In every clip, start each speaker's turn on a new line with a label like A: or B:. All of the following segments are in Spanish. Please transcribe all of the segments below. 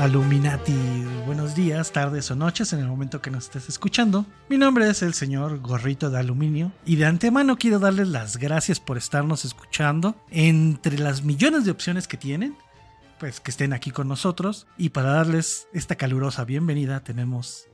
A: Aluminati. Buenos días, tardes o noches en el momento que nos estés escuchando. Mi nombre es el señor Gorrito de Aluminio y de antemano quiero darles las gracias por estarnos escuchando entre las millones de opciones que tienen. Pues que estén aquí con nosotros y para darles esta calurosa bienvenida tenemos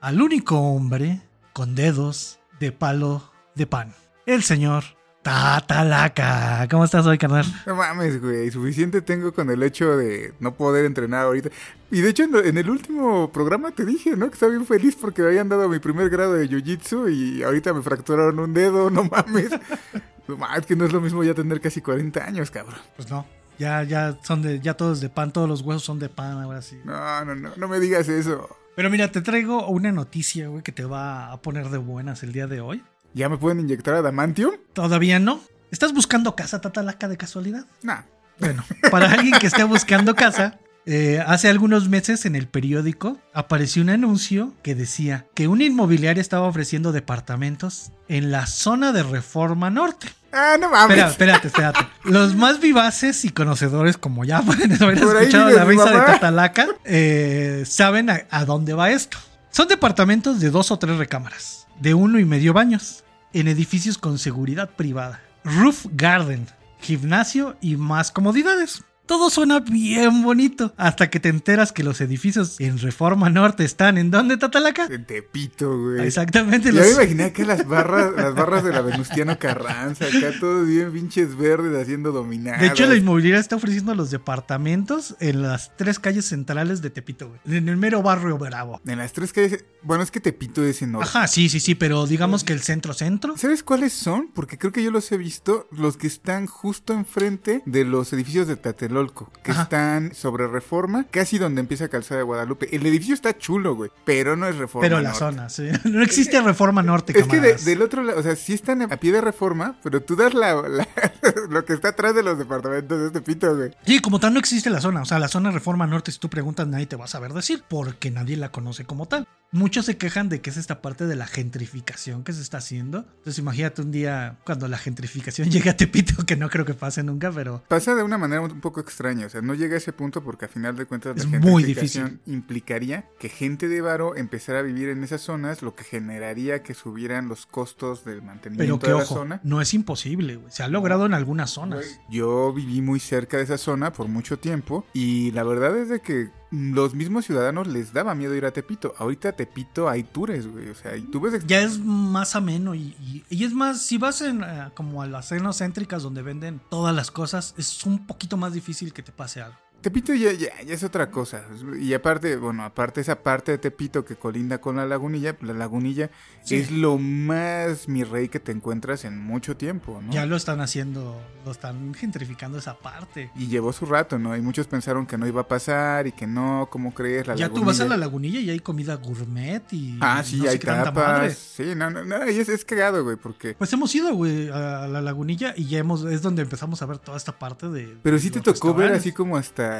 A: al único hombre con dedos de palo de pan, el señor Tatalaca. ¿Cómo estás hoy, carnal?
B: No mames, güey. Suficiente tengo con el hecho de no poder entrenar ahorita. Y de hecho, en el último programa te dije, ¿no? Que estaba bien feliz porque me habían dado mi primer grado de jiu-jitsu y ahorita me fracturaron un dedo, no mames. es que no es lo mismo ya tener casi 40 años, cabrón.
A: Pues no. Ya, ya son de, ya todos de pan, todos los huesos son de pan ahora sí.
B: No, no, no, no me digas eso.
A: Pero mira, te traigo una noticia, güey, que te va a poner de buenas el día de hoy.
B: ¿Ya me pueden inyectar adamantium?
A: Todavía no. ¿Estás buscando casa, Tatalaca, de casualidad?
B: No.
A: Bueno, para alguien que esté buscando casa, eh, hace algunos meses en el periódico apareció un anuncio que decía que una inmobiliaria estaba ofreciendo departamentos en la zona de Reforma Norte.
B: Ah, no mames.
A: Espera, espérate, espérate. Los más vivaces y conocedores, como ya pueden haber escuchado la risa de Tatalaca, eh, saben a dónde va esto. Son departamentos de dos o tres recámaras, de uno y medio baños en edificios con seguridad privada, roof garden, gimnasio y más comodidades. Todo suena bien bonito hasta que te enteras que los edificios en Reforma Norte están en dónde, Tatalaca?
B: En Tepito, güey.
A: Exactamente.
B: Yo me imaginé que las barras, las barras de la Venustiano Carranza, acá todos bien pinches verdes haciendo dominadas.
A: De hecho, la inmobiliaria está ofreciendo los departamentos en las tres calles centrales de Tepito, güey. En el mero barrio Bravo.
B: En las tres calles. Bueno, es que Tepito es enorme.
A: Ajá, sí, sí, sí, pero digamos que el centro-centro.
B: ¿Sabes cuáles son? Porque creo que yo los he visto. Los que están justo enfrente de los edificios de Tatelón que están sobre Reforma, casi donde empieza Calzada de Guadalupe. El edificio está chulo, güey, pero no es Reforma
A: Pero la zona, sí. No existe Reforma Norte,
B: Es que del otro lado, o sea, sí están a pie de Reforma, pero tú das la, lo que está atrás de los departamentos de este pito, güey.
A: Sí, como tal no existe la zona. O sea, la zona Reforma Norte, si tú preguntas, nadie te va a saber decir, porque nadie la conoce como tal. Muchos se quejan de que es esta parte de la gentrificación que se está haciendo. Entonces imagínate un día cuando la gentrificación llegue a Tepito, que no creo que pase nunca, pero...
B: Pasa de una manera un poco extraña, o sea, no llega a ese punto porque a final de cuentas la es gentrificación muy difícil. implicaría que gente de varo empezara a vivir en esas zonas, lo que generaría que subieran los costos del mantenimiento
A: pero que,
B: de la
A: ojo,
B: zona.
A: No es imposible, güey. Se ha logrado en algunas zonas.
B: Yo viví muy cerca de esa zona por mucho tiempo y la verdad es de que los mismos ciudadanos les daba miedo ir a Tepito. Ahorita a Tepito hay tours, güey. O sea, y tú ves...
A: Ya es más ameno y, y, es más, si vas en eh, como a las cenas donde venden todas las cosas, es un poquito más difícil que te pase algo.
B: Tepito ya, ya, es otra cosa. Y aparte, bueno, aparte esa parte de Tepito que colinda con la lagunilla, la lagunilla es lo más mi rey que te encuentras en mucho tiempo, ¿no?
A: Ya lo están haciendo, lo están gentrificando esa parte.
B: Y llevó su rato, ¿no? Y muchos pensaron que no iba a pasar y que no, ¿cómo crees?
A: La ya tú vas a la lagunilla y hay comida gourmet y...
B: Ah, sí, hay tapas. Sí, no, no, no, y es, es cagado, güey, porque...
A: Pues hemos ido, güey, a la lagunilla y ya hemos, es donde empezamos a ver toda esta parte de...
B: Pero sí te tocó ver así como hasta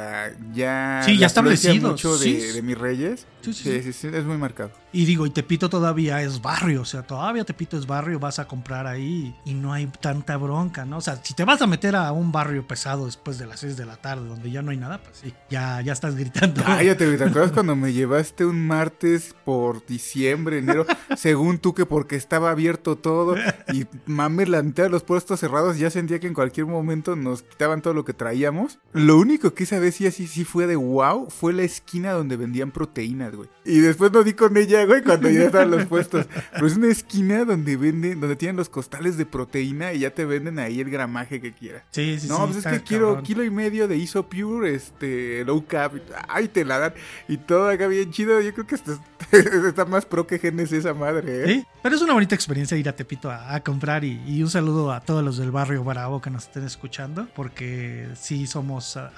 B: ya.
A: Sí, ya establecido.
B: mucho de, mis reyes. Sí sí, sí es muy marcado.
A: Y digo, y Tepito todavía es barrio, o sea, todavía Tepito es barrio, vas a comprar ahí y no hay tanta bronca, ¿no? O sea, si te vas a meter a un barrio pesado después de las 6 de la tarde, donde ya no hay nada, pues sí, ya, ya estás gritando.
B: Cállate, ¿te acuerdas cuando me llevaste un martes por diciembre, enero, según tú que porque estaba abierto todo y mames, la mitad de los puestos cerrados, ya sentía que en cualquier momento nos quitaban todo lo que traíamos? Lo único que esa vez sí así sí fue de wow, fue la esquina donde vendían proteínas, güey. Y después no di con ella, güey, cuando ya estaban los puestos. Pero es una esquina donde venden, donde tienen los costales de proteína y ya te venden ahí el gramaje que quieras.
A: Sí, sí,
B: no,
A: sí.
B: No, pues es que quiero kilo y medio de Isopure, este, low carb. Ay, te la dan. Y todo acá bien chido. Yo creo que está, está más pro que genes esa madre, ¿eh?
A: Sí, pero es una bonita experiencia ir a Tepito a, comprar y, un saludo a todos los del barrio Bravo que nos estén escuchando, porque sí somos a,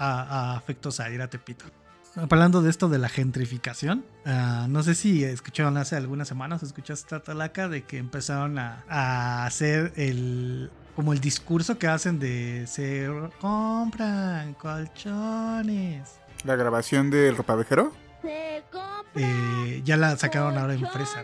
A: afectos a ir a Tepito hablando de esto de la gentrificación, ah, no sé si escucharon hace algunas semanas, escuchaste esta talaca de que empezaron a, hacer el como el discurso que hacen de se compran colchones.
B: ¿La grabación del ropavejero?
A: Eh, ya la sacaron ahora en fresa.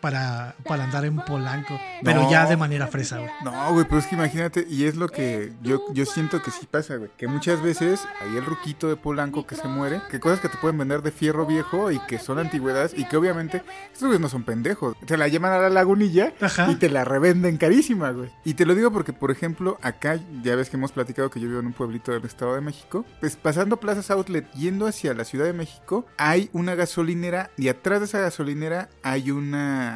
A: Para, para andar en Polanco, pero ya de manera fresa, güey.
B: No, güey, pero es que imagínate, y es lo que yo, yo siento que sí pasa, güey, que muchas veces hay el ruquito de Polanco que se muere, que cosas que te pueden vender de fierro viejo y que son antigüedades y que obviamente estos güeyes no son pendejos. Te la llevan a la lagunilla
A: Ajá.
B: y te la revenden carísima, güey. Y te lo digo porque, por ejemplo, acá ya ves que hemos platicado que yo vivo en un pueblito del Estado de México, pues pasando Plazas Outlet yendo hacia la Ciudad de México, hay una gasolinera y atrás de esa gasolinera hay una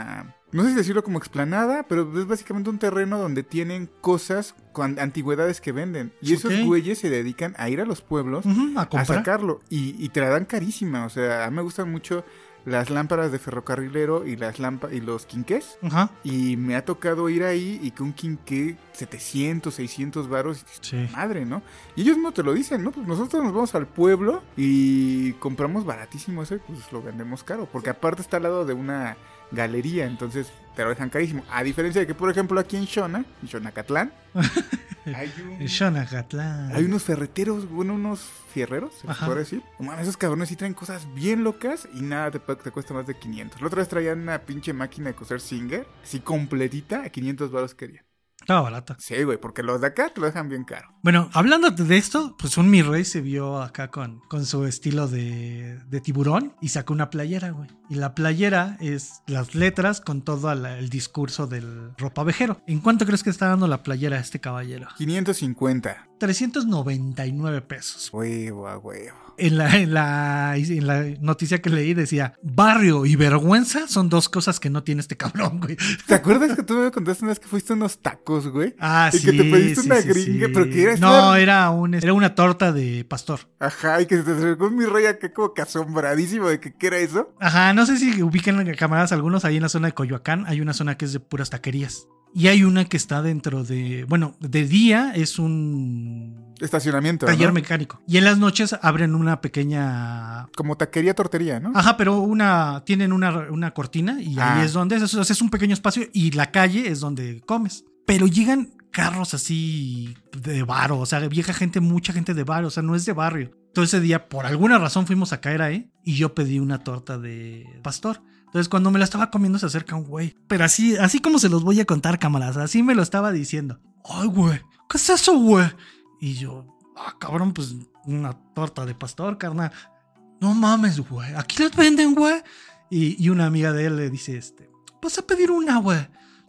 B: no sé si decirlo como explanada, pero es básicamente un terreno donde tienen cosas con antigüedades que venden. Y esos güeyes se dedican a ir a los pueblos
A: a
B: a sacarlo. Y, y te la dan carísima. O sea, a mí me gustan mucho las lámparas de ferrocarrilero y las y los quinqués.
A: Ajá.
B: Y me ha tocado ir ahí y que un quinqué 700, 600 varos. y
A: Sí.
B: Madre, ¿no? Y ellos no te lo dicen, ¿no? Pues nosotros nos vamos al pueblo y compramos baratísimo ese, pues lo vendemos caro. Porque aparte está al lado de una galería, entonces te lo dejan carísimo. A diferencia de que, por ejemplo, aquí en Shona, en Xonacatlán, hay, un-
A: Xonacatlán.
B: hay unos ferreteros, bueno, unos fierreros, se puede decir. No mames, esos cabrones sí traen cosas bien locas y nada te, te cuesta más de 500. La otra vez traían una pinche máquina de coser Singer, así completita, a 500 baros querían.
A: Estaba barata.
B: Sí, güey, porque los de acá te lo dejan bien caro.
A: Bueno, hablando de esto, pues un mi rey se vio acá con, con su estilo de, de tiburón y sacó una playera, güey. Y la playera es las letras con todo la- el discurso del ropavejero. ¿En cuánto crees que está dando la playera a este caballero?
B: 550.
A: 399 pesos.
B: Huevo a huevo.
A: En la, en, la, en la noticia que leí decía, barrio y vergüenza son dos cosas que no tiene este cabrón, güey.
B: ¿Te acuerdas que tú me contaste una vez que fuiste a unos tacos, güey?
A: Ah,
B: Y
A: sí.
B: que te pediste
A: sí,
B: una
A: sí,
B: gringa,
A: sí.
B: pero que era
A: No, era, un, era una torta de pastor.
B: Ajá, y que se te acercó mi rey acá como que asombradísimo de que qué era eso.
A: Ajá, no sé si ubican camaradas algunos ahí en la zona de Coyoacán. Hay una zona que es de puras taquerías. Y hay una que está dentro de. Bueno, de día es un
B: Estacionamiento,
A: taller
B: ¿no?
A: mecánico. Y en las noches abren una pequeña.
B: Como taquería tortería, ¿no?
A: Ajá, pero una. Tienen una, una cortina y ahí
B: Ah.
A: es donde. Es, es un pequeño espacio y la calle es donde comes. Pero llegan carros así de varo, o sea, vieja gente, mucha gente de varo, o sea, no es de barrio. Todo ese día, por alguna razón, fuimos a caer ahí y yo pedí una torta de pastor. Entonces, cuando me la estaba comiendo, se acerca un güey. Pero así, así como se los voy a contar, camaradas, así me lo estaba diciendo. Ay, güey, ¿qué es eso, güey? Y yo, ah, cabrón, pues una torta de pastor, carnal. No mames, güey, aquí les venden, güey. Y, y una amiga de él le dice, este, vas a pedir una, güey.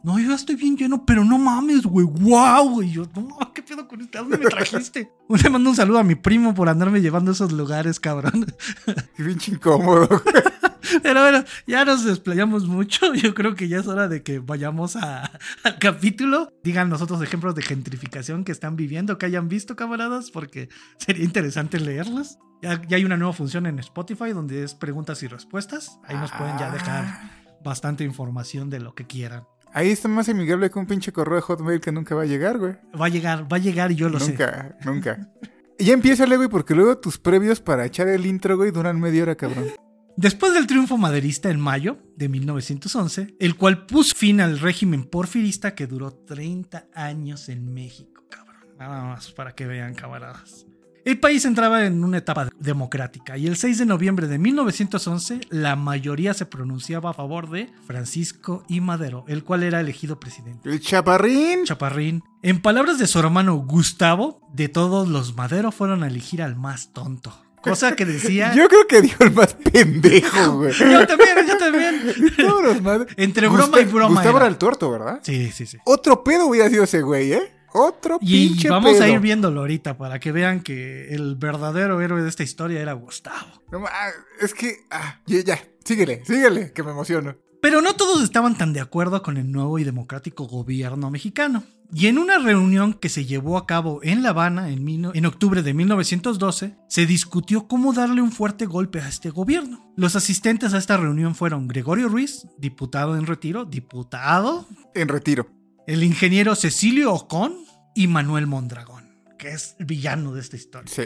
A: No, yo ya estoy bien lleno, pero no mames, güey. ¡Wow! Y yo, no, ¿qué pedo con este? ¿A dónde me trajiste? Le mando un saludo a mi primo por andarme llevando a esos lugares, cabrón.
B: Qué pinche incómodo. güey.
A: Pero bueno, ya nos desplayamos mucho. Yo creo que ya es hora de que vayamos a- al capítulo. Digan los otros ejemplos de gentrificación que están viviendo, que hayan visto, camaradas, porque sería interesante leerlos. Ya, ya hay una nueva función en Spotify donde es preguntas y respuestas. Ahí nos pueden ya dejar
B: Ah.
A: bastante información de lo que quieran.
B: Ahí está más amigable que un pinche correo de Hotmail que nunca va a llegar, güey.
A: Va a llegar, va a llegar y yo lo sé.
B: nunca, nunca. Ya empieza, güey, porque luego tus previos para echar el intro, güey, duran media hora, cabrón.
A: Después del triunfo maderista en mayo de 1911, el cual puso fin al régimen porfirista que duró 30 años en México, cabrón. Nada más para que vean, camaradas. El país entraba en una etapa democrática y el 6 de noviembre de 1911 la mayoría se pronunciaba a favor de Francisco I. Madero, el cual era elegido presidente.
B: El chaparrín.
A: Chaparrín. En palabras de su hermano Gustavo, de todos los Madero fueron a elegir al más tonto. Cosa que decía...
B: Yo creo que dio el más pendejo, güey.
A: Yo también, yo también.
B: Todos.
A: Entre broma y broma
B: Gustavo
A: era.
B: el tuerto, ¿verdad?
A: Sí, sí, sí.
B: Otro pedo hubiera sido ese güey, ¿eh? Otro
A: Y
B: pinche
A: vamos a ir viéndolo ahorita para que vean que el verdadero héroe de esta historia era Gustavo.
B: No es que. Ah, ya, ya. Síguele, síguele, que me emociono.
A: Pero no todos estaban tan de acuerdo con el nuevo y democrático gobierno mexicano. Y en una reunión que se llevó a cabo en La Habana en, octubre de 1912, se discutió cómo darle un fuerte golpe a este gobierno. Los asistentes a esta reunión fueron Gregorio Ruiz, diputado en retiro, diputado,
B: En retiro.
A: el ingeniero Cecilio Ocón y Manuel Mondragón, que es el villano de esta historia.
B: Sí.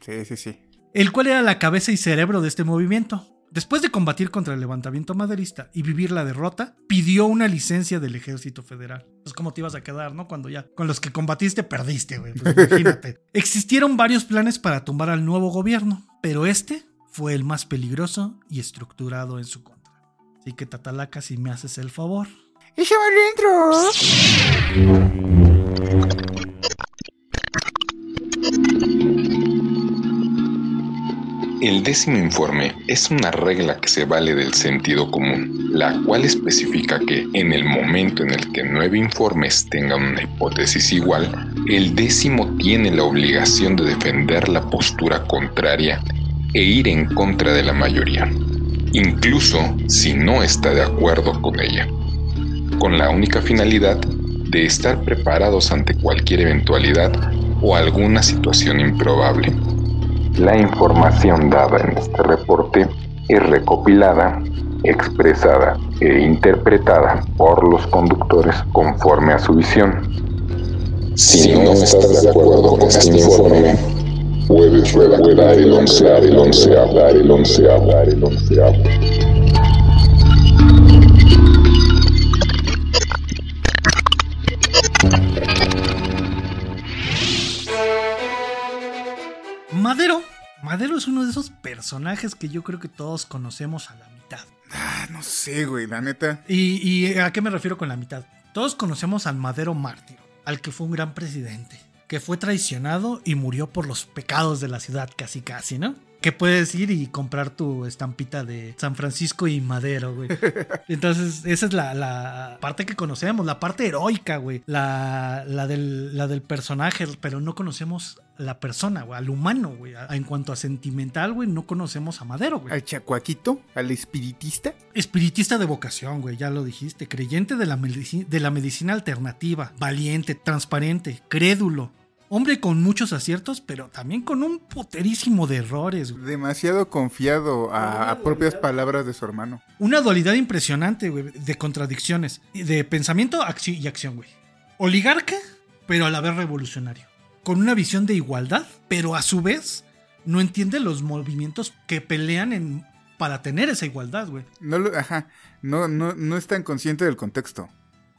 B: Sí, sí, sí.
A: el cual era la cabeza y cerebro de este movimiento. Después de combatir contra el levantamiento maderista y vivir la derrota, pidió una licencia del ejército federal. Pues cómo te ibas a quedar, ¿no? Cuando ya con los que combatiste perdiste, güey. Pues imagínate. Existieron varios planes para tumbar al nuevo gobierno, pero este fue el más peligroso y estructurado en su contra. Así que Tatalaca, si me haces el favor.
B: ¡Échame adentro!
C: El décimo informe es una regla que se vale del sentido común, la cual especifica que en el momento en el que nueve informes tengan una hipótesis igual, el décimo tiene la obligación de defender la postura contraria e ir en contra de la mayoría, incluso si no está de acuerdo con ella, con la única finalidad de estar preparados ante cualquier eventualidad o alguna situación improbable. La información dada en este reporte es recopilada, expresada e interpretada por los conductores conforme a su visión. Si no estás de acuerdo con este informe, puedes redactar el onceavo, el onceavo, el onceavo, el onceavo.
A: Madero. Madero es uno de esos personajes que yo creo que todos conocemos a la mitad.
B: Ah, no sé, güey, la neta.
A: ¿Y, y a qué me refiero con la mitad? Todos conocemos al Madero mártir, al que fue un gran presidente, que fue traicionado y murió por los pecados de la ciudad, casi casi, ¿no? Que puedes ir y comprar tu estampita de San Francisco y Madero, güey. Entonces, esa es la, la parte que conocemos, la parte heroica, güey. La, la, del, la del personaje, pero no conocemos la persona, güey, al humano, güey. En cuanto a sentimental, güey, no conocemos a Madero, güey.
B: Al chacuaquito, al espiritista.
A: Espiritista de vocación, güey, ya lo dijiste. Creyente de la, de la medicina alternativa. Valiente, transparente, crédulo. Hombre con muchos aciertos, pero también con un poterísimo de errores. güey.
B: Demasiado confiado a, a propias palabras de su hermano.
A: Una dualidad impresionante, güey, de contradicciones. De pensamiento y acción, güey. Oligarca, pero a la vez revolucionario. Con una visión de igualdad, pero a su vez no entiende los movimientos que pelean en, para tener esa igualdad, güey.
B: No lo, ajá, no, no, no es tan consciente del contexto.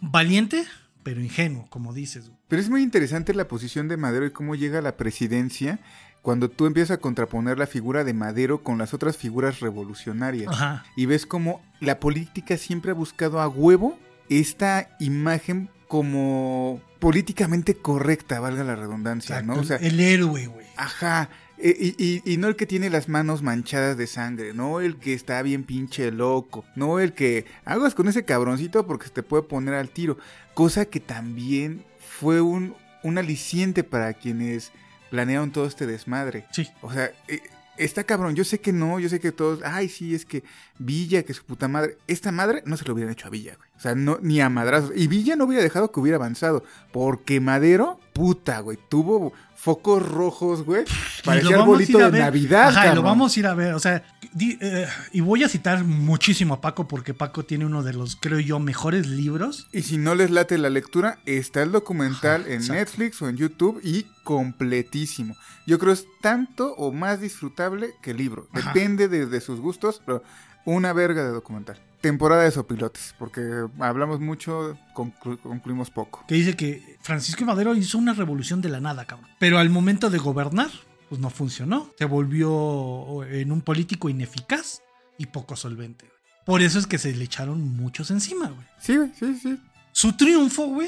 A: Valiente, pero ingenuo, como dices. güey.
B: Pero es muy interesante la posición de Madero y cómo llega a la presidencia cuando tú empiezas a contraponer la figura de Madero con las otras figuras revolucionarias.
A: Ajá.
B: Y ves cómo la política siempre ha buscado a huevo esta imagen como políticamente correcta, valga la redundancia, ¿no? O sea,
A: el héroe, güey.
B: Ajá. e- Y, y- y no el que tiene las manos manchadas de sangre, no el que está bien pinche loco, no el que hagas con ese cabroncito porque se te puede poner al tiro. Cosa que también fue un, un aliciente para quienes planearon todo este desmadre.
A: Sí.
B: O sea, eh, está cabrón. Yo sé que no, yo sé que todos, ay, sí, es que Villa, que su puta madre. Esta madre no se lo hubieran hecho a Villa, güey. O sea, no, ni a madrazos. Y Villa no hubiera dejado que hubiera avanzado. Porque Madero, puta, güey, tuvo focos rojos, güey. Parecía arbolito de
A: ver.
B: Navidad,
A: Ajá, y lo
B: cabrón.
A: vamos a ir a ver. O sea, di- eh, y voy a citar muchísimo a Paco porque Paco tiene uno de los, creo yo, mejores libros.
B: Y si no les late la lectura, está el documental
A: Ajá,
B: en
A: exacto.
B: Netflix o en YouTube y completísimo. Yo creo es tanto o más disfrutable que el libro.
A: Ajá.
B: Depende de, de sus gustos, pero una verga de documental. Temporada de sopilotes, porque hablamos mucho, conclu- concluimos poco.
A: Que dice que Francisco Madero hizo una revolución de la nada, cabrón. Pero al momento de gobernar, pues no funcionó. Se volvió en un político ineficaz y poco solvente. güey. Por eso es que se le echaron muchos encima, güey.
B: Sí, güey, sí, sí.
A: Su triunfo, güey,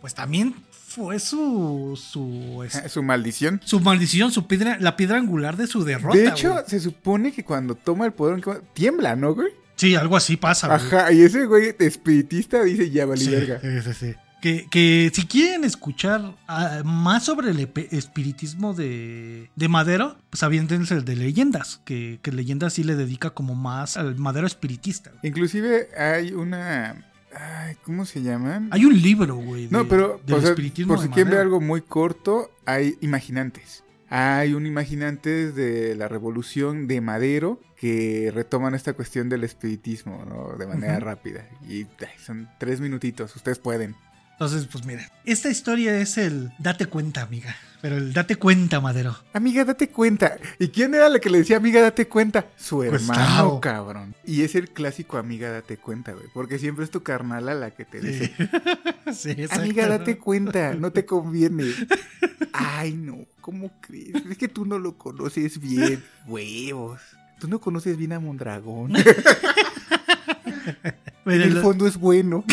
A: pues también fue su. su. es-
B: Su maldición.
A: su maldición, su piedra, la piedra angular de su derrota.
B: de hecho,
A: güey.
B: se supone que cuando toma el poder, tiembla, ¿no, güey?
A: Sí, algo así pasa, güey.
B: Ajá, y ese güey espiritista dice, ya valí
A: Sí,
B: verga.
A: sí, sí, sí. Que, que si quieren escuchar ah, más sobre el espiritismo de, de Madero, pues aviéntense el de leyendas, que, que leyendas sí le dedica como más al Madero espiritista. güey.
B: Inclusive hay una... Ay, ¿Cómo se llaman?
A: Hay un libro, güey.
B: No,
A: de-
B: pero
A: del
B: o sea,
A: espiritismo
B: por si quieren ver algo muy corto, hay imaginantes. Hay un imaginantes de la revolución de Madero que retoman esta cuestión del espiritismo, ¿no? De manera rápida. Y ay, son tres minutitos, ustedes pueden.
A: Entonces, pues miren, esta historia es el date cuenta, amiga. Pero el date cuenta, Madero.
B: Amiga, date cuenta. ¿Y quién era la que le decía, amiga, date cuenta? Su
A: Gustavo.
B: hermano, cabrón. Y es el clásico, amiga, date cuenta, güey. Porque siempre es tu carnala la que te dice,
A: Sí, exacto.
B: Amiga, date cuenta, no te conviene. Ay, no, ¿cómo crees? Es que tú no lo conoces bien, huevos. Tú no conoces bien a Mondragón. El fondo es bueno.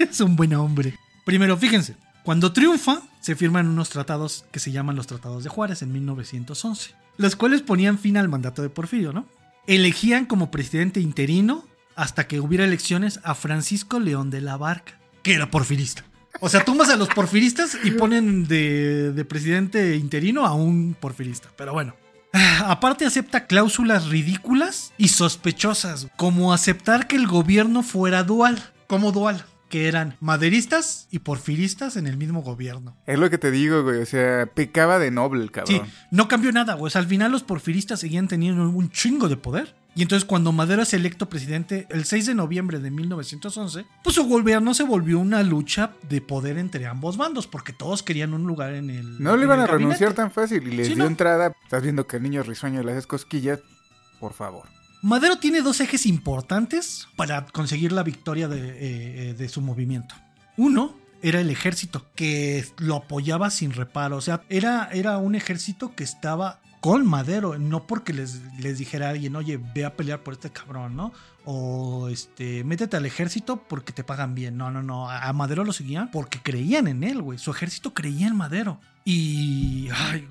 A: es un buen hombre. Primero, fíjense, cuando triunfa, se firman unos tratados que se llaman los Tratados de Juárez en 1911, los cuales ponían fin al mandato de Porfirio, ¿no? Elegían como presidente interino hasta que hubiera elecciones a Francisco León de la Barca, que era porfirista. O sea, tumbas a los porfiristas y ponen de, de presidente interino a un porfirista. Pero bueno, Aparte acepta cláusulas ridículas y sospechosas, como aceptar que el gobierno fuera dual, como dual, que eran maderistas y porfiristas en el mismo gobierno.
B: Es lo que te digo, güey, o sea, pecaba de noble el cabrón.
A: Sí, no cambió nada, güey. O sea, al final los porfiristas seguían teniendo un chingo de poder. Y entonces cuando Madero es electo presidente el 6 de noviembre de 1911, pues su gobierno se volvió una lucha de poder entre ambos bandos, porque todos querían un lugar en el...
B: No le iban a
A: gabinete.
B: renunciar tan fácil y les
A: Sí,
B: dio
A: no.
B: entrada. Estás viendo que el niño risueño le haces cosquillas. Por favor.
A: Madero tiene dos ejes importantes para conseguir la victoria de, eh, eh, de su movimiento. Uno era el ejército, que lo apoyaba sin reparo. O sea, era, era un ejército que estaba con Madero, no porque les, les dijera a alguien, oye, ve a pelear por este cabrón, ¿no? O este, métete al ejército porque te pagan bien. No, no, no. A Madero lo seguían porque creían en él, güey. Su ejército creía en Madero. Y. Ay.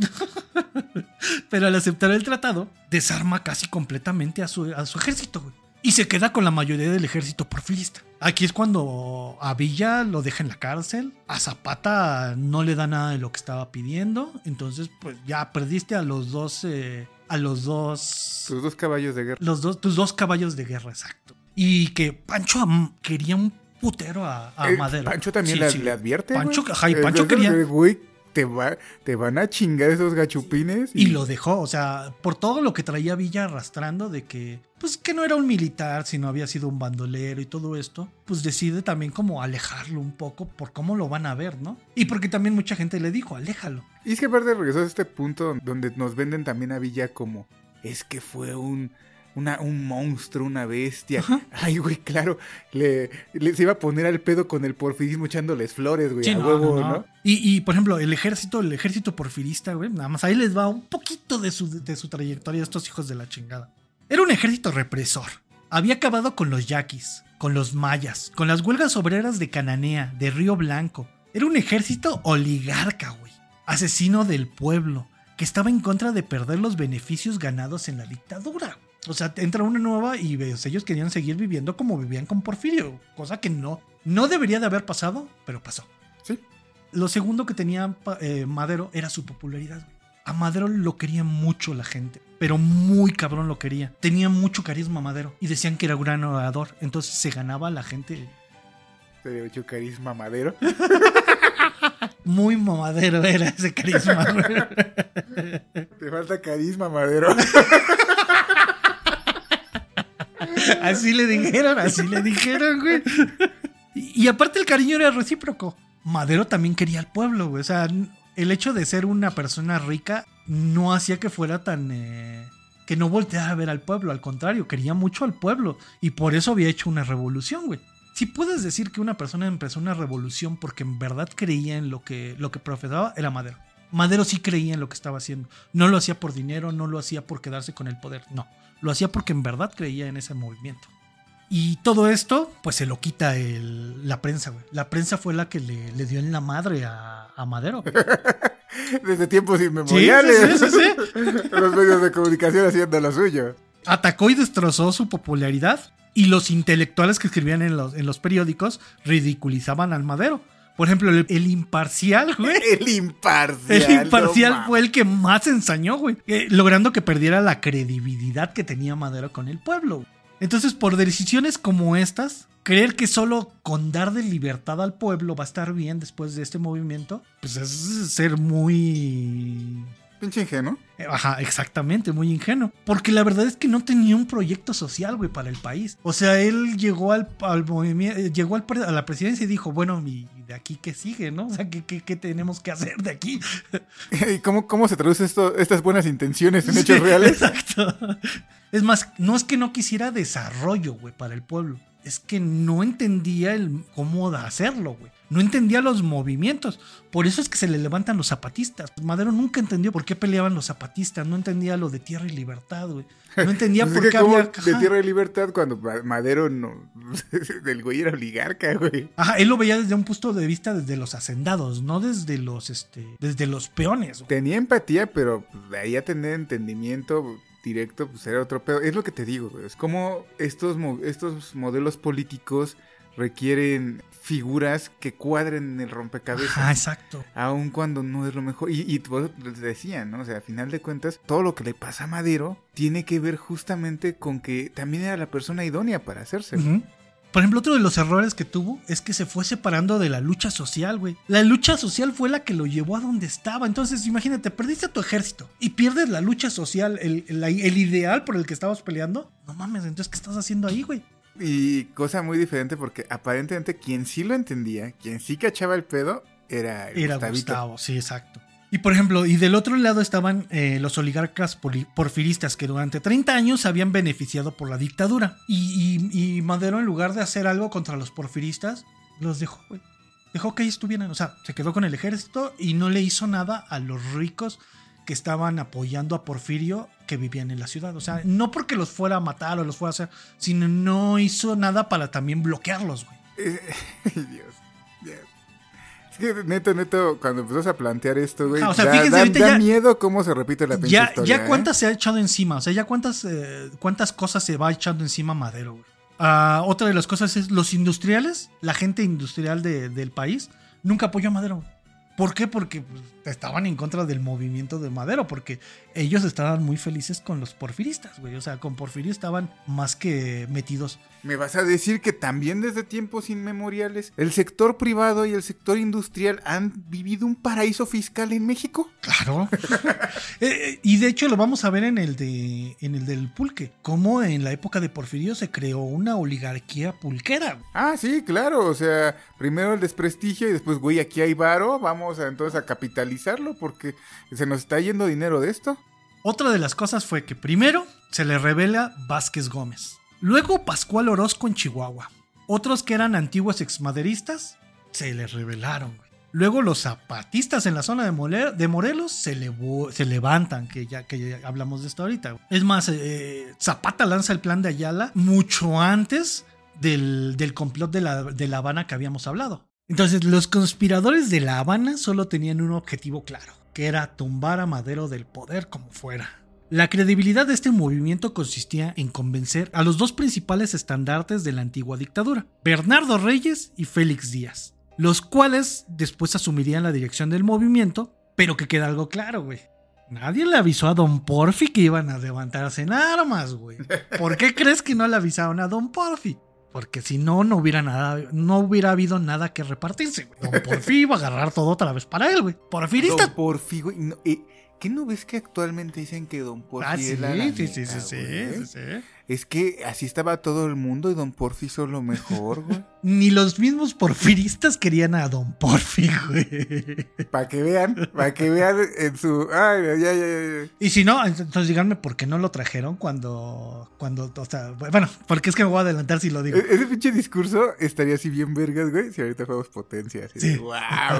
A: Pero al aceptar el tratado, desarma casi completamente a su, a su ejército, güey. Y se queda con la mayoría del ejército porfirista. Aquí es cuando a Villa lo deja en la cárcel. A Zapata no le da nada de lo que estaba pidiendo. Entonces, pues ya perdiste a los dos. eh, a los dos.
B: Tus dos caballos de guerra.
A: Los dos, tus dos caballos de guerra, exacto. Y que Pancho quería un putero a, a
B: Eh,
A: Madero.
B: Pancho también
A: Sí,
B: le,
A: sí.
B: le advierte.
A: Pancho, ajá, y Pancho quería-
B: eh, Güey, te, va, te van a chingar esos gachupines.
A: Y lo dejó, o sea, por todo lo que traía Villa arrastrando de que, pues que no era un militar, sino había sido un bandolero y todo esto, pues decide también como alejarlo un poco por cómo lo van a ver, ¿no? Y porque también mucha gente le dijo, aléjalo.
B: Y es que aparte regresó a este punto donde nos venden también a Villa como es que fue un, una, un monstruo, una bestia. Ay, güey, claro, le, le- se iba a poner al pedo con el porfirismo echándoles flores, güey,
A: Sí,
B: a
A: no,
B: huevo,
A: no,
B: ¿no?
A: no. Y, y, por ejemplo, el ejército, el ejército porfirista, güey, nada más ahí les va un poquito de su, de su trayectoria a estos hijos de la chingada. Era un ejército represor. Había acabado con los yaquis, con los mayas, con las huelgas obreras de Cananea, de Río Blanco. Era un ejército oligarca, güey. Asesino del pueblo, que estaba en contra de perder los beneficios ganados en la dictadura. O sea, entra una nueva y ellos querían seguir viviendo como vivían con Porfirio, cosa que no, no debería de haber pasado, pero pasó.
B: Sí.
A: Lo segundo que tenía eh, Madero era su popularidad. A Madero lo quería mucho la gente, pero muy cabrón lo quería. Tenía mucho carisma Madero y decían que era un gran orador, entonces se ganaba a la gente
B: dio mucho carisma madero.
A: muy mamadero era ese carisma.
B: Te falta carisma madero.
A: así le dijeron, así le dijeron, güey. Y, aparte el cariño era recíproco. Madero también quería al pueblo, güey. O sea, el hecho de ser una persona rica no hacía que fuera tan... eh, que no volteara a ver al pueblo, al contrario, quería mucho al pueblo y por eso había hecho una revolución, güey. Si puedes decir que una persona empezó una revolución porque en verdad creía en lo que, lo que profesaba, era Madero. Madero sí creía en lo que estaba haciendo. No lo hacía por dinero, no lo hacía por quedarse con el poder, no. Lo hacía porque en verdad creía en ese movimiento. Y todo esto, pues se lo quita el- la prensa, güey. La prensa fue la que le, le dio en la madre a, a Madero.
B: Desde tiempos inmemoriales.
A: sí, sí, sí.
B: Los medios de comunicación haciendo lo suyo.
A: Atacó y destrozó su popularidad y los intelectuales que escribían en los, en los periódicos ridiculizaban al Madero. Por ejemplo, el, el imparcial, güey.
B: El imparcial.
A: El imparcial
B: no
A: fue el que más ensañó, güey. eh, logrando que perdiera la credibilidad que tenía Madero con el pueblo. güey. Entonces, por decisiones como estas, creer que solo con dar de libertad al pueblo va a estar bien después de este movimiento, pues es ser muy
B: Pinche ingenuo.
A: eh, Ajá, exactamente, muy ingenuo. Porque la verdad es que no tenía un proyecto social, güey, para el país. O sea, él llegó al, al movimiento, eh, llegó al a la presidencia y dijo, bueno, ¿y de aquí qué sigue, no? O sea, ¿qué, qué, qué tenemos que hacer de aquí?
B: ¿Y cómo, cómo se traduce esto, estas buenas intenciones en hechos reales?
A: Exacto. Es más, no es que no quisiera desarrollo, güey, para el pueblo. Es que no entendía el cómo hacerlo, güey. No entendía los movimientos. Por eso es que se le levantan los zapatistas. Madero nunca entendió por qué peleaban los zapatistas. No entendía lo de tierra y libertad, güey. No entendía por qué había.
B: de tierra y libertad cuando Ma- Madero no. del güey era oligarca, güey.
A: Ajá, él lo veía desde un punto de vista desde los hacendados, no desde los, este, desde los peones. güey.
B: Tenía empatía, pero de ahí a tener entendimiento directo, pues era otro pedo. Es lo que te digo, güey. Es como estos, mo- estos modelos políticos requieren figuras que cuadren en el rompecabezas.
A: Ajá, exacto.
B: Aun cuando no es lo mejor. Y, y por les decía, ¿no? O sea, a final de cuentas, todo lo que le pasa a Madero tiene que ver justamente con que también era la persona idónea para hacerse.
A: Ujú. Por ejemplo, otro de los errores que tuvo es que se fue separando de la lucha social, güey. La lucha social fue la que lo llevó a donde estaba. Entonces, imagínate, perdiste a tu ejército y pierdes la lucha social, el, el- el ideal por el que estabas peleando. No mames, entonces, ¿qué estás haciendo ahí, güey?
B: Y cosa muy diferente porque aparentemente quien sí lo entendía, quien sí cachaba el pedo, era,
A: Era
B: Gustavito.
A: Gustavo, sí, exacto. Y por ejemplo, y del otro lado estaban eh, los oligarcas porfiristas que durante 30 años se habían beneficiado por la dictadura. Y, y- y Madero, en lugar de hacer algo contra los porfiristas, los dejó, güey. Dejó que ellos estuvieran, o sea, se quedó con el ejército y no le hizo nada a los ricos que estaban apoyando a Porfirio que vivían en la ciudad. O sea, no porque los fuera a matar o los fuera a hacer, sino no hizo nada para también bloquearlos, güey.
B: Dios, que neto, neto, cuando empezás a plantear esto, güey,
A: Ah, o sea,
B: da,
A: fíjense,
B: da-
A: ahorita
B: da
A: ya-
B: miedo cómo se repite la pinche
A: ya,
B: historia.
A: ya
B: ¿eh?
A: cuántas se ha echado encima, o sea, ya cuántas, eh, cuántas cosas se va echando encima Madero. güey. Ah, otra de las cosas es los industriales, la gente industrial de- del país, nunca apoyó a Madero. ¿Por qué? Porque pues, estaban en contra del movimiento de Madero, porque ellos estaban muy felices con los porfiristas, güey. O sea, con Porfirio estaban más que metidos.
B: Me vas a decir que también desde tiempos inmemoriales el sector privado y el sector industrial han vivido un paraíso fiscal en México.
A: Claro. Eh, eh, y de hecho lo vamos a ver en el de en el del pulque. Cómo en la época de Porfirio se creó una oligarquía pulquera.
B: Ah, sí, claro, o sea, primero el desprestigio y después, güey, aquí hay varo, vamos a, entonces a porque se nos está yendo dinero de esto.
A: Otra de las cosas fue que primero se le revela Vázquez Gómez, luego Pascual Orozco en Chihuahua. Otros que eran antiguos exmaderistas se le revelaron. Luego los zapatistas en la zona de, Morelos se, levantan, que ya, que ya hablamos de esto ahorita. Es más, eh, Zapata lanza el plan de Ayala mucho antes del, complot de La Habana que habíamos hablado. Entonces, los conspiradores de La Habana solo tenían un objetivo claro, que era tumbar a Madero del poder como fuera. La credibilidad de este movimiento consistía en convencer a los dos principales estandartes de la antigua dictadura, Bernardo Reyes y Félix Díaz, los cuales después asumirían la dirección del movimiento, pero que queda algo claro, güey. Nadie le avisó a Don Porfi que iban a levantarse en armas, güey. ¿Por qué crees que no le avisaron a Don Porfi? Porque si no, no hubiera nada, no hubiera habido nada que repartirse. güey. Don Porfi iba a agarrar todo otra vez para él, güey. Porfirista.
B: Don Porfi, güey. no, eh, ¿Qué no ves que actualmente dicen que Don Porfi
A: Ah, sí,
B: es la, la
A: sí, sí, sí, sí, sí, sí.
B: Es que así estaba todo el mundo y Don Porfi hizo lo mejor, güey.
A: Ni los mismos porfiristas querían a Don Porfi, güey.
B: Para que vean, para que vean en su... Ay, ya, ya, ya.
A: Y si no, entonces díganme por qué no lo trajeron cuando, cuando, o sea, bueno, porque es que me voy a adelantar si lo digo.
B: E- Ese pinche discurso estaría así bien vergas, güey, si ahorita fuéramos potencia. Así
A: Sí.
B: de, wow,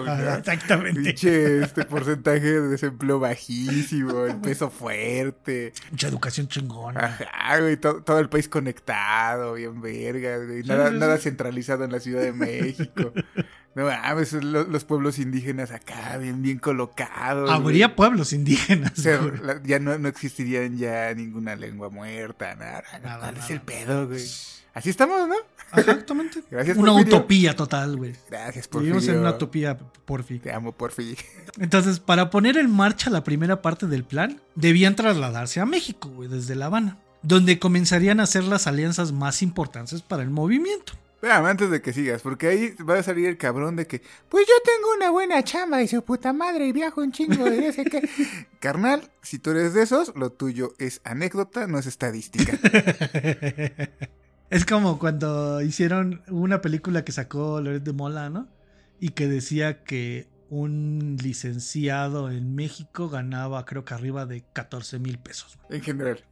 B: ¿no?
A: Exactamente.
B: Pinche este porcentaje de desempleo bajísimo, el peso fuerte.
A: Mucha educación chingona.
B: Ajá, güey, to- todo, el país conectado, bien vergas, güey. Nada, nada centralizado en la Ciudad de México. No mames, lo- los, pueblos indígenas acá, bien, bien colocados. güey.
A: Habría pueblos indígenas.
B: O sea,
A: güey.
B: la- ya no, no existirían ya ninguna lengua muerta, nada.
A: Nada,
B: ¿Cuál es el pedo, güey? Así estamos, ¿no?
A: Exactamente.
B: Gracias,
A: Una
B: Porfirio.
A: utopía total, güey.
B: Gracias, por
A: Vivimos en una utopía, Porfi.
B: Te amo, Porfi.
A: Entonces, para poner en marcha la primera parte del plan, debían trasladarse a México, güey, desde La Habana, donde comenzarían a hacer las alianzas más importantes para el movimiento.
B: Espérame, antes de que sigas, porque ahí va a salir el cabrón de que, pues yo tengo una buena chamba y su puta madre y viajo un chingo y sé qué. Carnal, si tú eres de esos, lo tuyo es anécdota, no es estadística.
A: Es como cuando hicieron una película que sacó Loret de Mola, ¿no? Y que decía que un licenciado en México ganaba, creo que arriba de 14 mil pesos.
B: en general.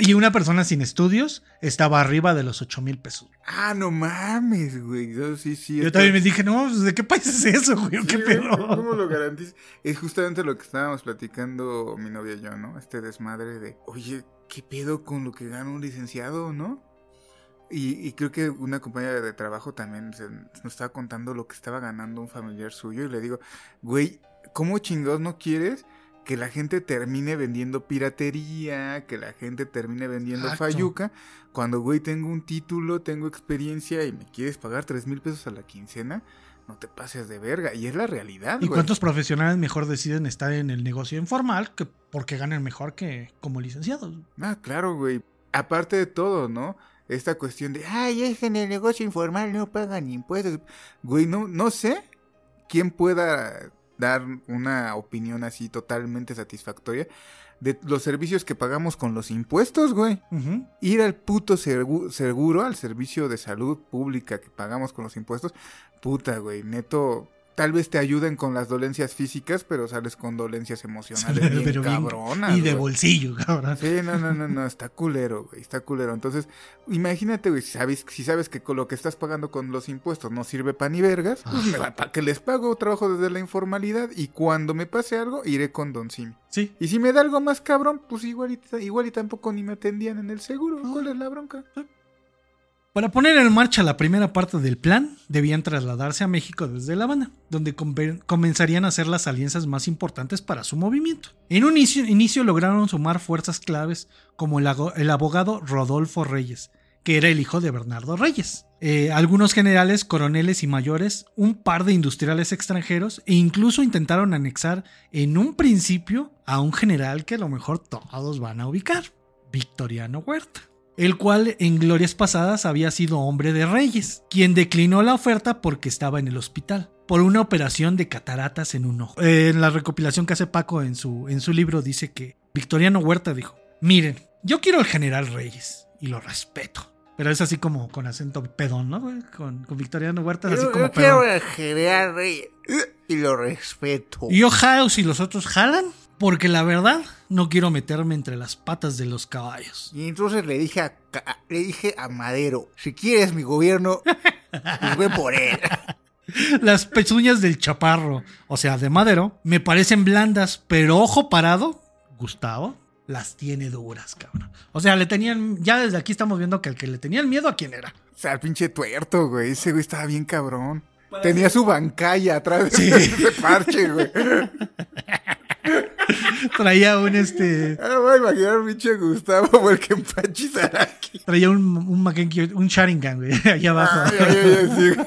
A: Y una persona sin estudios estaba arriba de los 8 mil pesos.
B: Ah, no mames, güey. Yo, sí, sí,
A: Yo también me dije, no, pues, ¿de qué país es eso, güey? ¿Qué
B: Sí,
A: pedo?
B: ¿Cómo lo garantizas? Es justamente lo que estábamos platicando mi novia y yo, ¿no? Este desmadre de, oye, ¿qué pedo con lo que gana un licenciado, no? Y, y creo que una compañera de trabajo también se- nos estaba contando lo que estaba ganando un familiar suyo y le digo, güey, ¿cómo chingados no quieres que la gente termine vendiendo piratería, que la gente termine vendiendo
A: Exacto.
B: fayuca, cuando, güey, tengo un título, tengo experiencia y me quieres pagar tres mil pesos a la quincena? No te pases de verga. Y es la realidad,
A: ¿Y
B: güey.
A: cuántos profesionales mejor deciden estar en el negocio informal que porque ganan mejor que como licenciados?
B: Ah, claro, güey. Aparte de todo, ¿no? Esta cuestión de, ay, es que en el negocio informal no pagan impuestos. Güey, no, no sé quién pueda dar una opinión así totalmente satisfactoria de los servicios que pagamos con los impuestos, güey. Ir al puto segu- seguro, al servicio de salud pública que pagamos con los impuestos, puta, güey, neto. Tal vez te ayuden con las dolencias físicas, pero sales con dolencias emocionales bien
A: Pero bien-
B: cabronas.
A: y de bolsillo, cabrón.
B: Sí, no, no, no, no, está culero, güey, está culero. Entonces, imagínate, güey, si sabes, si sabes que con lo que estás pagando con los impuestos no sirve para ni vergas, pues me va- ¿para que les pago? Trabajo desde la informalidad y cuando me pase algo, iré con Don Simi.
A: Sí.
B: Y si me da algo más cabrón, pues igual y, igual y tampoco ni me atendían en el seguro. ¿Cuál es la bronca?
A: Para poner en marcha la primera parte del plan, debían trasladarse a México desde La Habana, donde comenzarían a hacer las alianzas más importantes para su movimiento. En un inicio, lograron sumar fuerzas claves como el, el abogado Rodolfo Reyes, que era el hijo de Bernardo Reyes, eh, algunos generales, coroneles y mayores, un par de industriales extranjeros e incluso intentaron anexar en un principio a un general que a lo mejor todos van a ubicar, Victoriano Huerta el cual en glorias pasadas había sido hombre de reyes, quien declinó la oferta porque estaba en el hospital por una operación de cataratas en un ojo. Eh, en la recopilación que hace Paco en su, en su libro dice que Victoriano Huerta dijo, miren, yo quiero al general Reyes y lo respeto. Pero es así como con acento pedón, ¿no? Con, con Victoriano Huerta es así como pedón.
B: al general Reyes y lo respeto.
A: Y yo jalo si los otros jalan, porque la verdad no quiero meterme entre las patas de los caballos.
B: Y entonces le dije a, le dije a Madero, si quieres mi gobierno, pues ve por él.
A: Las pezuñas del chaparro, o sea, de madero, me parecen blandas, pero ojo parado, Gustavo, las tiene duras, cabrón. O sea, le tenían, ya desde aquí estamos viendo que el que le tenían miedo a quién era.
B: O sea, el pinche tuerto, güey. Ese güey estaba bien cabrón. Tenía su bancalla atrás de
A: Sí.
B: ese parche, güey.
A: Traía un este,
B: Ah, voy a imaginar un pinche Gustavo o el que empachi Saraki.
A: traía un, un un Sharingan, güey, allá abajo.
B: Ay, sí, güey.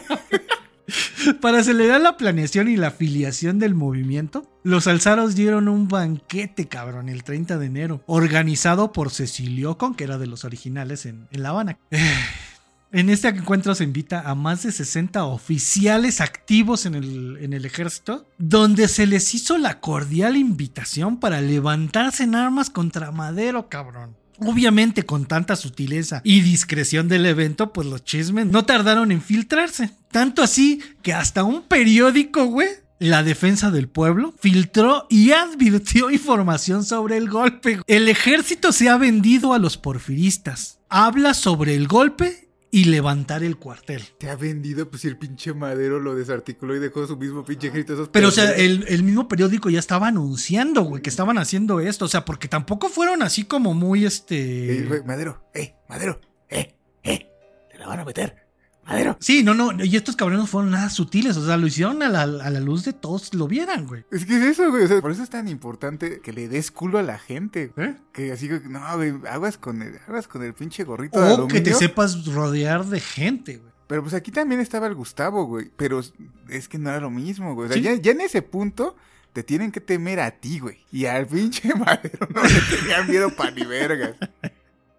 A: Para acelerar la planeación y la afiliación del movimiento, los alzaros dieron un banquete, cabrón, el 30 de enero, organizado por Cecilio Con, que era de los originales en, en La Habana. En este encuentro se invita a más de 60 oficiales activos en el, ejército, donde se les hizo la cordial invitación para levantarse en armas contra Madero, cabrón. Obviamente con tanta sutileza y discreción del evento, pues los chismes no tardaron en filtrarse. Tanto así que hasta un periódico, güey, la defensa del pueblo, filtró y advirtió información sobre el golpe. El ejército se ha vendido a los porfiristas. Habla sobre el golpe y levantar el cuartel.
B: Te ha vendido, pues si el pinche Madero lo desarticuló y dejó su mismo pinche grito. esos
A: Pero, o sea, el, el mismo periódico ya estaba anunciando, güey, que estaban haciendo esto. O sea, porque tampoco fueron así como muy,
B: Eh,
A: este...
B: Madero, eh, Madero, eh, eh, te la van a meter. Madero.
A: Sí, no, no, y estos cabrones no fueron nada sutiles, o sea, lo hicieron a la, a la luz de todos lo vieran, güey.
B: Es que es eso, güey. O sea, por eso es tan importante que le des culo a la gente.
A: ¿Eh?
B: Que así, que, no, güey, aguas con el, aguas con el pinche gorrito de
A: O que te sepas rodear de gente, güey.
B: Pero pues aquí también estaba el Gustavo, güey. Pero es que no era lo mismo, güey. O sea,
A: Sí.
B: ya, ya en ese punto te tienen que temer a ti, güey. Y al pinche madero no le tenían miedo pa' ni vergas.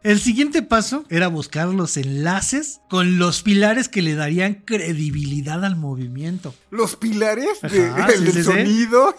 A: El siguiente paso era buscar los enlaces con los pilares que le darían credibilidad al movimiento.
B: Los pilares de-
A: Ajá,
B: del
A: sí,
B: sonido.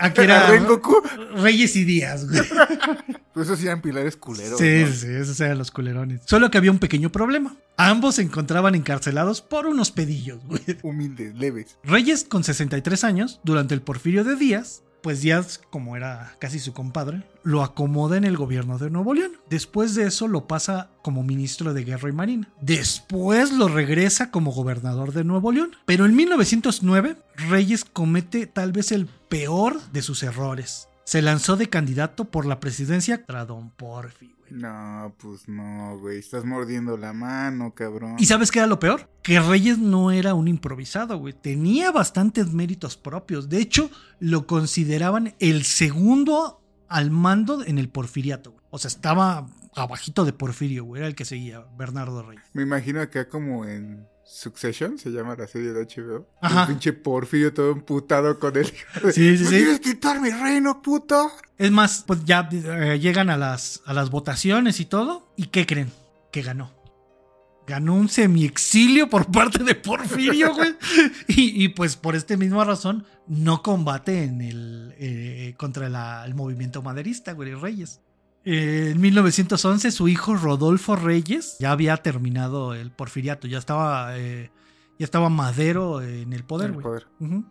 A: Aquí era. Reyes y Díaz, güey.
B: Pues esos eran pilares culeros.
A: Sí,
B: ¿no?
A: sí, esos eran los culerones. Solo que había un pequeño problema. Ambos se encontraban encarcelados por unos pedillos, güey.
B: Humildes, leves.
A: Reyes, con 63 años, durante el porfirio de Díaz, pues Díaz, como era casi su compadre, lo acomoda en el gobierno de Nuevo León. Después de eso lo pasa como ministro de Guerra y Marina. Después lo regresa como gobernador de Nuevo León. Pero en 1909 Reyes comete tal vez el peor de sus errores. Se lanzó de candidato por la presidencia contra Don Porfi. güey.
B: No, pues no, güey. Estás mordiendo la mano, cabrón.
A: ¿Y sabes qué era lo peor? Que Reyes no era un improvisado, güey. Tenía bastantes méritos propios. De hecho, lo consideraban el segundo al mando en el porfiriato. güey. O sea, estaba abajito de Porfirio, güey. Era el que seguía, Bernardo Reyes.
B: Me imagino acá como en Succession, se llama la serie de HBO.
A: Ajá.
B: El pinche Porfirio todo emputado con él.
A: Sí, sí,
B: ¿Me
A: sí.
B: quieres quitar mi reino, puto?
A: Es más, pues ya eh, llegan a las, a las votaciones y todo. ¿Y qué creen? Que ganó. Ganó un semi-exilio por parte de Porfirio, güey. Y, y, pues por esta misma razón no combate en el, eh, contra la- el movimiento maderista, güey, Reyes. Eh, en 1911 su hijo Rodolfo Reyes ya había terminado el porfiriato, ya estaba, eh, ya estaba Madero en el poder,
B: El.
A: Ujú.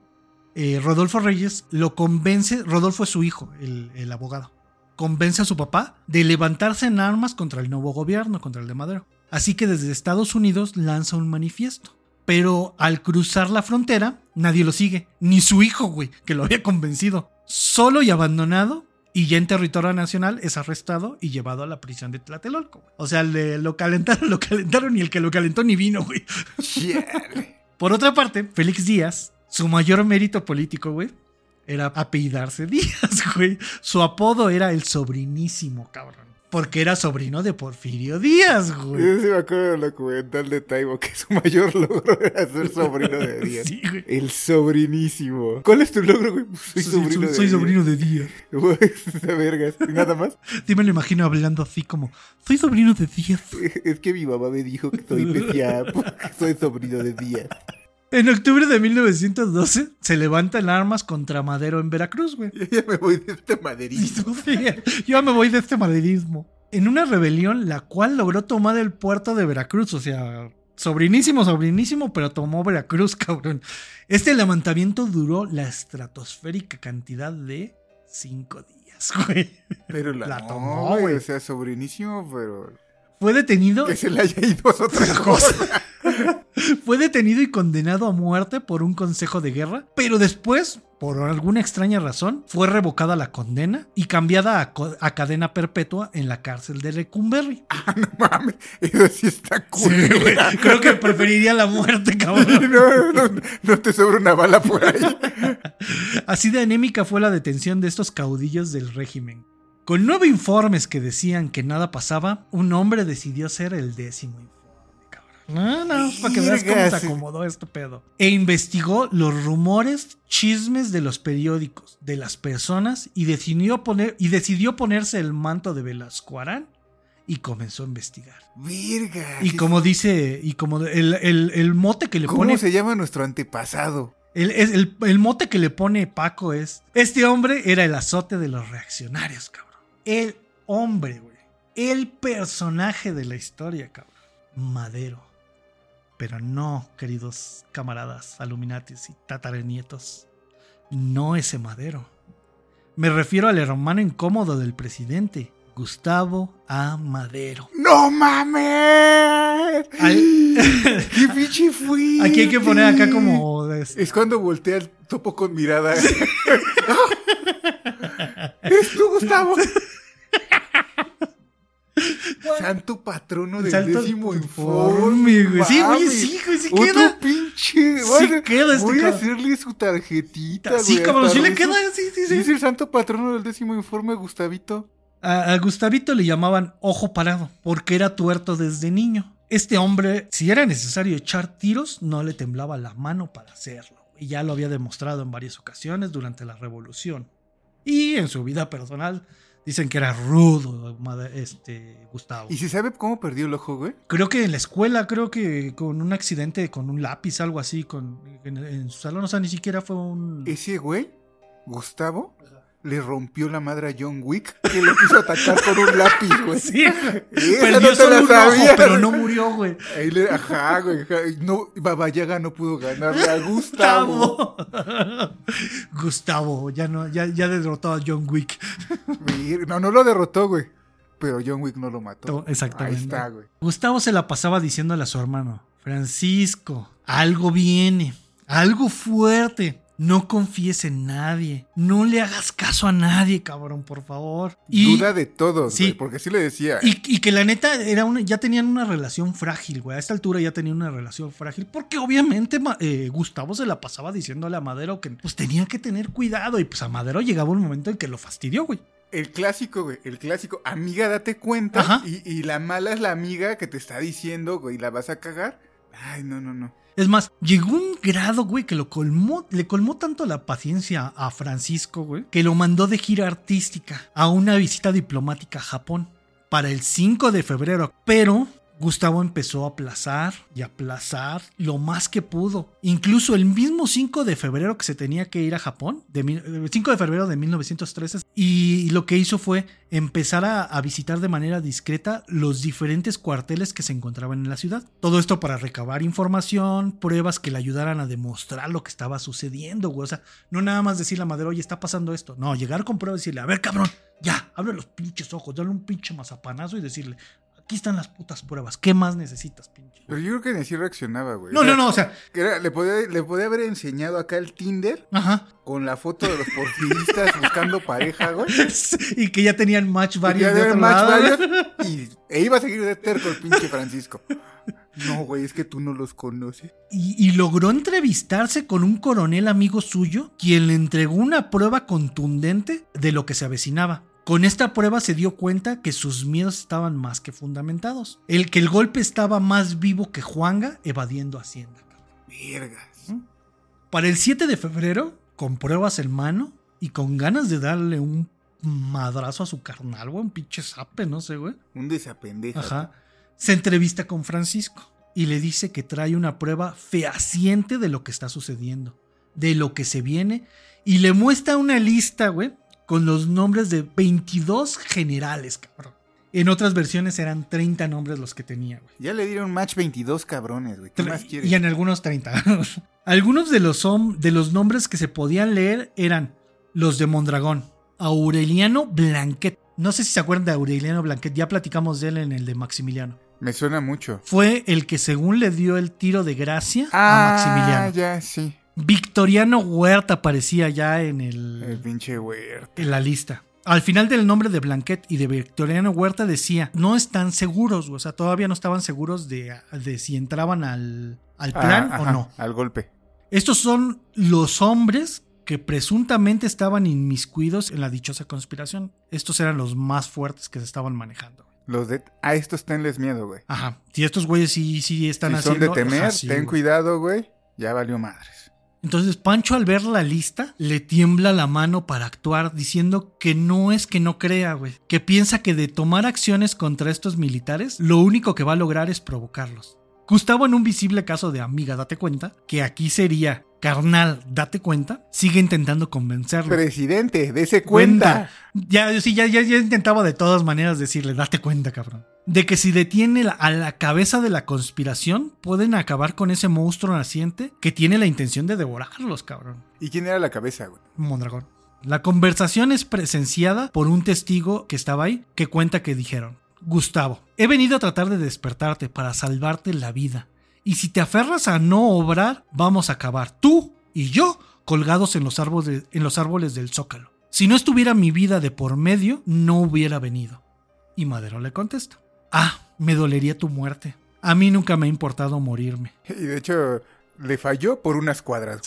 A: Eh, Rodolfo Reyes lo convence, Rodolfo es su hijo, el, el abogado, convence a su papá de levantarse en armas contra el nuevo gobierno, contra el de Madero. Así que desde Estados Unidos lanza un manifiesto. Pero al cruzar la frontera, nadie lo sigue, ni su hijo, güey, que lo había convencido. Solo y abandonado, y ya en territorio nacional es arrestado y llevado a la prisión de Tlatelolco. güey. O sea, le, lo calentaron, lo calentaron y el que lo calentó ni vino, güey. Por otra parte, Félix Díaz, su mayor mérito político, güey, era apellidarse Díaz, güey. Su apodo era el sobrinísimo, cabrón. Porque era sobrino de Porfirio Díaz, güey.
B: Yo sí me acuerdo del documental de Taibo que su mayor logro era ser sobrino de Díaz.
A: Sí, güey.
B: El sobrinísimo. ¿Cuál es tu logro, güey? Pues soy sobrino de
A: soy
B: Díaz.
A: sobrino de Díaz.
B: Güey, vergas. Nada más.
A: Sí me lo imagino hablando así como, soy sobrino de Díaz.
B: Es que mi mamá me dijo que soy especial porque soy sobrino de Díaz.
A: En octubre de 1912 se levantan armas contra Madero en Veracruz, güey.
B: Yo ya me voy de este maderismo.
A: sí, Yo ya me voy de este maderismo. En una rebelión, la cual logró tomar el puerto de Veracruz, o sea, sobrinísimo, sobrinísimo, pero tomó Veracruz, cabrón. Este levantamiento duró la estratosférica cantidad de cinco días, güey.
B: Pero la,
A: La tomó,
B: güey.
A: güey.
B: O sea, sobrinísimo, pero.
A: Fue detenido,
B: Que se le haya ido es otra cosa.
A: fue detenido y condenado a muerte por un consejo de guerra, pero después, por alguna extraña razón, fue revocada la condena y cambiada a, cadena perpetua en la cárcel de Lecumberri.
B: No mames, eso sí está cool.
A: Sí, güey. Creo que preferiría la muerte, cabrón.
B: No, no, no te sobra una bala por ahí.
A: Así de anémica fue la detención de estos caudillos del régimen. Con nueve informes que decían que nada pasaba, un hombre decidió ser el décimo No, no, para que veas cómo se acomodó este pedo. E investigó los rumores, chismes de los periódicos, de las personas y decidió, poner, y decidió ponerse el manto de Velasco Arán y comenzó a investigar.
B: Virga.
A: Y
B: ¿qué-
A: como dice, y como el, el- el mote que le
B: ¿Cómo
A: pone
B: se llama nuestro antepasado?
A: El, el- el mote que le pone Paco es: Este hombre era el azote de los reaccionarios, cabrón. El hombre, güey. El personaje de la historia, cabrón. Madero. Pero no, queridos camaradas, aluminatis y tataranietos. No ese Madero. Me refiero al hermano incómodo del presidente, Gustavo A. Madero.
B: ¡No mames! ¡Qué pinche fui!
A: Aquí hay que poner acá como. este,
B: Es cuando voltea el topo con mirada. ¡Es tú, Gustavo! Santo patrono del
A: Santo
B: décimo
A: informe, güey. Sí,
B: mames.
A: sí, güey, sí
B: Otro
A: queda.
B: pinche.
A: Sí
B: Voy
A: queda este
B: Voy a
A: cabrón.
B: hacerle su tarjetita.
A: Sí,
B: güey,
A: cabrón, sí le queda. Sí, sí,
B: Sí,
A: sí.
B: es el santo patrono del décimo informe, Gustavito.
A: A, a Gustavito le llamaban ojo parado, porque era tuerto desde niño. Este hombre, si era necesario echar tiros, no le temblaba la mano para hacerlo. Y ya lo había demostrado en varias ocasiones durante la revolución. Y en su vida personal, dicen que era rudo, este, Gustavo.
B: ¿Y se sabe cómo perdió el ojo, güey?
A: Creo que en la escuela, creo que con un accidente, con un lápiz, algo así, con, en, en su salón, o sea, ni siquiera fue un...
B: Ese güey, Gustavo, le rompió la madre a John Wick que lo quiso atacar con un lápiz, güey.
A: Sí,
B: Esa no te
A: solo
B: la
A: un ojo,
B: sabía,
A: pero no murió, güey.
B: Ahí le- ajá, güey. ajá, No, Baba Yaga no pudo ganarle a Gustavo.
A: Gustavo. Gustavo, ya no, ya, ya derrotó a John Wick.
B: No, no lo derrotó, güey. Pero John Wick no lo mató.
A: Exactamente.
B: Ahí está, güey.
A: Gustavo se la pasaba diciéndole a su hermano, Francisco, algo viene, algo fuerte. No confíes en nadie. No le hagas caso a nadie, cabrón, por favor. Y,
B: Duda de todos,
A: Sí.
B: Porque sí le decía.
A: y, y que la neta era una, ya tenían una relación frágil, güey. A esta altura ya tenían una relación frágil. Porque obviamente eh, Gustavo se la pasaba diciéndole a Madero que pues tenía que tener cuidado. Y pues a Madero llegaba un momento en que lo fastidió, güey.
B: El clásico, güey. El clásico. Amiga, date cuenta. Y la mala es la amiga que te está diciendo, güey, la vas a cagar. Ay, no, no, no.
A: Es más, llegó un grado, güey, que lo colmó, le colmó tanto la paciencia a Francisco, güey, que lo mandó de gira artística a una visita diplomática a Japón para el 5 de febrero. Pero Gustavo empezó a aplazar y aplazar lo más que pudo. Incluso el mismo 5 de febrero que se tenía que ir a Japón, de mil- el 5 de febrero de 1913, y lo que hizo fue empezar a, a visitar de manera discreta los diferentes cuarteles que se encontraban en la ciudad. Todo esto para recabar información, pruebas que le ayudaran a demostrar lo que estaba sucediendo, güey. O sea, no nada más decirle a Madero, oye, está pasando esto. No, llegar con pruebas y decirle, a ver, cabrón, ya, abre los pinches ojos, dale un pinche mazapanazo y decirle, aquí están las putas pruebas, ¿qué más necesitas, pinche?
B: Pero yo creo que ni así reaccionaba, güey.
A: No,
B: O sea,
A: no, no, o sea,
B: era- le, podía, le podía haber enseñado acá el Tinder
A: ajá.
B: con la foto de los porfiristas buscando pareja, güey.
A: y que ya tenían match varios
B: Ya
A: de
B: match
A: lado.
B: varios, y e iba a seguir de terco el pinche Francisco. No, güey, es que tú no los conoces.
A: Y, y logró entrevistarse con un coronel amigo suyo, quien le entregó una prueba contundente de lo que se avecinaba. Con esta prueba se dio cuenta que sus miedos estaban más que fundamentados. El que el golpe estaba más vivo que Juanga evadiendo Hacienda.
B: Vergas.
A: Para el 7 de febrero, con pruebas en mano y con ganas de darle un madrazo a su carnal, güey, un pinche zape, no sé, güey.
B: Un desapendeja.
A: Ajá. Se entrevista con Francisco y le dice que trae una prueba fehaciente de lo que está sucediendo, de lo que se viene, y le muestra una lista, güey, con los nombres de 22 generales, cabrón. En otras versiones eran 30 nombres los que tenía, güey.
B: Ya le dieron match 22 cabrones, güey. ¿Qué más quieres?
A: Y en algunos 30. algunos de los, de los nombres que se podían leer eran los de Mondragón, Aureliano Blanquet. No sé si se acuerdan de Aureliano Blanquet, ya platicamos de él en el de Maximiliano.
B: Me suena mucho.
A: Fue el que según le dio el tiro de gracia a
B: Ah,
A: Maximiliano.
B: ya, sí.
A: Victoriano Huerta aparecía ya en, el,
B: El pinche huerta.
A: en la lista. Al final del nombre de Blanquet y de Victoriano Huerta decía, no están seguros, o sea, todavía no estaban seguros de, de si entraban al, al plan
B: Ah,
A: o
B: ajá,
A: no.
B: Al golpe.
A: Estos son los hombres que presuntamente estaban inmiscuidos en la dichosa conspiración. Estos eran los más fuertes que se estaban manejando.
B: Los de. A estos tenles miedo, güey.
A: Ajá. Si estos güeyes sí, sí están
B: Si son de temer,
A: sí,
B: ten
A: güey.
B: cuidado, güey. Ya valió madres.
A: Entonces Pancho al ver la lista le tiembla la mano para actuar diciendo que no es que no crea, güey, que piensa que de tomar acciones contra estos militares lo único que va a lograr es provocarlos. Gustavo en un visible caso de amiga, date cuenta, que aquí sería carnal, date cuenta, sigue intentando convencerlo.
B: Presidente, dese cuenta.
A: Ya, sí, ya, ya, ya intentaba de todas maneras decirle, date cuenta, cabrón. De que si detiene a la cabeza de la conspiración, pueden acabar con ese monstruo naciente que tiene la intención de devorarlos, cabrón.
B: ¿Y quién era la cabeza, güey?
A: Mondragón. La conversación es presenciada por un testigo que estaba ahí que cuenta que dijeron, Gustavo, he venido a tratar de despertarte para salvarte la vida. Y si te aferras a no obrar, vamos a acabar tú y yo colgados en los árboles, en los árboles del zócalo. Si no estuviera mi vida de por medio, no hubiera venido. Y Madero le contesta, ah, me dolería tu muerte. A mí nunca me ha importado morirme.
B: Y de hecho, le falló por unas cuadras.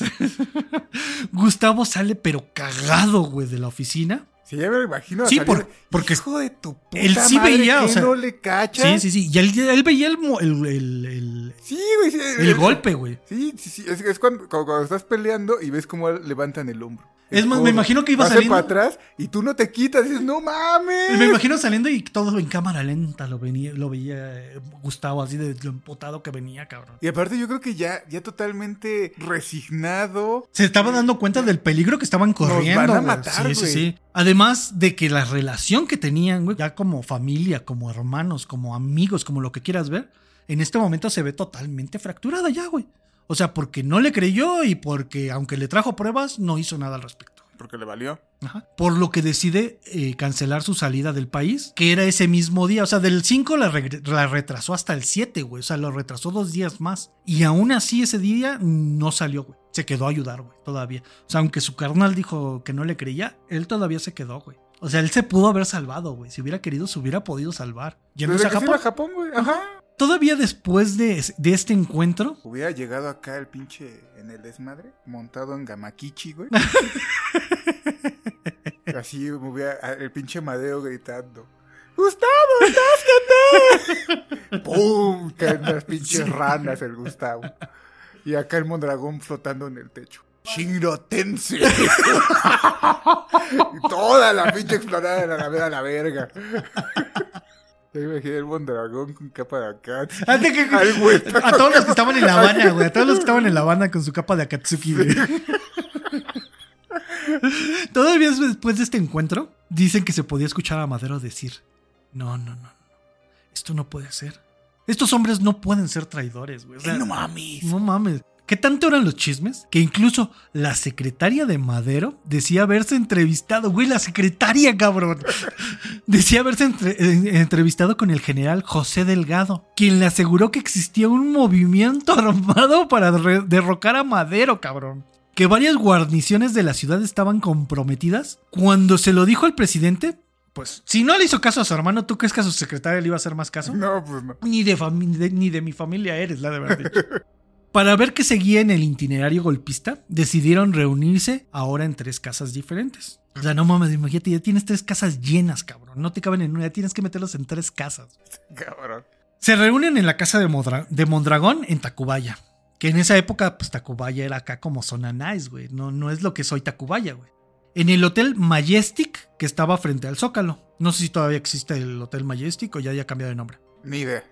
A: Gustavo sale pero cagado, güey, de la oficina
B: Sí, ya me lo imagino.
A: Sí, por- porque
B: Hijo de tu puta
A: él sí
B: madre,
A: veía, o
B: ¿que
A: sea,
B: no le cacha?
A: Sí, sí, sí. Y él, él veía el, el, el- el-
B: Sí, güey. sí,
A: el golpe, güey.
B: Sí, sí, sí. Es, es cuando, cuando- cuando estás peleando y ves cómo levantan el hombro.
A: Es más, me imagino que iba
B: Hace
A: saliendo.
B: para atrás y tú no te quitas. Dices, no mames.
A: Me imagino saliendo y todo en cámara lenta lo, venía, lo veía eh, Gustavo así de lo empotado que venía, cabrón.
B: Y aparte yo creo que ya, ya totalmente resignado.
A: Se estaba dando cuenta del peligro que estaban corriendo.
B: van a matar,
A: sí, sí, sí. Además de que la relación que tenían, güey, ya como familia, como hermanos, como amigos, como lo que quieras ver, en este momento se ve totalmente fracturada ya, güey. O sea, porque no le creyó y porque, aunque le trajo pruebas, no hizo nada al respecto.
B: Porque le valió.
A: Ajá. Por lo que decide eh, cancelar su salida del país, que era ese mismo día. O sea, del 5 la, retrasó hasta el 7, güey. O sea, lo retrasó dos días más. Y aún así ese día no salió, güey. Se quedó a ayudar, güey, todavía. O sea, aunque su carnal dijo que no le creía, él todavía se quedó, güey. O sea, él se pudo haber salvado, güey. Si hubiera querido, se hubiera podido salvar.
B: Desde
A: a Japón.
B: a Japón, güey. Ajá.
A: Todavía después de, de este encuentro,
B: Hubiera llegado acá el pinche en el desmadre, montado en Gamakichi, güey. Así me hubiera el pinche Madeo gritando. ¡Gustavo, estás ¡Pum! Caen las pinches ranas el Gustavo. Y acá el Mondragón flotando en el techo. ¡Shinrotense! y toda la pinche explorada de la nave a la verga. Ya imaginé el Mondragón con capa de acá.
A: Antes que-
B: Ay, güey.
A: a todos los que estaban en La Habana, güey. A todos los que estaban en La Habana con su capa de Akatsuki, güey. Todavía después de este encuentro, dicen que se podía escuchar a Madero decir: No, no, no, no. Esto no puede ser. Estos hombres no pueden ser traidores, güey. O sea,
B: no mames.
A: no mames. ¿Qué tanto eran los chismes? Que incluso la secretaria de Madero decía haberse entrevistado, güey, la secretaria, cabrón. Decía haberse entre- eh, entrevistado con el general José Delgado, quien le aseguró que existía un movimiento armado para derrocar a Madero, cabrón. Que varias guarniciones de la ciudad estaban comprometidas. Cuando se lo dijo al presidente, pues si no le hizo caso a su hermano, ¿tú crees que a su secretaria le iba a hacer más caso?
B: No, pues no.
A: Ni de, de- ni de mi familia eres, la de verdad. Para ver qué seguía en el itinerario golpista, decidieron reunirse ahora en tres casas diferentes. O sea, no mames, imagínate, ya tienes tres casas llenas, cabrón. No te caben en una, ya tienes que meterlos en tres casas.
B: Cabrón.
A: Se reúnen en la casa de, Modra- de Mondragón en Tacubaya. Que en esa época, pues Tacubaya era acá como zona nice, güey. No, no es lo que soy Tacubaya, güey. En el Hotel Majestic, que estaba frente al Zócalo. No sé si todavía existe el Hotel Majestic o ya haya cambiado de nombre
B: Ni idea.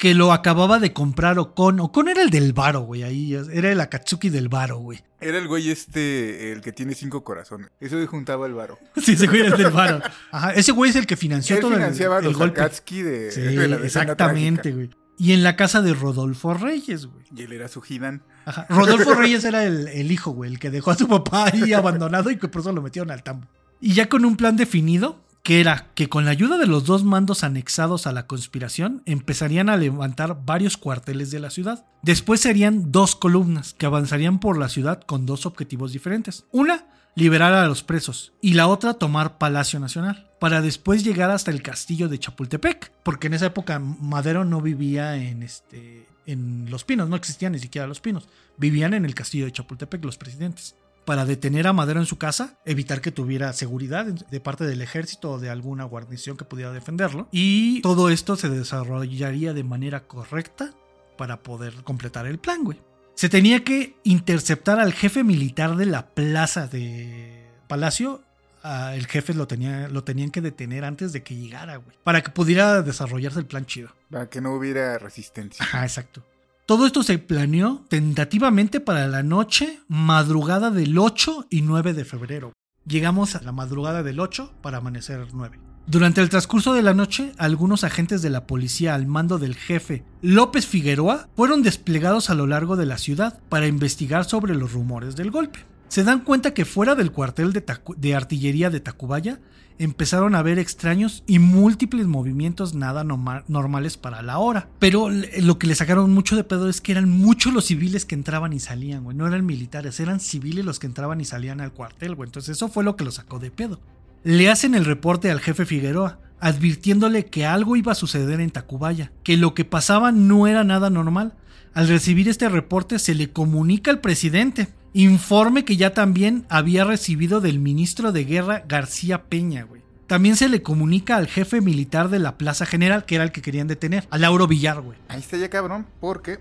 A: Que lo acababa de comprar Ocon. Ocon era el del Varo, güey. Ahí era el Akatsuki del Varo, güey.
B: Era el güey este, el que tiene cinco corazones. Eso de juntaba el varo.
A: Sí, ese güey era el del Varo. Ajá, ese güey es el que financió
B: Él
A: todo el,
B: financiaba
A: el
B: los
A: golpe.
B: Akatsuki de,
A: Sí,
B: de la
A: exactamente, güey. Y en la casa de Rodolfo Reyes, güey.
B: Y él era su Hidan.
A: Ajá. Rodolfo Reyes era el, el hijo, güey, el que dejó a su papá ahí abandonado y que por eso lo metieron al tambo. Y ya con un plan definido, que era que con la ayuda de los dos mandos anexados a la conspiración, empezarían a levantar varios cuarteles de la ciudad. Después serían dos columnas que avanzarían por la ciudad con dos objetivos diferentes. Una, liberar a los presos y la otra tomar Palacio Nacional para después llegar hasta el castillo de Chapultepec, porque en esa época Madero no vivía en este en Los Pinos, no existían ni siquiera Los Pinos, vivían en el castillo de Chapultepec los presidentes. Para detener a Madero en su casa, evitar que tuviera seguridad de parte del ejército o de alguna guarnición que pudiera defenderlo. Y todo esto se desarrollaría de manera correcta para poder completar el plan, güey. Se tenía que interceptar al jefe militar de la plaza de Palacio. Ah, el jefe lo, tenía, lo tenían que detener antes de que llegara, güey. Para que pudiera desarrollarse el plan chido.
B: Para que no hubiera resistencia.
A: Ajá, exacto. Todo esto se planeó tentativamente para la noche, madrugada del 8 y 9 de febrero. Llegamos a la madrugada del 8 para amanecer 9. Durante el transcurso de la noche, algunos agentes de la policía al mando del jefe López Figueroa fueron desplegados a lo largo de la ciudad para investigar sobre los rumores del golpe. Se dan cuenta que fuera del cuartel de, artillería de Tacubaya empezaron a ver extraños y múltiples movimientos nada norma- normales para la hora. Pero lo que le sacaron mucho de pedo es que eran muchos los civiles que entraban y salían, güey. No eran militares, eran civiles los que entraban y salían al cuartel, güey. Entonces eso fue lo que lo sacó de pedo. Le hacen el reporte al jefe Figueroa, advirtiéndole que algo iba a suceder en Tacubaya, que lo que pasaba no era nada normal. Al recibir este reporte se le comunica al presidente, informe que ya también había recibido del ministro de Guerra García Peña, güey. También se le comunica al jefe militar de la Plaza General, que era el que querían detener, a Lauro Villar, güey.
B: Ahí está ya cabrón, porque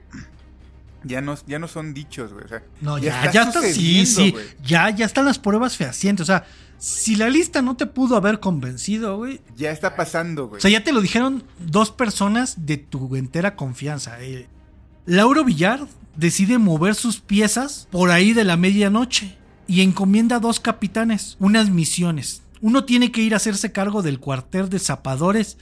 B: Ya no, ya no son dichos, güey. O sea,
A: No,
B: ya
A: ya,
B: está
A: ya está, sí, sí.
B: güey.
A: Ya, ya están las pruebas fehacientes. O sea, si la lista no te pudo haber convencido, güey.
B: ya está pasando, güey.
A: O sea, ya te lo dijeron dos personas de tu entera confianza. eh. Lauro Villar decide mover sus piezas por ahí de la medianoche y encomienda a dos capitanes unas misiones. Uno tiene que ir a hacerse cargo del cuartel de zapadores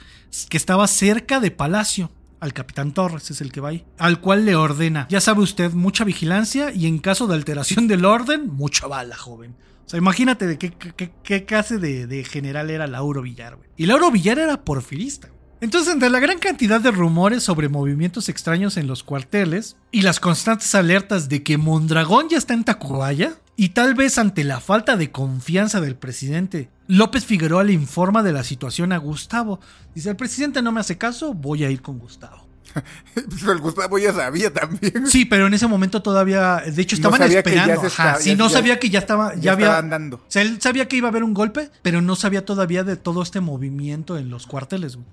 A: que estaba cerca de Palacio. Al capitán Torres es el que va ahí. Al cual le ordena, ya sabe usted, mucha vigilancia y en caso de alteración del orden, mucha bala, joven. O sea, imagínate de qué, clase de, de general era Lauro Villar, güey. Y Lauro Villar era porfirista. Entonces, entre la gran cantidad de rumores sobre movimientos extraños en los cuarteles y las constantes alertas de que Mondragón ya está en Tacubaya, y tal vez ante la falta de confianza del presidente, López Figueroa le informa de la situación a Gustavo. Dice, el presidente no me hace caso, voy a ir con Gustavo.
B: Pues el Gustavo ya sabía también.
A: Sí, pero en ese momento todavía, de hecho, estaban esperando. Ajá,
B: estaba-
A: sí,
B: ya-
A: no sabía que ya estaba, ya,
B: ya
A: había,
B: estaban dando.
A: o sea, él sabía que iba a haber un golpe, pero no sabía todavía de todo este movimiento en los cuarteles. güey.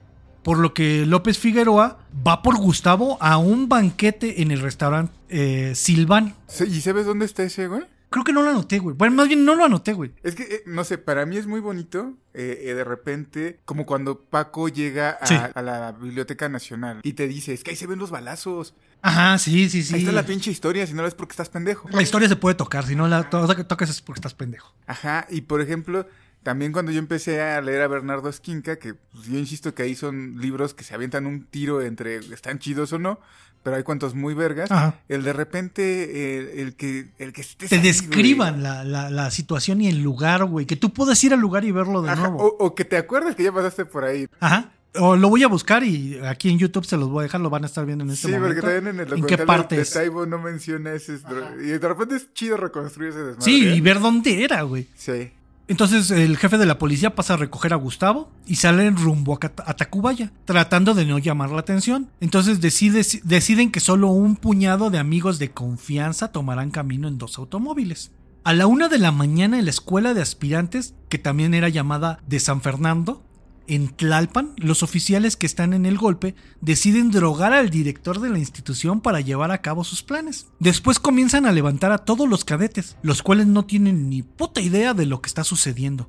A: Por lo que López Figueroa va por Gustavo a un banquete en el restaurante eh, Silván.
B: ¿Y sabes dónde está ese, güey?
A: Creo que no lo anoté, güey. Bueno, más bien no lo anoté, güey.
B: Es que, eh, no sé, para mí es muy bonito, eh, eh, de repente, como cuando Paco llega a,
A: Sí.
B: a la Biblioteca Nacional y te dice, es que ahí se ven los balazos.
A: Ajá, sí, sí, sí.
B: Ahí está la pinche historia, si no la es porque estás pendejo.
A: La historia se puede tocar, si no la to- tocas es porque estás pendejo.
B: Ajá, y por ejemplo, también cuando yo empecé a leer a Bernardo Esquinca, que pues, yo insisto que ahí son libros que se avientan un tiro entre están chidos o no, pero hay cuantos muy vergas.
A: Ajá.
B: El de repente, el, el que el que estés
A: Te
B: ahí,
A: describan la, la- la situación y el lugar, güey. Que tú puedas ir al lugar y verlo de.
B: Ajá,
A: nuevo.
B: o, o que te acuerdas que ya pasaste por ahí.
A: Ajá. O lo voy a buscar y aquí en YouTube se los voy a dejar, lo van a estar viendo en este
B: sí,
A: momento.
B: porque también en el
A: ¿En qué
B: documental
A: parte
B: de? Taibo no menciona ese. Y de repente es chido reconstruir ese desmadre.
A: Sí,
B: ¿eh?
A: y ver dónde era, güey.
B: Sí.
A: Entonces el jefe de la policía pasa a recoger a Gustavo y salen rumbo a, Tacubaya, tratando de no llamar la atención. Entonces decide- deciden que solo un puñado de amigos de confianza tomarán camino en dos automóviles. A la una de la mañana en la escuela de aspirantes, que también era llamada de San Fernando, en Tlalpan, los oficiales que están en el golpe deciden drogar al director de la institución para llevar a cabo sus planes. Después comienzan a levantar a todos los cadetes, los cuales no tienen ni puta idea de lo que está sucediendo.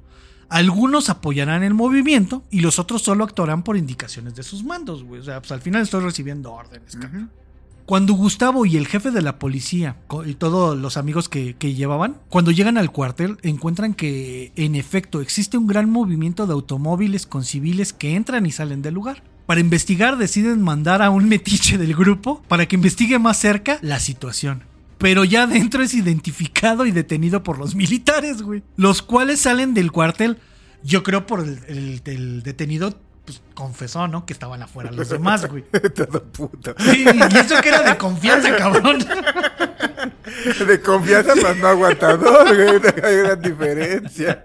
A: Algunos apoyarán el movimiento y los otros solo actuarán por indicaciones de sus mandos, güey. O sea, pues al final estoy recibiendo órdenes, cabrón. Cuando Gustavo y el jefe de la policía y todos los amigos que, llevaban, cuando llegan al cuartel, encuentran que en efecto existe un gran movimiento de automóviles con civiles que entran y salen del lugar. Para investigar deciden mandar a un metiche del grupo para que investigue más cerca la situación. Pero ya dentro es identificado y detenido por los militares, güey. Los cuales salen del cuartel. Yo creo por el detenido, pues confesó, ¿no? Que estaban afuera los demás, güey.
B: Todo puto.
A: Sí, y eso que era de confianza, cabrón.
B: De confianza más no aguantador, güey. Hay gran diferencia.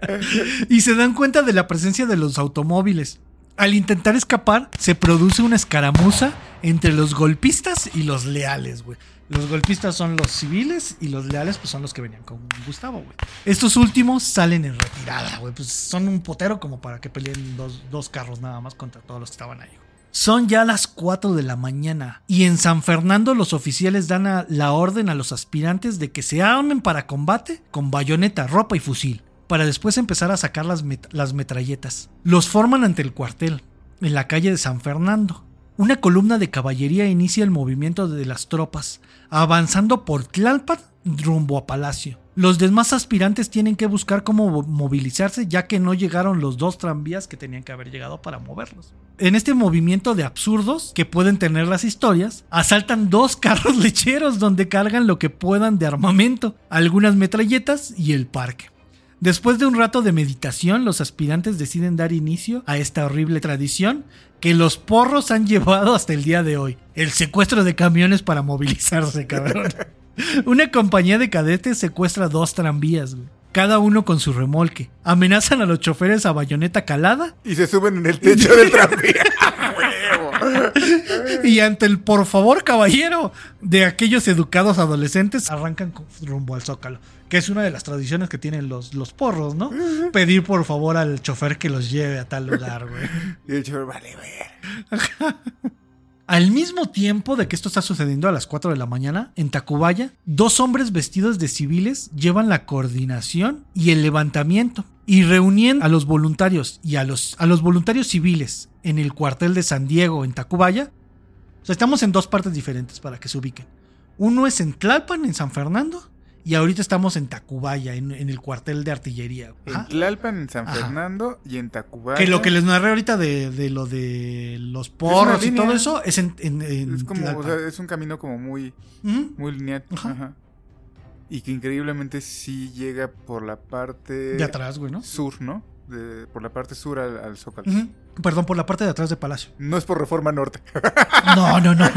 A: Y se dan cuenta de la presencia de los automóviles. Al intentar escapar, se produce una escaramuza entre los golpistas y los leales, güey. Los golpistas son los civiles y los leales pues son los que venían con Gustavo, güey. Estos últimos salen en retirada, güey. Pues son un potero como para que peleen dos, dos carros nada más contra todos los que estaban ahí. Son ya las 4 de la mañana y en San Fernando los oficiales dan la orden a los aspirantes de que se armen para combate con bayoneta, ropa y fusil, para después empezar a sacar las, las metralletas. Los forman ante el cuartel, en la calle de San Fernando. Una columna de caballería inicia el movimiento de las tropas, avanzando por Tlalpan rumbo a Palacio. Los demás aspirantes tienen que buscar cómo mo- movilizarse ya que no llegaron los dos tranvías que tenían que haber llegado para moverlos. En este movimiento de absurdos que pueden tener las historias, asaltan dos carros lecheros donde cargan lo que puedan de armamento, algunas metralletas y el parque. Después de un rato de meditación, los aspirantes deciden dar inicio a esta horrible tradición que los porros han llevado hasta el día de hoy. El secuestro de camiones para movilizarse, cabrón. Una compañía de cadetes secuestra dos tranvías, güey. Cada uno con su remolque. Amenazan a los choferes a bayoneta calada
B: Y se suben en el techo del tranvía.
A: Y ante el por favor caballero de aquellos educados adolescentes arrancan rumbo al zócalo. Que es una de las tradiciones que tienen los, los porros, ¿no? Pedir por favor al chofer que los lleve a tal lugar, güey.
B: Y el chofer, vale, ver.
A: Al mismo tiempo de que esto está sucediendo a las 4 de la mañana, en Tacubaya, dos hombres vestidos de civiles llevan la coordinación y el levantamiento y reúnen a los voluntarios y a los, a los voluntarios civiles en el cuartel de San Diego, en Tacubaya. O sea, estamos en dos partes diferentes para que se ubiquen. Uno es en Tlalpan, en San Fernando, y ahorita estamos en Tacubaya, en, en el cuartel de artillería.
B: En. Tlalpan, en San
A: Ajá.
B: Fernando y en Tacubaya.
A: Que lo que les narré ahorita de, de lo de los porros y todo eso es en, en, en
B: Es como, o sea, es un camino como muy, muy lineal.
A: Ajá.
B: Y que increíblemente sí llega por la parte
A: De atrás, güey, ¿no?
B: sur, ¿no? De- por la parte sur al, al Zócalo.
A: Perdón, por la parte de atrás de Palacio.
B: No es por Reforma Norte.
A: No, no, no.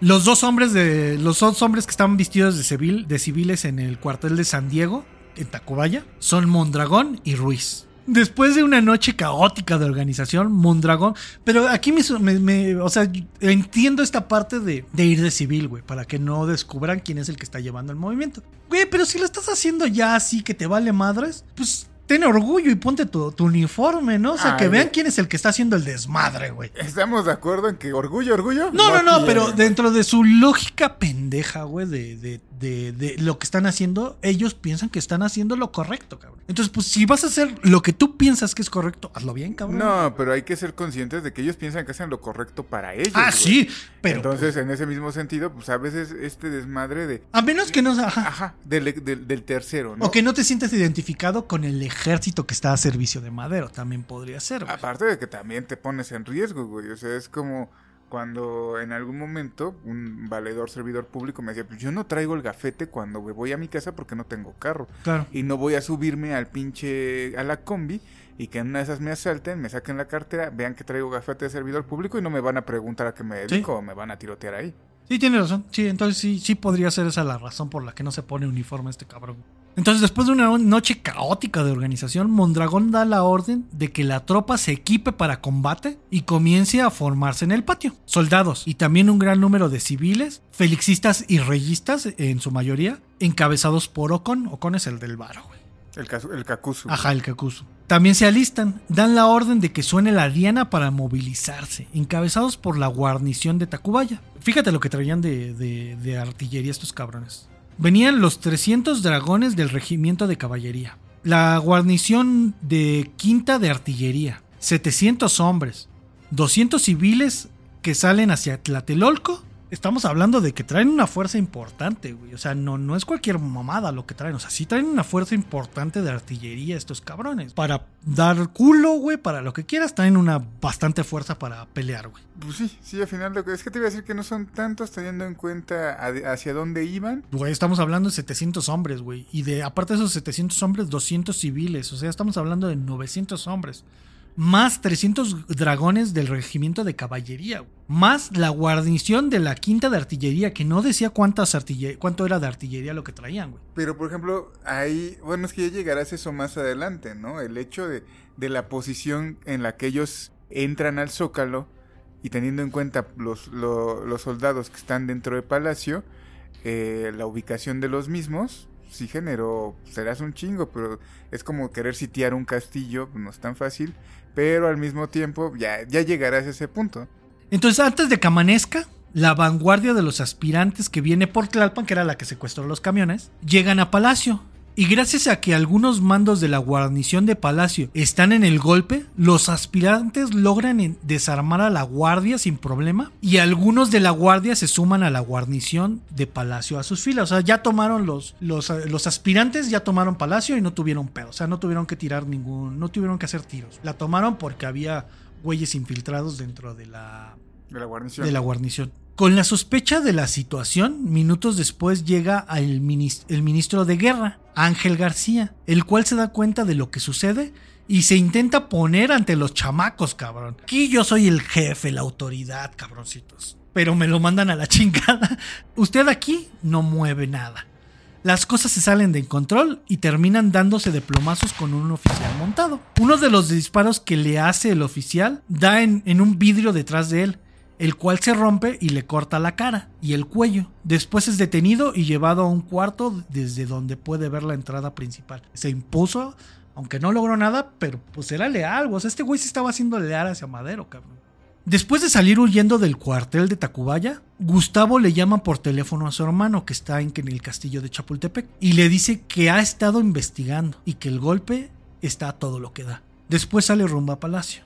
A: Los dos hombres de. Los dos hombres que estaban vestidos de civil, de civiles en el cuartel de San Diego, en Tacubaya, son Mondragón y Ruiz. Después de una noche caótica de organización, Mondragón. Pero aquí me, me- o sea, entiendo esta parte de, de ir de civil, güey, para que no descubran quién es el que está llevando el movimiento. Güey, pero si lo estás haciendo ya así que te vale madres, pues ten orgullo y ponte tu, tu uniforme, ¿no? O sea, que vean
B: güey.
A: quién es el que está haciendo el desmadre, güey.
B: ¿Estamos de acuerdo en que orgullo, orgullo?
A: No, no, no, pero dentro de su lógica pendeja, güey, de, de, de, de lo que están haciendo, ellos piensan que están haciendo lo correcto, cabrón. Entonces, pues si vas a hacer lo que tú piensas que es correcto, hazlo bien, cabrón.
B: No, pero hay que ser conscientes de que ellos piensan que hacen lo correcto para ellos.
A: ah,
B: güey.
A: sí, pero
B: Entonces, en ese mismo sentido, pues a veces este desmadre de.
A: a menos que no, ajá,
B: Ajá, del, del, del tercero, ¿no?
A: o que no te sientas identificado con el ejército que está a servicio de Madero, también podría ser. güey.
B: Aparte de que también te pones en riesgo, güey. O sea, es como cuando en algún momento un valedor servidor público me decía, pues yo no traigo el gafete cuando me voy a mi casa porque no tengo carro.
A: Claro.
B: Y no voy a subirme al pinche, a la combi y que en una de esas me asalten, me saquen la cartera, vean que traigo gafete de servidor público y no me van a preguntar a qué me dedico o me van a tirotear ahí.
A: Sí, tiene razón. Sí, entonces sí, sí podría ser esa la razón por la que no se pone uniforme este cabrón. Entonces, después de una noche caótica de organización, Mondragón da la orden de que la tropa se equipe para combate y comience a formarse en el patio. Soldados y también un gran número de civiles, felixistas y reyistas en su mayoría, encabezados por Ocon. Ocon es el del varo, güey.
B: El, el Kakuzu.
A: Ajá, el Kakuzu. También se alistan, dan la orden de que suene la diana para movilizarse, encabezados por la guarnición de Tacubaya. Fíjate lo que traían de, de- de artillería estos cabrones. Venían los 300 dragones del regimiento de caballería, la guarnición de quinta de artillería, 700 hombres, 200 civiles que salen hacia Tlatelolco. Estamos hablando de que traen una fuerza importante, güey. O sea, no, no es cualquier mamada lo que traen. O sea, sí traen una fuerza importante de artillería estos cabrones. Para dar culo, güey, para lo que quieras, traen una bastante fuerza para pelear, güey.
B: Pues sí, sí, al final lo que es que te iba a decir que no son tantos teniendo en cuenta hacia dónde iban.
A: Güey, estamos hablando de 700 hombres, güey. Y de, aparte de esos 700 hombres, 200 civiles. O sea, estamos hablando de 900 hombres. Más 300 dragones del regimiento de caballería. Más la guarnición de la quinta de artillería, que no decía cuántas artiller- cuánto era de artillería lo que traían, güey.
B: Pero, por ejemplo, ahí, bueno, es que ya llegarás eso más adelante, ¿no? El hecho de, de la posición en la que ellos entran al zócalo y teniendo en cuenta los, lo- los soldados que están dentro del palacio, eh, la ubicación de los mismos, sí generó, serás un chingo, pero es como querer sitiar un castillo, no es tan fácil, pero al mismo tiempo ya, ya llegarás a ese punto.
A: Entonces, antes de que amanezca, la vanguardia de los aspirantes que viene por Tlalpan, que era la que secuestró los camiones, llegan a Palacio. Y gracias a que algunos mandos de la guarnición de Palacio están en el golpe, los aspirantes logran desarmar a la guardia sin problema y algunos de la guardia se suman a la guarnición de Palacio a sus filas. O sea, ya tomaron los, los, eh, los aspirantes, ya tomaron Palacio y no tuvieron pedo. O sea, no tuvieron que tirar ningún, no tuvieron que hacer tiros. La tomaron porque había güeyes infiltrados dentro de la
B: De la guarnición.
A: Con la sospecha de la situación, minutos después llega el, minis- el ministro de guerra, Ángel García, el cual se da cuenta de lo que sucede y se intenta poner ante los chamacos, cabrón. Aquí yo soy el jefe, la autoridad, cabroncitos. Pero me lo mandan a la chingada. Usted aquí no mueve nada. Las cosas se salen de control y terminan dándose de plomazos con un oficial montado. Uno de los disparos que le hace el oficial da en un vidrio detrás de él, el cual se rompe y le corta la cara y el cuello. Después es detenido y llevado a un cuarto desde donde puede ver la entrada principal. Se impuso, aunque no logró nada, pero pues era leal. O sea, este güey se estaba haciendo leal hacia Madero, cabrón. Después de salir huyendo del cuartel de Tacubaya, Gustavo le llama por teléfono a su hermano que está en el castillo de Chapultepec y le dice que ha estado investigando y que el golpe está a todo lo que da. Después sale rumbo a Palacio.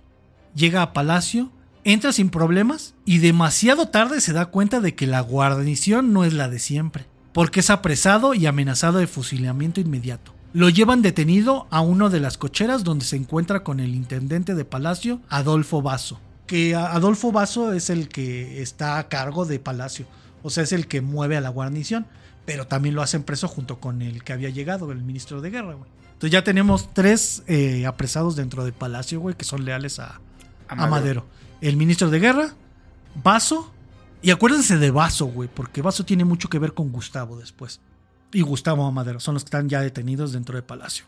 A: Llega a Palacio, entra sin problemas y demasiado tarde se da cuenta de que la guarnición no es la de siempre, porque es apresado y amenazado de fusilamiento inmediato. Lo llevan detenido a una de las cocheras donde se encuentra con el intendente de Palacio, Adolfo Vaso. Que Adolfo Vaso es el que está a cargo de Palacio, o sea, es el que mueve a la guarnición, pero también lo hacen preso junto con el que había llegado, el ministro de guerra, güey. Entonces ya tenemos tres eh, apresados dentro de Palacio, güey, que son leales a, a Madero. a Madero. El ministro de guerra, Vaso, y acuérdense de Vaso, güey, porque Vaso tiene mucho que ver con Gustavo después y Gustavo Amadero son los que están ya detenidos dentro del palacio.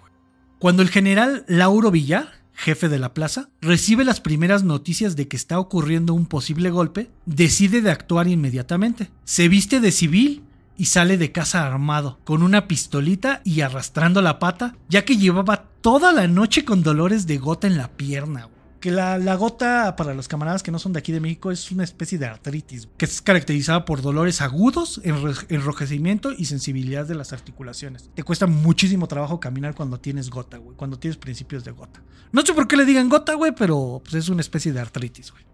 A: Cuando el general Lauro Villar, jefe de la plaza, recibe las primeras noticias de que está ocurriendo un posible golpe, decide de actuar inmediatamente. Se viste de civil y sale de casa armado, con una pistolita y arrastrando la pata, ya que llevaba toda la noche con dolores de gota en la pierna que la, gota, para los camaradas que no son de aquí de México, es una especie de artritis, que es caracterizada por dolores agudos, enrojecimiento y sensibilidad de las articulaciones. Te cuesta muchísimo trabajo caminar cuando tienes gota, güey, cuando tienes principios de gota. No sé por qué le digan gota, güey, pero pues, es una especie de artritis, güey.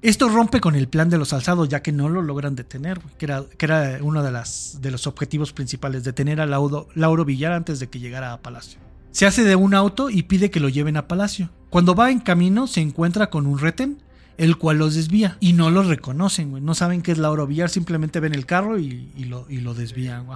A: Esto rompe con el plan de los alzados, ya que no lo logran detener, que era, que era uno de, las, de los objetivos principales, detener a Lauro Villar antes de que llegara a Palacio. Se hace de un auto y pide que lo lleven a Palacio. Cuando va en camino se encuentra con un retén, el cual los desvía. Y no los reconocen, güey. No saben qué es Lauro Villar, simplemente ven el carro y, lo, y lo, desvían,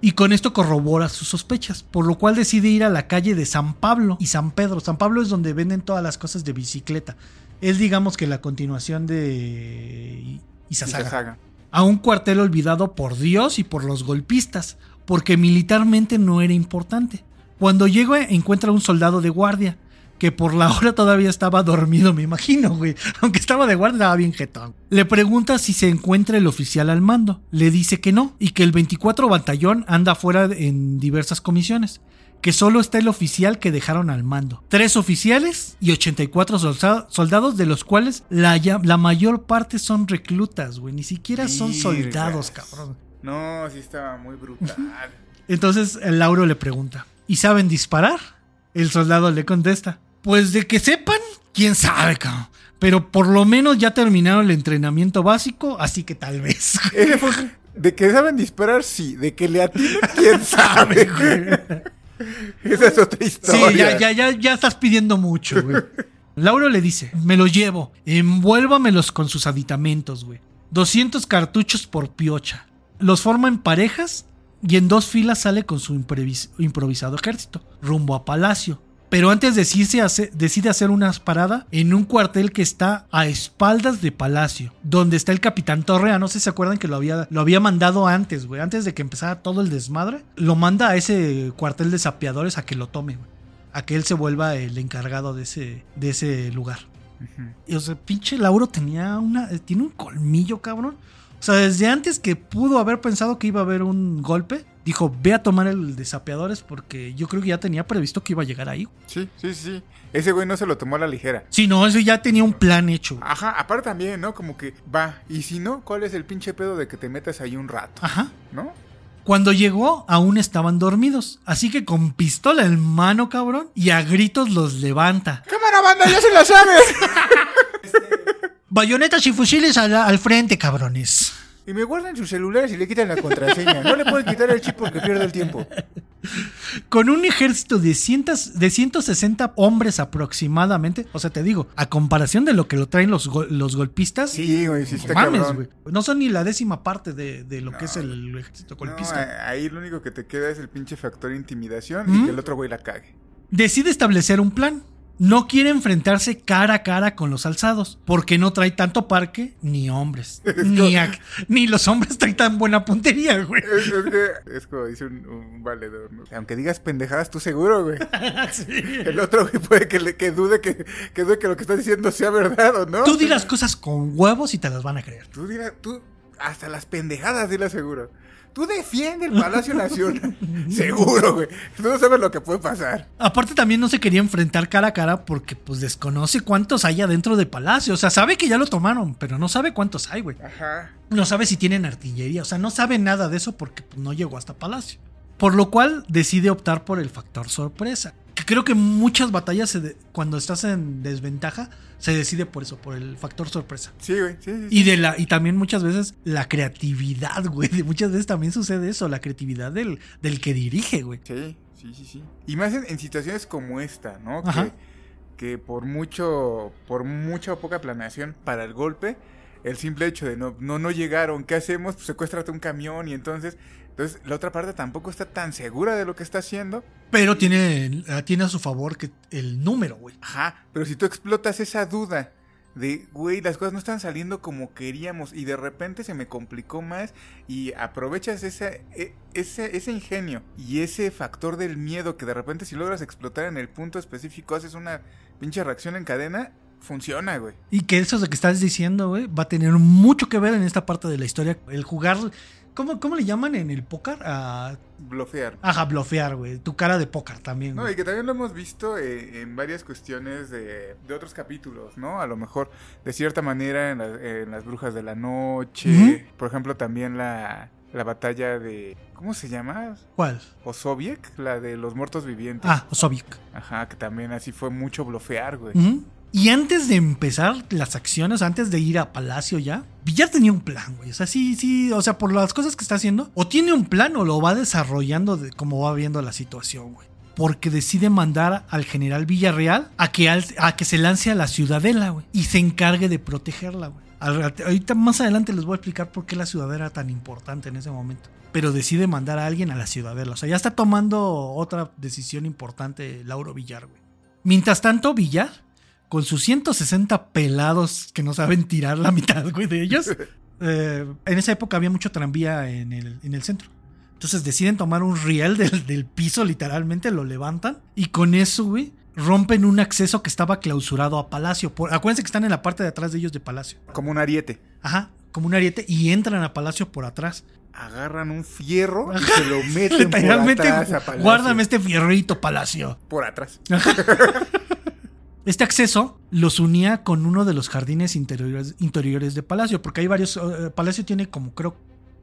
A: Y con esto corrobora sus sospechas, por lo cual decide ir a la calle de San Pablo y San Pedro. San Pablo es donde venden todas las cosas de bicicleta. Es digamos que la continuación de Izazaga. A un cuartel olvidado por Dios y por los golpistas, porque militarmente no era importante. Cuando llega encuentra a un soldado de guardia, que por la hora todavía estaba dormido, me imagino, güey. Aunque estaba de guardia, estaba bien jetón. Le pregunta si se encuentra el oficial al mando. Le dice que no, y que el 24 batallón anda fuera en diversas comisiones. Que solo está el oficial que dejaron al mando. Tres oficiales y 84 soldados, de los cuales la, la mayor parte son reclutas, güey. Ni siquiera son soldados, cabrón.
B: No, sí estaba muy brutal.
A: Entonces el Lauro le pregunta, ¿y saben disparar? El soldado le contesta, pues de que sepan, quién sabe, cabrón. Pero por lo menos ya terminaron el entrenamiento básico, así que tal vez.
B: De que saben disparar, sí. De que le atinan, quién sabe, güey. Esa es otra historia.
A: Sí, ya, ya, ya, ya estás pidiendo mucho, güey. Lauro le dice, me los llevo, envuélvamelos con sus aditamentos, güey. 200 cartuchos por piocha. Los forma en parejas y en dos filas sale con su improvisado ejército, rumbo a Palacio. Pero antes decide hacer una parada en un cuartel que está a espaldas de Palacio, donde está el capitán Torrea. No sé si se acuerdan que lo había, lo había mandado antes, güey. Antes de que empezara todo el desmadre, lo manda a ese cuartel de sapeadores a que lo tome, güey. A que él se vuelva el encargado de ese, de ese lugar. Y o sea, pinche Lauro tenía una. Tiene un colmillo, cabrón. O sea, desde antes que pudo haber pensado que iba a haber un golpe, dijo, ve a tomar el desapeadores porque yo creo que ya tenía previsto que iba a llegar ahí.
B: Sí, sí, sí. Ese güey no se lo tomó a la ligera.
A: Sí, no, ese ya tenía un plan hecho.
B: Ajá, aparte también, ¿no? Como que va. Y si no, ¿cuál es el pinche pedo de que te metas ahí un rato?
A: Ajá.
B: ¿No?
A: Cuando llegó, aún estaban dormidos. Así que con pistola en mano, cabrón, y a gritos los levanta.
B: ¡Cámara, banda! ¡Ya se la sabes!
A: Bayonetas y fusiles al, frente, cabrones.
B: Y me guardan sus celulares y le quitan la contraseña. No le pueden quitar el chip porque pierde el tiempo.
A: Con un ejército de, de 160 hombres aproximadamente. O sea, te digo, a comparación de lo que lo traen los, los golpistas.
B: Sí, güey, sí está mames, güey.
A: No son ni la décima parte de, lo que es el ejército golpista.
B: ahí lo único que te queda es el pinche factor intimidación y que el otro güey la cague.
A: Decide establecer un plan no quiere enfrentarse cara a cara con los alzados, porque no trae tanto parque ni hombres. ni, ni, los hombres traen tan buena puntería, güey.
B: Es, como dice un, valedor, Aunque digas pendejadas, tú seguro, güey. El otro, güey, puede que, que, dude que, dude que lo que estás diciendo sea verdad o no.
A: Tú dirás cosas con huevos y te las van a creer.
B: Tú dirás, tú hasta las pendejadas, dile aseguro. Tú defiende el Palacio Nacional. Seguro, güey. Tú no sabes lo que puede pasar.
A: Aparte también no se quería enfrentar cara a cara porque pues desconoce cuántos hay adentro del palacio. O sea, sabe que ya lo tomaron, pero no sabe cuántos hay, güey.
B: Ajá.
A: No sabe si tienen artillería. O sea, no sabe nada de eso porque pues, no llegó hasta palacio. Por lo cual decide optar por el factor sorpresa. Que creo que muchas batallas se de- cuando estás en desventaja se decide por eso, por el factor sorpresa.
B: Sí, güey. Sí, sí.
A: Y de la y también muchas veces la creatividad, güey. Muchas veces también sucede eso, la creatividad del, del que dirige, güey.
B: Sí, sí, sí, sí. Y más en, en situaciones como esta, ¿no?
A: Ajá.
B: Que, que por mucho, por mucha o poca planeación para el golpe, el simple hecho de no, no, no llegaron, ¿qué hacemos? Pues secuéstrate un camión y entonces, entonces la otra parte tampoco está tan segura de lo que está haciendo.
A: Pero tiene, tiene a su favor que el número, güey.
B: Ajá, pero si tú explotas esa duda de, güey, las cosas no están saliendo como queríamos y de repente se me complicó más y aprovechas ese, ese, ese ingenio y ese factor del miedo que de repente si logras explotar en el punto específico haces una pinche reacción en cadena, funciona, güey.
A: Y que eso de que estás diciendo, güey, va a tener mucho que ver en esta parte de la historia. El jugar. ¿Cómo, cómo le llaman en el póker? A,
B: Blofear.
A: ajá, blofear, güey. Tu cara de póker también.
B: No,
A: güey.
B: y que también lo hemos visto eh, en varias cuestiones de, de otros capítulos, ¿no? A lo mejor, de cierta manera, en, la- en las brujas de la noche.
A: Ujú.
B: Por ejemplo, también la, la batalla de... ¿Cómo se llama?
A: ¿Cuál?
B: Osoviec, la de los muertos vivientes.
A: Ah, Osovic.
B: Ajá, que también así fue mucho blofear, güey.
A: Ujú. Y antes de empezar las acciones, antes de ir a Palacio ya, Villar tenía un plan, güey. O sea, sí, sí, o sea, por las cosas que está haciendo, o tiene un plan o lo va desarrollando de cómo va viendo la situación, güey. Porque decide mandar al general Villarreal a que, a que se lance a la ciudadela, güey. Y se encargue de protegerla, güey. Ahorita más adelante les voy a explicar por qué la ciudadela era tan importante en ese momento. Pero decide mandar a alguien a la ciudadela. O sea, ya está tomando otra decisión importante Lauro Villar, güey. Mientras tanto, Villar, con sus 160 pelados que no saben tirar la mitad, güey, de ellos, eh, en esa época había mucho tranvía en el, en el centro. Entonces deciden tomar un riel del, del piso, literalmente lo levantan, y con eso, güey, rompen un acceso que estaba clausurado a Palacio. Por- acuérdense que están en la parte de atrás de ellos de Palacio.
B: Como un ariete.
A: Ajá, como un ariete, y entran a Palacio por atrás.
B: Agarran un fierro y se lo meten por
A: Literalmente,
B: atrás a Palacio.
A: guárdame este fierrito, Palacio.
B: Por atrás.
A: Este acceso los unía con uno de los jardines interiores, interiores de Palacio, porque hay varios. eh, Palacio tiene como, creo,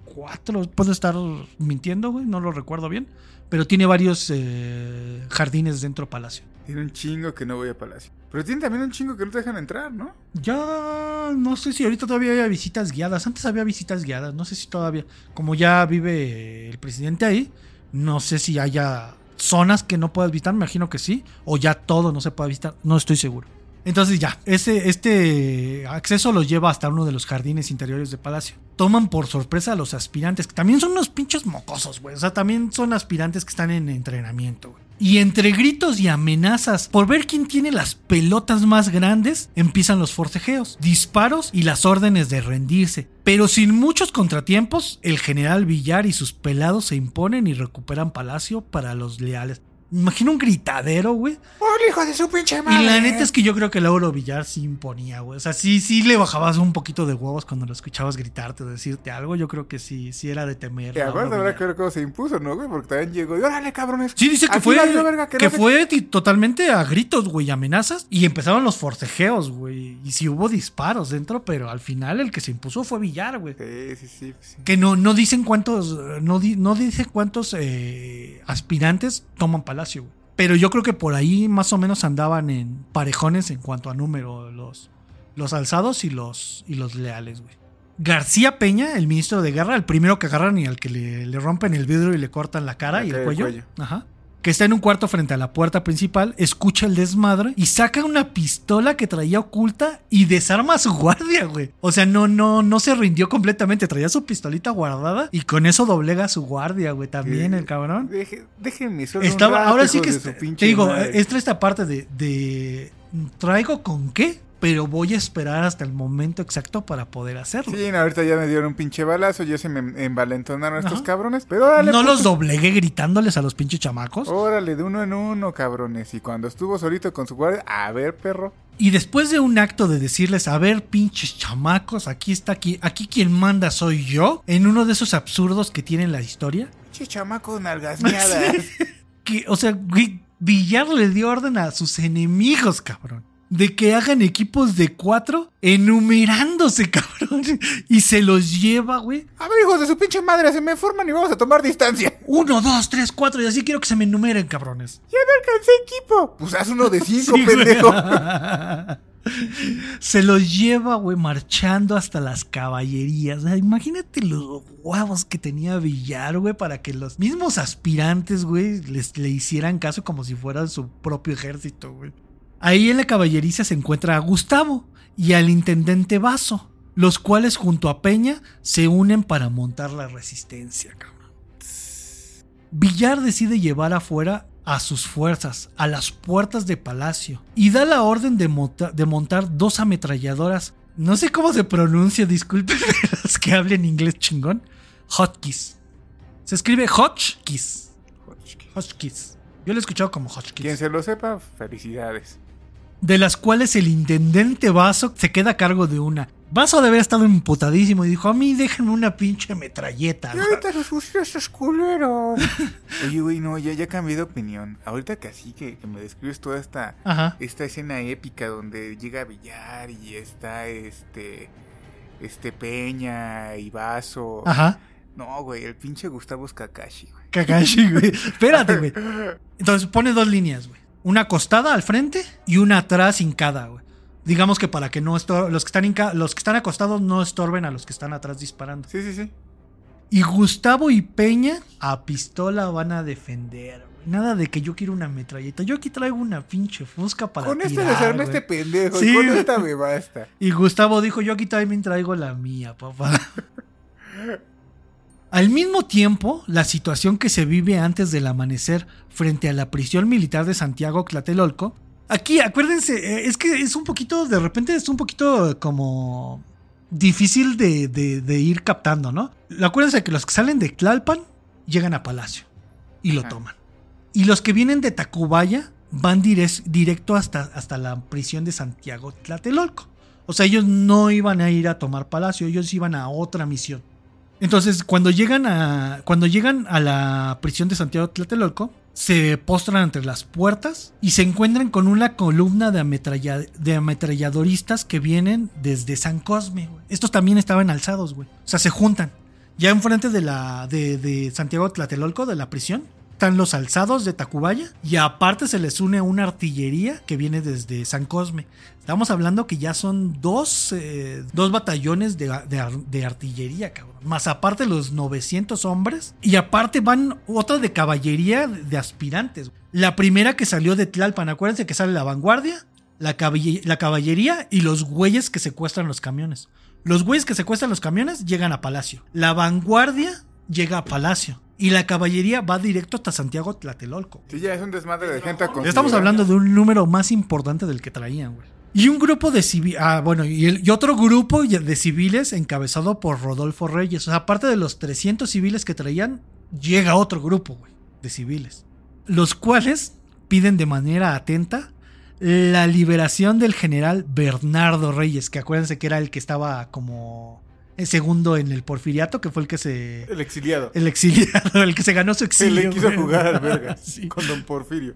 A: cuatro. Puedo estar mintiendo, güey, no lo recuerdo bien. Pero tiene varios eh, jardines dentro de Palacio.
B: Tiene un chingo que no voy a Palacio. Pero tiene también un chingo que no te dejan entrar, ¿no?
A: Ya no sé si ahorita todavía había visitas guiadas. Antes había visitas guiadas, no sé si todavía. Como ya vive el presidente ahí, no sé si haya zonas que no puedas visitar, me imagino que sí. O ya todo no se puede visitar, no estoy seguro. Entonces ya, ese, este acceso los lleva hasta uno de los jardines interiores de Palacio. Toman por sorpresa a los aspirantes, que también son unos pinches mocosos, güey. O sea, también son aspirantes que están en entrenamiento, güey. Y entre gritos y amenazas por ver quién tiene las pelotas más grandes, empiezan los forcejeos, disparos y las órdenes de rendirse. Pero sin muchos contratiempos, el general Villar y sus pelados se imponen y recuperan Palacio para los leales. Imagina un gritadero, güey.
B: ¡Hola, hijo de su pinche
A: Y la neta es que yo creo que Lauro Villar sí imponía, güey. O sea, sí, sí le bajabas un poquito de huevos cuando lo escuchabas gritarte o decirte algo. Yo creo que sí, sí era de temer.
B: Y aparte habrá
A: Villar.
B: que se impuso, ¿no, güey? Porque también llegó y órale, cabrones.
A: Sí, dice que fue,
B: verga,
A: que
B: no sé
A: fue totalmente a gritos, güey, amenazas. Y empezaron los forcejeos, güey. Y sí hubo disparos dentro, pero al final el que se impuso fue Villar, güey.
B: Sí, sí, sí. sí.
A: Que no, no dicen cuántos, no, di- no dice cuántos eh, aspirantes toman Palacio, güey. Pero yo creo que por ahí más o menos andaban en parejones en cuanto a número los, los alzados y los, y los leales, güey. García Peña, el ministro de guerra, el primero que agarran y al que le, le rompen el vidrio y le cortan la cara
B: La
A: y el
B: cara y el
A: cuello,
B: cuello.
A: Ajá. Que está en un cuarto frente a la puerta principal, escucha el desmadre y saca una pistola que traía oculta y desarma a su guardia, güey. O sea, no, no, no se rindió completamente, traía su pistolita guardada y con eso doblega a su guardia, güey, también
B: ¿Qué?
A: el cabrón.
B: Deje- déjenme solo un
A: Estaba,
B: rato,
A: ahora sí que te digo,
B: madre.
A: esta esta parte de, de traigo con qué pero voy a esperar hasta el momento exacto para poder hacerlo.
B: Sí, ahorita ya me dieron un pinche balazo, ya se me envalentonaron estos cabrones, pero órale.
A: No los doblegué gritándoles a los pinches chamacos.
B: Órale, de uno en uno, cabrones. Y cuando estuvo solito con su guardia, a ver, perro.
A: Y después de un acto de decirles, a ver, pinches chamacos, aquí está, aquí, aquí quien manda soy yo, en uno de esos absurdos que tiene la historia.
B: Pinches chamacos nalgasmeadas.
A: que, o sea, Villar le dio orden a sus enemigos, cabrón de que hagan equipos de cuatro enumerándose, cabrón. Y se los lleva, güey.
B: A ver, hijos de su pinche madre, se me forman y vamos a tomar distancia.
A: Uno, dos, tres, cuatro, y así quiero que se me enumeren, cabrones.
B: Ya me alcancé equipo. Pues haz uno de cinco, pendejo.
A: se los lleva, güey, marchando hasta las caballerías. imagínate los huevos que tenía Villar, güey, para que los mismos aspirantes, güey, les le hicieran caso como si fueran su propio ejército, güey. Ahí en la caballeriza se encuentra a Gustavo y al intendente Vaso, los cuales junto a Peña se unen para montar la resistencia. Villar decide llevar afuera a sus fuerzas a las puertas de palacio y da la orden de, montar dos ametralladoras. No sé cómo se pronuncia, disculpen los que hablen inglés chingón. Hotkeys. Se escribe Hotchkiss. Hotchkiss. Yo lo he escuchado como Hotchkiss.
B: Quien se lo sepa, felicidades
A: de las cuales el intendente Vaso se queda a cargo de una. Vaso de haber estado emputadísimo y dijo, a mí déjenme una pinche metralleta.
B: ahorita los esos culeros. Oye, güey, no, ya, ya cambié de opinión. Ahorita que así que, me describes toda esta, esta escena épica donde llega a Villar y está este, este Peña y Vaso.
A: Ajá.
B: No, güey, el pinche Gustavo es Kakashi, güey.
A: Kakashi, güey. Espérate, güey. Entonces pone dos líneas, güey una acostada al frente y una atrás hincada, güey. Digamos que para que no los que están los que están acostados no estorben a los que están atrás disparando.
B: Sí, sí, sí.
A: Y Gustavo y Peña a pistola van a defender. Güey. Nada de que yo quiero una metralleta. Yo aquí traigo una pinche fusca para
B: Con
A: este
B: desarme este pendejo. Sí. Con esta me basta.
A: Y Gustavo dijo, yo aquí también traigo la mía, papá. Al mismo tiempo, la situación que se vive antes del amanecer frente a la prisión militar de Santiago Tlatelolco. Aquí, acuérdense, eh, es que es un poquito, de repente es un poquito como difícil de, ir captando, ¿no? Acuérdense que los que salen de Tlalpan llegan a Palacio y lo toman. Y los que vienen de Tacubaya van directo hasta, hasta la prisión de Santiago Tlatelolco. O sea, ellos no iban a ir a tomar Palacio, ellos iban a otra misión. Entonces, cuando llegan a, cuando llegan a la prisión de Santiago Tlatelolco, se postran entre las puertas y se encuentran con una columna de, ametralladoristas que vienen desde San Cosme. Estos también estaban alzados, güey. O sea, se juntan. Ya enfrente de la de, de Santiago Tlatelolco, de la prisión, están los alzados de Tacubaya y aparte se les une una artillería que viene desde San Cosme. Estamos hablando que ya son dos, eh, dos batallones de, artillería, cabrón. Más aparte los 900 hombres. Y aparte van otra de caballería de aspirantes. La primera que salió de Tlalpan, acuérdense que sale la vanguardia, la, la caballería y los güeyes que secuestran los camiones. Los güeyes que secuestran los camiones llegan a Palacio. La vanguardia llega a Palacio. Y la caballería va directo hasta Santiago Tlatelolco.
B: Sí, ya es un desmadre de gente a
A: Ya estamos hablando de un número más importante del que traían, güey. Y un grupo de civiles. Ah, bueno, y, otro grupo de civiles encabezado por Rodolfo Reyes. O sea, aparte de los 300 civiles que traían, llega otro grupo, güey, de civiles. Los cuales piden de manera atenta la liberación del general Bernardo Reyes, que acuérdense que era el que estaba como el segundo en el Porfiriato, que fue el que se.
B: El exiliado.
A: El exiliado, el que se ganó su exilio.
B: El que quiso jugar al verga con don Porfirio.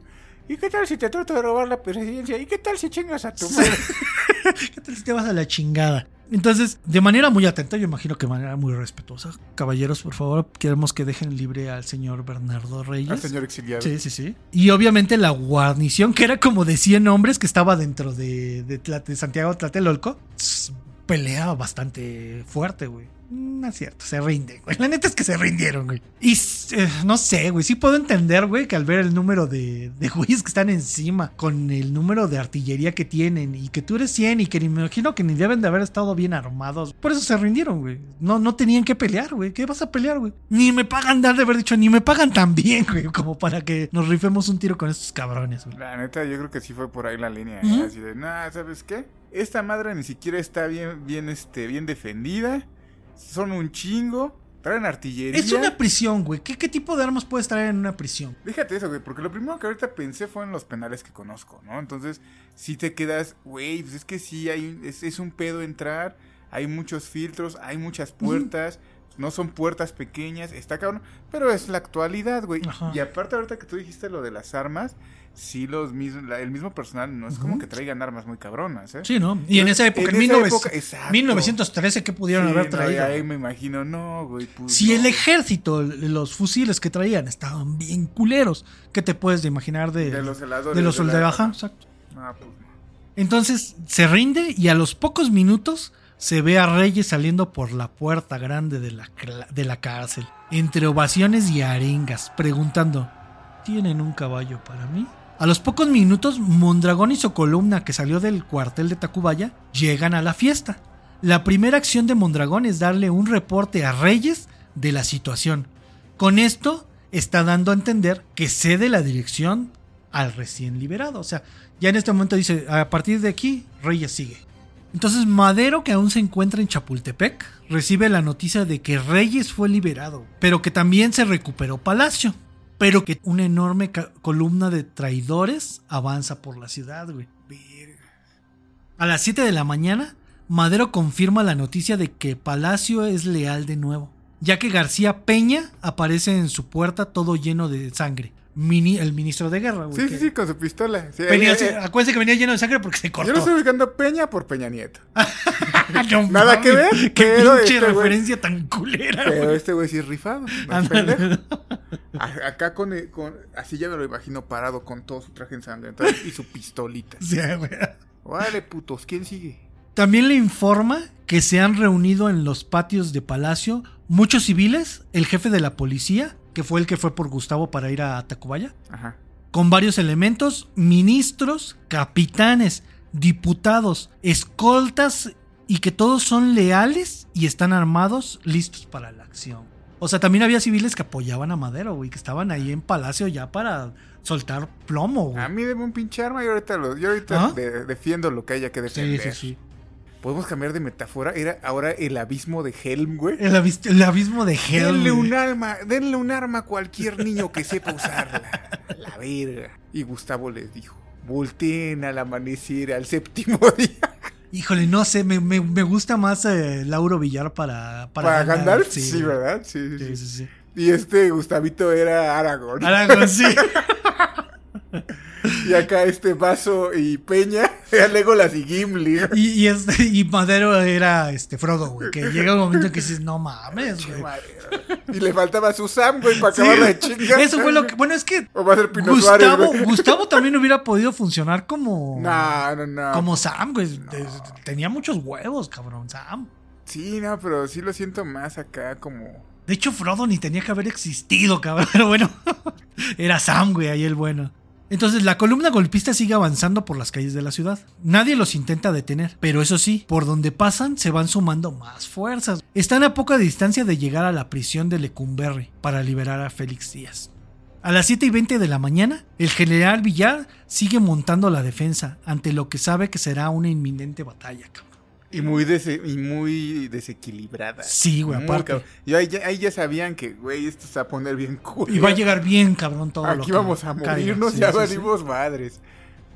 B: ¿Y qué tal si te trato de robar la presidencia? ¿Y qué tal si chingas a tu madre?
A: ¿Qué tal si te vas a la chingada? Entonces, de manera muy atenta, yo imagino que de manera muy respetuosa, caballeros, por favor, queremos que dejen libre al señor Bernardo Reyes.
B: Al señor exiliado.
A: Sí, sí, sí. Y obviamente la guarnición, que era como de 100 hombres que estaba dentro de, de, de Santiago Tlatelolco, pelea bastante fuerte, güey. No es cierto, se rinden, güey. La neta es que se rindieron, güey. Y eh, no sé, güey. Sí puedo entender, güey, que al ver el número de, de güeyes que están encima, con el número de artillería que tienen, y que tú eres 100, y que ni me imagino que ni deben de haber estado bien armados. Por eso se rindieron, güey. No, no tenían que pelear, güey. ¿Qué vas a pelear, güey? Ni me pagan dar de haber dicho, ni me pagan tan bien, güey, como para que nos rifemos un tiro con estos cabrones, güey.
B: La neta, yo creo que sí fue por ahí la línea. ¿eh? Así de, nah, ¿sabes qué? Esta madre ni siquiera está bien, bien, este, bien defendida son un chingo. Traen artillería.
A: Es una prisión, güey. ¿Qué, ¿Qué, tipo de armas puedes traer en una prisión?
B: Fíjate eso, güey, porque lo primero que ahorita pensé fue en los penales que conozco, ¿no? Entonces, si te quedas, güey, pues es que sí, hay, es, es, un pedo entrar, hay muchos filtros, hay muchas puertas, no son puertas pequeñas, está cabrón, pero es la actualidad, güey. Y aparte ahorita que tú dijiste lo de las armas, sí los mismos, el mismo personal no es como que traigan armas muy cabronas, ¿eh?
A: Sí, ¿no? Y en esa época, en, 1913, ¿qué pudieron haber traído?
B: ahí me imagino, no, güey.
A: Pues, si el ejército, los fusiles que traían estaban bien culeros, ¿qué te puedes imaginar de,
B: de los heladores?
A: De los soldados,
B: la...
A: exacto. Ah, pues. Entonces se rinde y a los pocos minutos se ve a Reyes saliendo por la puerta grande de la, de la cárcel, entre ovaciones y arengas, preguntando, ¿tienen un caballo para mí? A los pocos minutos, Mondragón y su columna que salió del cuartel de Tacubaya llegan a la fiesta. La primera acción de Mondragón es darle un reporte a Reyes de la situación. Con esto está dando a entender que cede la dirección al recién liberado. O sea, ya en este momento dice, a partir de aquí, Reyes sigue. Entonces Madero, que aún se encuentra en Chapultepec, recibe la noticia de que Reyes fue liberado, pero que también se recuperó Palacio pero que una enorme columna de traidores avanza por la ciudad, güey. A las 7 de la mañana, Madero confirma la noticia de que Palacio es leal de nuevo, ya que García Peña aparece en su puerta todo lleno de sangre el ministro de guerra, güey.
B: Sí, sí, sí, con su pistola. Sí,
A: venía, acuérdense que venía lleno de sangre porque se cortó.
B: Yo lo estoy ubicando Peña por Peña Nieto. Nada que ver.
A: Qué pinche este referencia tan culera,
B: Pero este güey sí es rifado. Acá con, con, Así ya me lo imagino parado con todo su traje en sangre y su pistolita.
A: Sí, güey.
B: Vale, putos, ¿quién sigue?
A: También le informa que se han reunido en los patios de Palacio muchos civiles, el jefe de la policía que fue el que fue por Gustavo para ir a Tacubaya.
B: Ajá.
A: Con varios elementos, ministros, capitanes, diputados, escoltas y que todos son leales y están armados, listos para la acción. O sea, también había civiles que apoyaban a Madero, güey, que estaban ahí en Palacio ya para soltar plomo, güey.
B: A mí deme un pinche arma y ahorita, lo, yo ahorita ¿Ah? defiendo lo que haya que defender.
A: Sí, sí, sí.
B: Podemos cambiar de metáfora. Era ahora el abismo de Helm, güey.
A: El, abismo de Helm.
B: Denle un arma, denle un arma a cualquier niño que sepa usarla. La verga. Y Gustavo les dijo: volteen al amanecer al séptimo día.
A: Híjole, no sé, me, gusta más eh, Lauro Villar para...
B: ¿Para, ¿Para Sí, sí, ¿verdad? Sí sí, sí sí, Y este Gustavito era Aragorn.
A: Aragorn, sí.
B: Y acá este Vaso y Peña, era Legolas y Gimli.
A: Y, y, este, y Madero era este Frodo, güey. Que llega un momento que dices, no mames, güey.
B: Y le faltaba su Sam, güey, para acabar la chinga.
A: Eso fue lo que. Bueno, es que.
B: O va a ser Pino
A: Gustavo,
B: Suárez,
A: Gustavo también hubiera podido funcionar como.
B: No, no, no.
A: Como Sam, güey. Tenía muchos huevos, cabrón, Sam.
B: Sí, no, pero sí lo siento más acá como.
A: De hecho, Frodo ni tenía que haber existido, cabrón. Pero bueno, era Sam, güey, ahí el bueno. Entonces la columna golpista sigue avanzando por las calles de la ciudad. Nadie los intenta detener, pero eso sí, por donde pasan se van sumando más fuerzas. Están a poca distancia de llegar a la prisión de Lecumberri para liberar a Félix Díaz. A las 7 y 20 de la mañana, el general Villar sigue montando la defensa ante lo que sabe que será una inminente batalla.
B: Y muy, y muy desequilibrada.
A: Sí, güey, aparte.
B: Y ahí ya, sabían que, güey, esto se va a poner bien cool.
A: Y va a llegar bien, cabrón, todo
B: Aquí vamos a morirnos, ya valimos madres.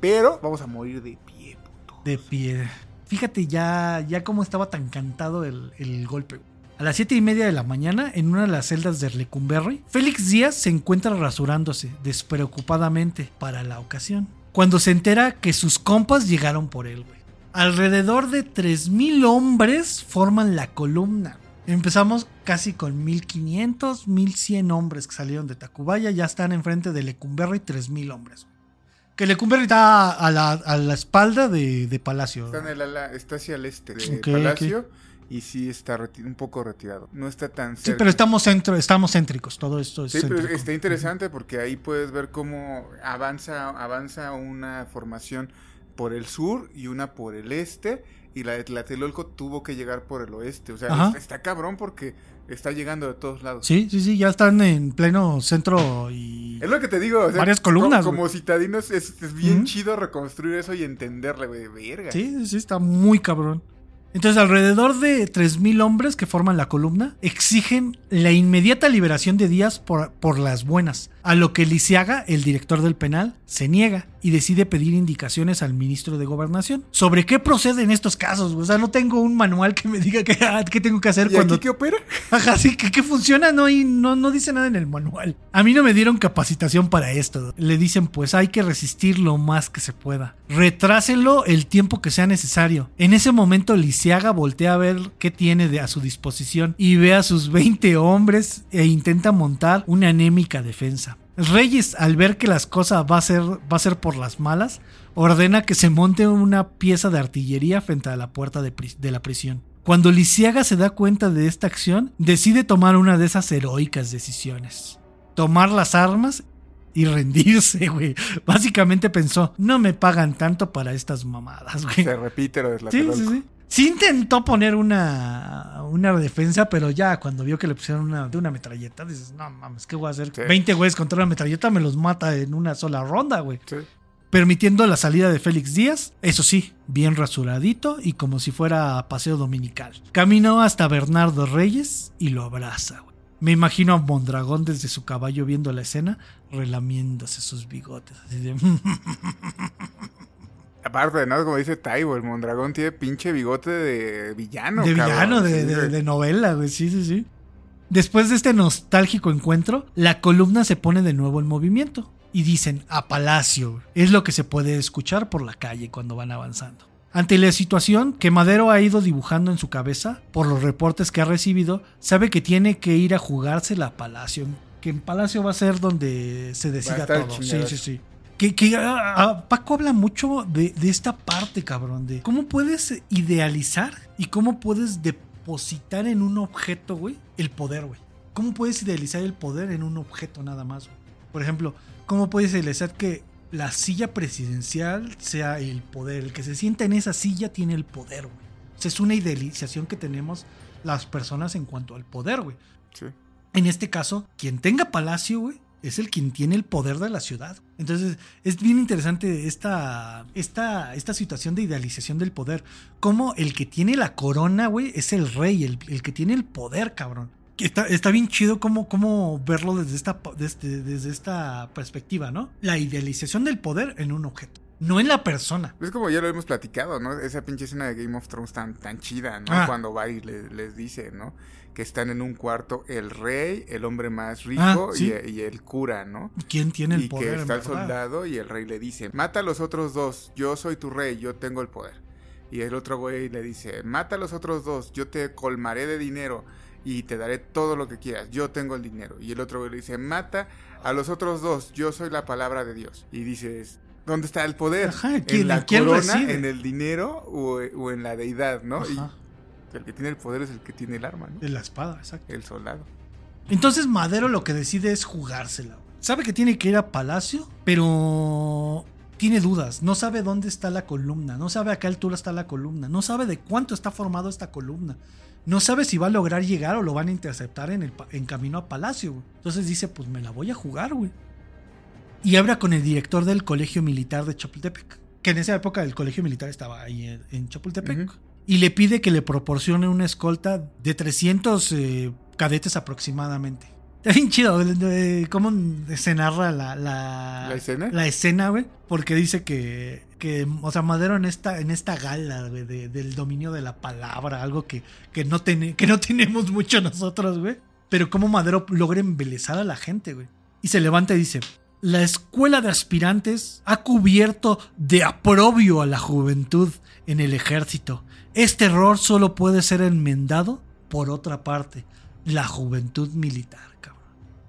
B: Pero vamos a morir de pie, puto.
A: De pie. Fíjate ya, ya cómo estaba tan cantado el, el golpe. A las siete y media de la mañana, en una de las celdas de Lecumberri, Félix Díaz se encuentra rasurándose despreocupadamente para la ocasión. Cuando se entera que sus compas llegaron por él, güey. Alrededor de 3.000 hombres forman la columna. Empezamos casi con 1.500, 1.100 hombres que salieron de Tacubaya. Ya están enfrente de Lecumberri 3.000 hombres. Que Lecumberri está a la, espalda de, Palacio.
B: Está, en el está hacia el este de Palacio. y sí está un poco retirado. No está tan
A: Sí,
B: cerca.
A: pero estamos, centro, estamos céntricos, todo esto es
B: Sí, pero
A: céntrico.
B: está interesante porque ahí puedes ver cómo avanza, avanza una formación por el sur y una por el este. Y la de Tlatelolco tuvo que llegar por el oeste. O sea, está, está cabrón porque está llegando de todos lados.
A: Sí, sí, sí, ya están en pleno centro y...
B: Es lo que te digo. o sea,
A: Varias columnas,
B: co- Como, citadinos es, es bien chido reconstruir eso y entenderle, güey. Verga.
A: Sí, sí, sí, está muy cabrón. Entonces, alrededor de 3.000 hombres que forman la columna exigen la inmediata liberación de Díaz por, por las buenas, a lo que Lisiaga, el director del penal, se niega y decide pedir indicaciones al ministro de Gobernación sobre qué procede en estos casos. O sea, no tengo un manual que me diga qué, ah, qué tengo que hacer
B: ¿Y
A: cuando...
B: qué opera?
A: Ajá, sí, que, que funciona, no, y no, no dice nada en el manual. A mí no me dieron capacitación para esto. Le dicen, pues hay que resistir lo más que se pueda. Retrásenlo el tiempo que sea necesario. En ese momento, Lisiaga voltea a ver qué tiene de, a su disposición y ve a sus 20 hombres e intenta montar una anémica defensa. Reyes, al ver que las cosas va a ser, va a ser por las malas, ordena que se monte una pieza de artillería frente a la puerta de, la prisión. Cuando Lisiaga se da cuenta de esta acción, decide tomar una de esas heroicas decisiones. Tomar las armas y rendirse, güey. Básicamente pensó, no me pagan tanto para estas mamadas, güey.
B: Se repite lo de
A: Sí,
B: Tlatelolco.
A: sí, sí. Sí intentó poner una, una defensa, pero ya cuando vio que le pusieron una, de una metralleta, dices, no mames, ¿qué voy a hacer?
B: Sí.
A: 20 güeyes contra una metralleta me los mata en una sola ronda, güey.
B: Sí.
A: Permitiendo la salida de Félix Díaz, eso sí, bien rasuradito y como si fuera paseo dominical. Caminó hasta Bernardo Reyes y lo abraza, güey. Me imagino a Mondragón desde su caballo viendo la escena, relamiéndose sus bigotes. Así de,
B: Aparte, ¿no? Como dice Taibo, el Mondragón tiene pinche bigote de villano.
A: de
B: cabrón.
A: villano, de,
B: Sí,
A: de- de novela, güey. Sí, sí, sí. Después de este nostálgico encuentro, la columna se pone de nuevo en movimiento. Y dicen, a Palacio. Es lo que se puede escuchar por la calle cuando van avanzando. Ante la situación que Madero ha ido dibujando en su cabeza, por los reportes que ha recibido, sabe que tiene que ir a jugársela a Palacio. Que en Palacio va a ser donde se decida todo. Sí, sí, sí. Que, que, ah, ah, Paco habla mucho de, de esta parte, cabrón, de cómo puedes idealizar y cómo puedes depositar en un objeto, güey, el poder, güey. ¿Cómo puedes idealizar el poder en un objeto nada más, güey? Por ejemplo, ¿cómo puedes idealizar que la silla presidencial sea el poder? El que se sienta en esa silla tiene el poder, güey. O sea, es una idealización que tenemos las personas en cuanto al poder, güey.
B: Sí.
A: En este caso, quien tenga palacio, güey, es el quien tiene el poder de la ciudad. Entonces, es bien interesante esta, esta, esta situación de idealización del poder. Como el que tiene la corona, güey, es el rey, el, el que tiene el poder, cabrón. Que Está, está bien chido cómo, cómo verlo desde esta, desde, desde esta perspectiva, ¿no? La idealización del poder en un objeto, no en la persona.
B: Es como ya lo hemos platicado, ¿no? Esa pinche escena de Game of Thrones tan, tan chida, ¿no?
A: Ah.
B: Cuando va y le- les dice, ¿no? Que están en un cuarto el rey, el hombre más rico
A: Ah,
B: y-
A: sí.
B: y, el cura, ¿no?
A: ¿Quién tiene el
B: y
A: poder?
B: que
A: en
B: está el
A: verdad?
B: soldado y el rey le dice, mata a los otros dos, yo soy tu rey, yo tengo el poder. Y el otro güey le dice, mata a los otros dos, yo te colmaré de dinero y te daré todo lo que quieras, yo tengo el dinero. Y el otro güey le dice, mata a los otros dos, yo soy la palabra de Dios. Y dices, ¿dónde está el poder?
A: Ajá, ¿quién-
B: ¿En la
A: quién
B: corona,
A: reside?
B: en el dinero o, o en la deidad, no?
A: Ajá,
B: Y el que tiene el poder es el que tiene el arma, ¿no?
A: en la espada, exacto.
B: El soldado.
A: Entonces Madero lo que decide es jugársela. Sabe que tiene que ir a Palacio, pero tiene dudas. No sabe dónde está la columna, no sabe a qué altura está la columna, no sabe de cuánto está formado esta columna. No sabe si va a lograr llegar o lo van a interceptar en, el, en camino a Palacio. güey. Entonces dice, pues me la voy a jugar, güey. Y habla con el director del Colegio Militar de Chapultepec. Que en esa época el Colegio Militar estaba ahí en, Chapultepec. Y le pide que le proporcione una escolta de 300 eh, cadetes aproximadamente. Está bien chido eh, cómo se narra la, la,
B: ¿La escena?
A: La escena, güey. Porque dice que, que, o sea, Madero en esta, en esta gala, güey, de- del dominio de la palabra, algo que, que, no tene- que no tenemos mucho nosotros, güey. Pero cómo Madero logra embelezar a la gente, güey. Y se levanta y dice, la escuela de aspirantes ha cubierto de aprobio a la juventud en el ejército. Este error solo puede ser enmendado por otra parte, la juventud militar.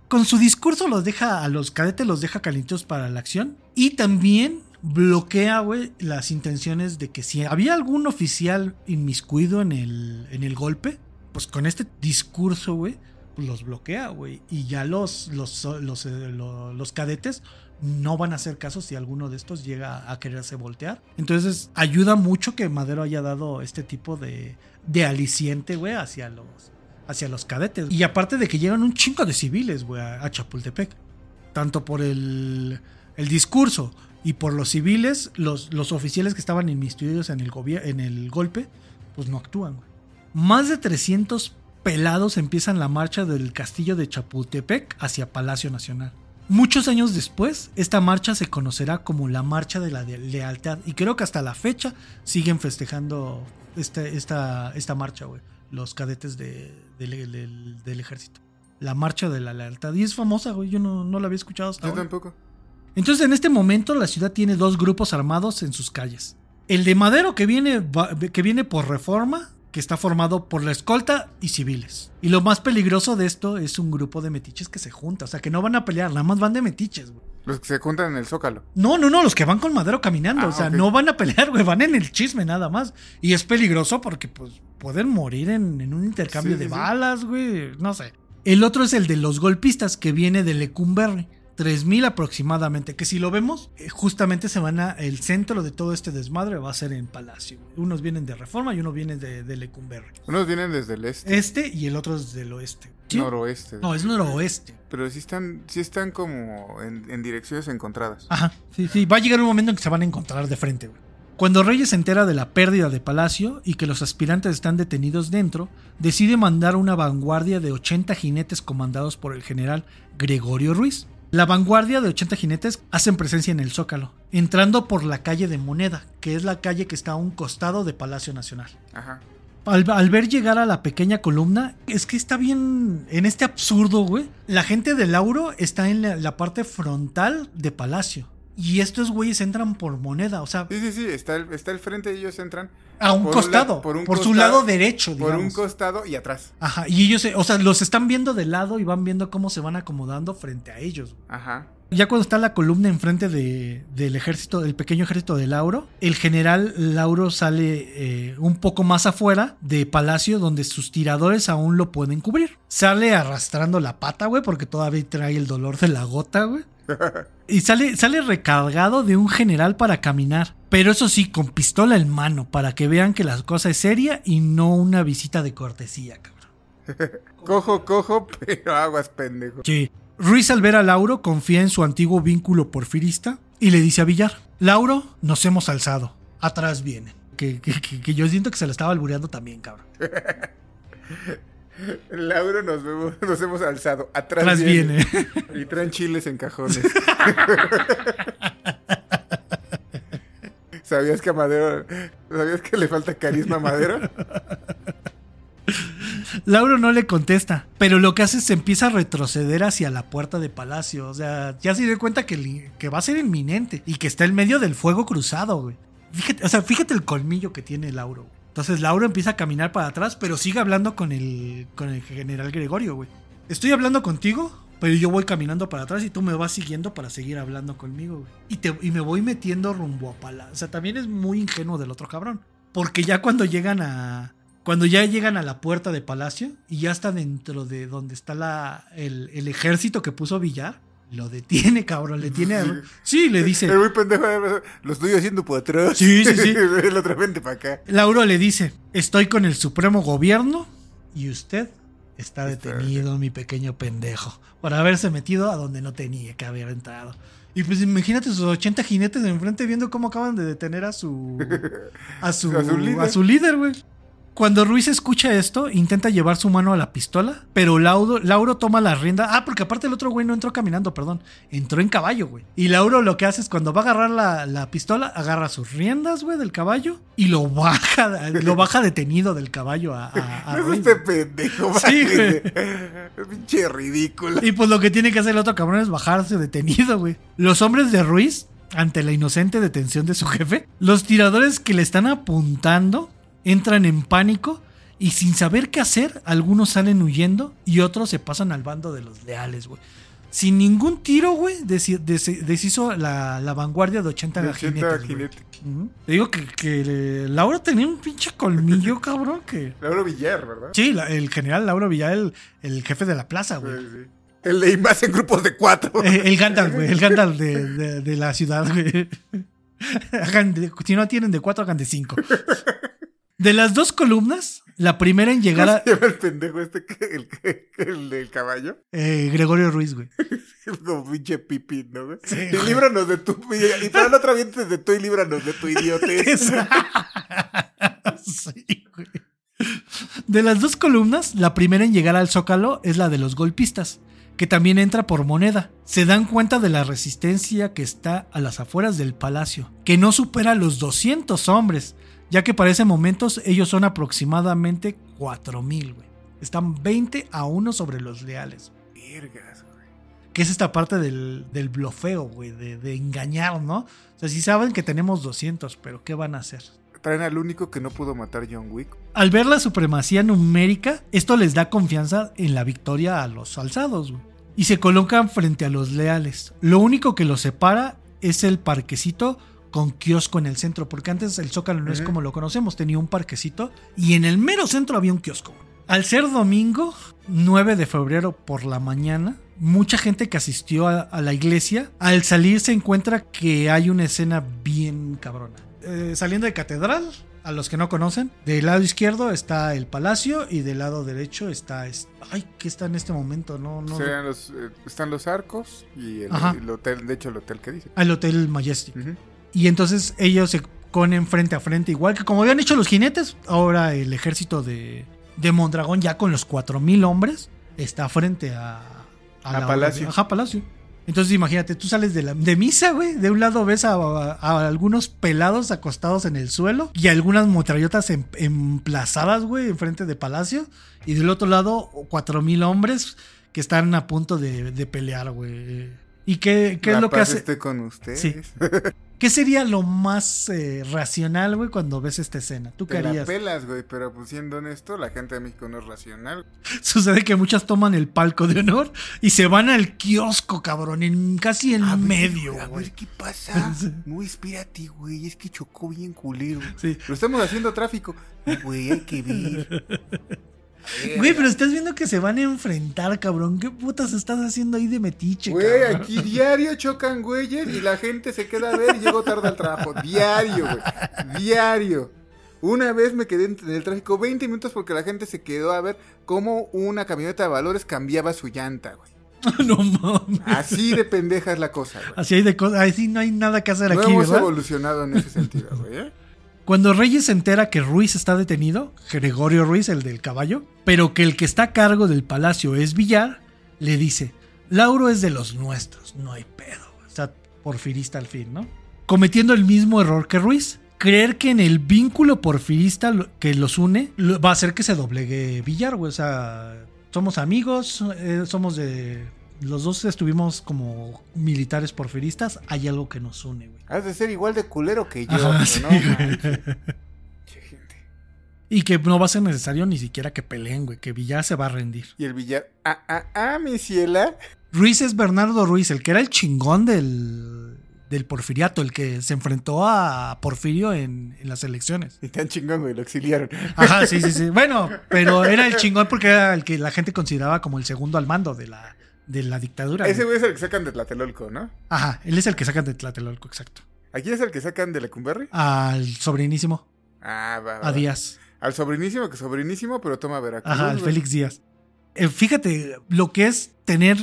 A: Con su discurso los deja a los cadetes los deja calientos para la acción y también bloquea, güey, las intenciones de que si había algún oficial inmiscuido en el, en el golpe, pues con este discurso, güey, pues los bloquea, güey. Y ya los, los, los, eh, lo- los cadetes no van a hacer caso si alguno de estos llega a quererse voltear. Entonces ayuda mucho que Madero haya dado este tipo de, de aliciente, güey, hacia los, hacia los cadetes. Y aparte de que llegan un chingo de civiles, güey, a, Chapultepec. Tanto por el, el discurso y por los civiles, los, los oficiales que estaban inmiscuidos en el, en el golpe, pues no actúan, güey. Más de 300 pelados empiezan la marcha del castillo de Chapultepec hacia Palacio Nacional. Muchos años después, esta marcha se conocerá como la Marcha de la Lealtad y creo que hasta la fecha siguen festejando este- esta, esta marcha, güey. Los cadetes de- del- ejército. La Marcha de la Lealtad. Y es famosa, güey. Yo no, no la había escuchado hasta
B: Yo
A: ahora.
B: tampoco.
A: Entonces, en este momento, la ciudad tiene dos grupos armados en sus calles. El de Madero, que viene, que viene por reforma, que está formado por la escolta y civiles. Y lo más peligroso de esto es un grupo de metiches que se junta. O sea, que no van a pelear, nada más van de metiches, güey.
B: Los que se juntan en el zócalo.
A: No, no, no, los que van con Madero caminando.
B: Ah,
A: o sea, no van a pelear, güey, van en el chisme nada más. Y es peligroso porque, pues, pueden morir en, en un intercambio
B: Sí,
A: de
B: sí.
A: balas, güey. No sé. El otro es el de los golpistas, que viene de Lecumberri. 3000 aproximadamente. Que si lo vemos, eh, justamente se van a. El centro de todo este desmadre va a ser en Palacio. Unos vienen de Reforma y uno viene de, de Lecumberri.
B: Unos vienen desde el este,
A: Este y el otro es del oeste. ¿Sí?
B: noroeste.
A: No, es noroeste.
B: Pero sí están, sí están como en, en direcciones encontradas.
A: Ajá, sí, sí. Va a llegar un momento en que se van a encontrar de frente, güey. Cuando Reyes se entera de la pérdida de Palacio y que los aspirantes están detenidos dentro, decide mandar una vanguardia de 80 jinetes comandados por el general Gregorio Ruiz. La vanguardia de 80 jinetes hacen presencia en el Zócalo, entrando por la calle de Moneda, que es la calle que está a un costado de Palacio Nacional.
B: Ajá.
A: Al, al ver llegar a la pequeña columna, es que está bien en este absurdo, güey. La gente de Lauro está en la, la parte frontal de Palacio. Y estos güeyes entran por moneda, o sea,
B: Sí, sí, sí. Está el, está el frente y ellos entran
A: a un
B: por
A: costado,
B: por
A: por,
B: un
A: su
B: costado-
A: lado derecho,
B: por un
A: digamos.
B: costado y atrás.
A: Ajá, y ellos, se- o sea, los están viendo de lado y van viendo cómo se van acomodando frente a ellos.
B: Ajá.
A: Ya cuando está la columna enfrente de, del ejército, del pequeño ejército de Lauro, el general Lauro sale eh, un poco más afuera de Palacio, donde sus tiradores aún lo pueden cubrir. Sale arrastrando la pata, güey, porque todavía trae el dolor de la gota, güey. Y sale, sale recargado de un general para caminar. Pero eso sí, con pistola en mano, para que vean que la cosa es seria y no una visita de cortesía, cabrón.
B: Cojo, cojo, pero aguas, pendejo.
A: Sí. Ruiz al ver a Lauro confía en su antiguo vínculo porfirista y le dice a Villar, Lauro, nos hemos alzado, atrás vienen. Que, que- que- que yo siento que se la estaba albureando también, cabrón.
B: Lauro nos, vemos, nos hemos alzado. Atrás,
A: Atrás viene.
B: Y traen chiles en cajones. ¿Sabías que a Madero... ¿Sabías que le falta carisma a Madero?
A: Lauro no le contesta, pero lo que hace es se empieza a retroceder hacia la puerta de palacio. O sea, ya se dio cuenta que, que va a ser inminente y que está en medio del fuego cruzado, güey. Fíjate, o sea, fíjate el colmillo que tiene Lauro. güey. Entonces Lauro empieza a caminar para atrás, pero sigue hablando con el, con el general Gregorio, güey. Estoy hablando contigo, pero yo voy caminando para atrás y tú me vas siguiendo para seguir hablando conmigo, güey. Y, te, y me voy metiendo rumbo a Palacio. O sea, también es muy ingenuo del otro cabrón. Porque ya cuando llegan a. Cuando ya llegan a la puerta de Palacio y ya está dentro de donde está la, el, el ejército que puso Villar, lo detiene, cabrón. Le tiene. a- Sí, le dice.
B: Es muy pendejo. Lo estoy haciendo por atrás.
A: Sí, sí, sí.
B: El otro vente para acá.
A: Lauro le dice: Estoy con el Supremo Gobierno y usted está
B: Está-
A: detenido, mi pequeño pendejo, por haberse metido a donde no tenía que haber entrado. Y pues imagínate sus 80 jinetes de enfrente viendo cómo acaban de detener a su. a su,
B: a su líder,
A: güey. Cuando Ruiz escucha esto, intenta llevar su mano a la pistola, pero Lauro, Lauro toma la rienda. Ah, porque aparte el otro güey no entró caminando, perdón. Entró en caballo, güey. Y Lauro lo que hace es cuando va a agarrar la, la pistola, agarra sus riendas, güey, del caballo y lo baja, lo baja detenido del caballo a, a- a
B: Es este
A: güey.
B: pendejo.
A: Sí,
B: bájese. Pinche ridículo.
A: Y pues lo que tiene que hacer el otro cabrón es bajarse detenido, güey. Los hombres de Ruiz, ante la inocente detención de su jefe, los tiradores que le están apuntando entran en pánico y sin saber qué hacer, algunos salen huyendo y otros se pasan al bando de los leales, güey. sin ningún tiro, güey, deshizo la, la vanguardia de 80,
B: De 80
A: jinetes, güey.
B: jinetes.
A: Ujú. Te digo que, que Laura tenía un pinche colmillo, cabrón, que...
B: Lauro Villar, ¿verdad?
A: Sí, la- el general Lauro Villar, el, el jefe de la plaza, güey.
B: Sí, sí. El leí más en grupos de cuatro.
A: Eh, el Gandalf, güey. El Gandalf de, de- de la ciudad, güey. Hagan de- si no tienen de cuatro, hagan de cinco. De las dos columnas, la primera en llegar
B: ¿Cómo
A: a
B: se llama el pendejo este el, el del caballo?
A: eh, Gregorio Ruiz, güey.
B: Como pinche pipí, ¿no, güey?
A: Sí,
B: y líbranos de tu... Y para la otra vientes de tú y líbranos de tu idiotez.
A: Sí, güey. De las dos columnas, la primera en llegar al zócalo es la de los golpistas, que también entra por moneda. Se dan cuenta de la resistencia que está a las afueras del palacio, que no supera los 200 hombres, ya que para ese momento ellos son aproximadamente 4000, güey. Están 20 a 1 sobre los leales.
B: Vergas, güey.
A: Que es esta parte del, del blofeo, güey, de, de engañar, ¿no? O sea, si saben que tenemos 200, pero ¿qué van a hacer?
B: Traen al único que no pudo matar John Wick.
A: Al ver la supremacía numérica, esto les da confianza en la victoria a los alzados, güey. Y se colocan frente a los leales. Lo único que los separa es el parquecito con kiosco en el centro, porque antes el Zócalo no es como lo conocemos, tenía un parquecito y en el mero centro había un kiosco. Al ser domingo, 9 de febrero por la mañana, mucha gente que asistió a, a la iglesia, al salir se encuentra que hay una escena bien cabrona. Eh, saliendo de catedral, a los que no conocen, del lado izquierdo está el palacio y del lado derecho está... es- Ay, ¿qué está en este momento? No, no.
B: Los, eh, están los arcos y el, el hotel, de hecho el hotel que dice.
A: Al Hotel Majestic. Y entonces ellos se ponen frente a frente, igual que como habían hecho los jinetes, ahora el ejército de, de Mondragón ya con los 4000 hombres está frente a,
B: A
A: la-
B: Palacio.
A: Ajá, Palacio. Entonces imagínate, tú sales de, la, de misa, güey, de un lado ves a, a algunos pelados acostados en el suelo y algunas metrallotas em- emplazadas, güey, enfrente de Palacio. Y del otro lado, 4000 hombres que están a punto de, de pelear, güey. ¿Y qué, qué es lo que hace?
B: esté con ustedes.
A: Sí. ¿Qué sería lo más eh, racional, güey, cuando ves esta escena? ¿Tú qué harías?
B: pelas, güey, pero pues siendo honesto, la gente de México no es racional.
A: Sucede que muchas toman el palco de honor y se van al kiosco, cabrón, en casi en
B: A ver,
A: medio,
B: güey, A ver qué pasa. No, espérate, güey, es que chocó bien culero.
A: Sí.
B: Lo estamos haciendo tráfico. Güey, hay que ver.
A: Güey, pero estás viendo que se van a enfrentar, cabrón. ¿Qué putas estás haciendo ahí de metiche,
B: Güey,
A: cabrón?
B: aquí diario chocan güeyes y la gente se queda a ver y llego tarde al trabajo. Diario, güey. Diario. Una vez me quedé en el tráfico 20 minutos porque la gente se quedó a ver cómo una camioneta de valores cambiaba su llanta, güey.
A: no mames.
B: Así de pendeja es la cosa, güey.
A: Así hay de cosas. Así no hay nada que hacer
B: No
A: aquí,
B: hemos
A: ¿verdad?
B: evolucionado en ese sentido, güey. ¿eh?
A: Cuando Reyes se entera que Ruiz está detenido, Gregorio Ruiz, el del caballo, pero que el que está a cargo del palacio es Villar, le dice, Lauro es de los nuestros, no hay pedo. O sea, porfirista al fin, ¿no? Cometiendo el mismo error que Ruiz. Creer que en el vínculo porfirista que los une va a hacer que se doblegue Villar, güey. O sea, somos amigos, eh, somos de... Los dos estuvimos como militares porfiristas, hay algo que nos une, güey.
B: Has de ser igual de culero que yo,
A: Ajá, sí,
B: no.
A: Y que no va a ser necesario ni siquiera que peleen, güey, que Villar se va a rendir.
B: Y el billar, ah, ah, ah, mi ciela.
A: Ruiz es Bernardo Ruiz, el que era el chingón del, del porfiriato, el que se enfrentó a Porfirio en, en las elecciones.
B: Y tan chingón, güey, lo exiliaron.
A: Ajá, sí, sí, sí. Bueno, pero era el chingón porque era el que la gente consideraba como el segundo al mando de la, de la dictadura.
B: Ese
A: güey.
B: es el que sacan de Tlatelolco, ¿no?
A: Ajá, él es el que sacan de Tlatelolco, exacto.
B: ¿Aquí es el que sacan de Lecumberri?
A: Al sobrinísimo,
B: Ah, va, va.
A: a Díaz.
B: Al sobrinísimo, que sobrinísimo, pero toma Veracruz.
A: Ajá, al. Félix Díaz. Eh, fíjate, lo que es tener...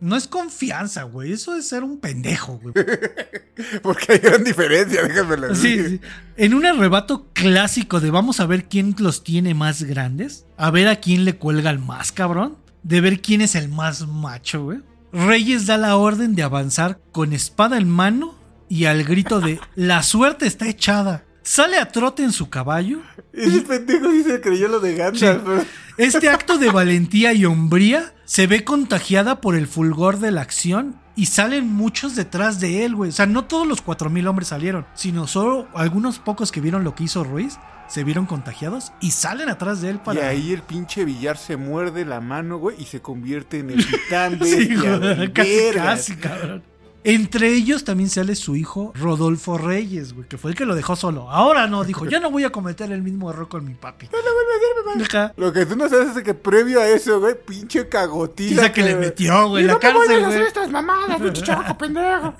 A: No es confianza, güey. Eso es ser un pendejo, güey.
B: Porque hay gran diferencia, déjame
A: Sí, sí. En un arrebato clásico de vamos a ver quién los tiene más grandes, a ver a quién le cuelga el más cabrón, de ver quién es el más macho, güey. Reyes da la orden de avanzar con espada en mano y al grito de la suerte está echada. Sale a trote en su caballo.
B: Ese pendejo sí se creyó lo de Gandalf,
A: Sí.
B: pero-
A: Este acto de valentía y hombría se ve contagiada por el fulgor de la acción y salen muchos detrás de él, güey. O sea, no todos los 4000 hombres salieron, sino solo algunos pocos que vieron lo que hizo Ruiz se vieron contagiados y salen atrás de él para.
B: Y ahí el pinche Villar se muerde la mano, güey, y se convierte en el titán.
A: Sí, güey, casi, casi, cabrón. Entre ellos también sale su hijo Rodolfo Reyes, güey, que fue el que lo dejó solo. Ahora no, dijo, yo no voy a cometer el mismo error con mi papi. No lo vuelvo a hacer, Ajá.
B: Lo que tú no sabes es que previo a eso, güey, pinche cagotiza.
A: Esa que le metió, güey, la
B: no
A: cárcel,
B: a hacer estas mamadas, pinche pendejo.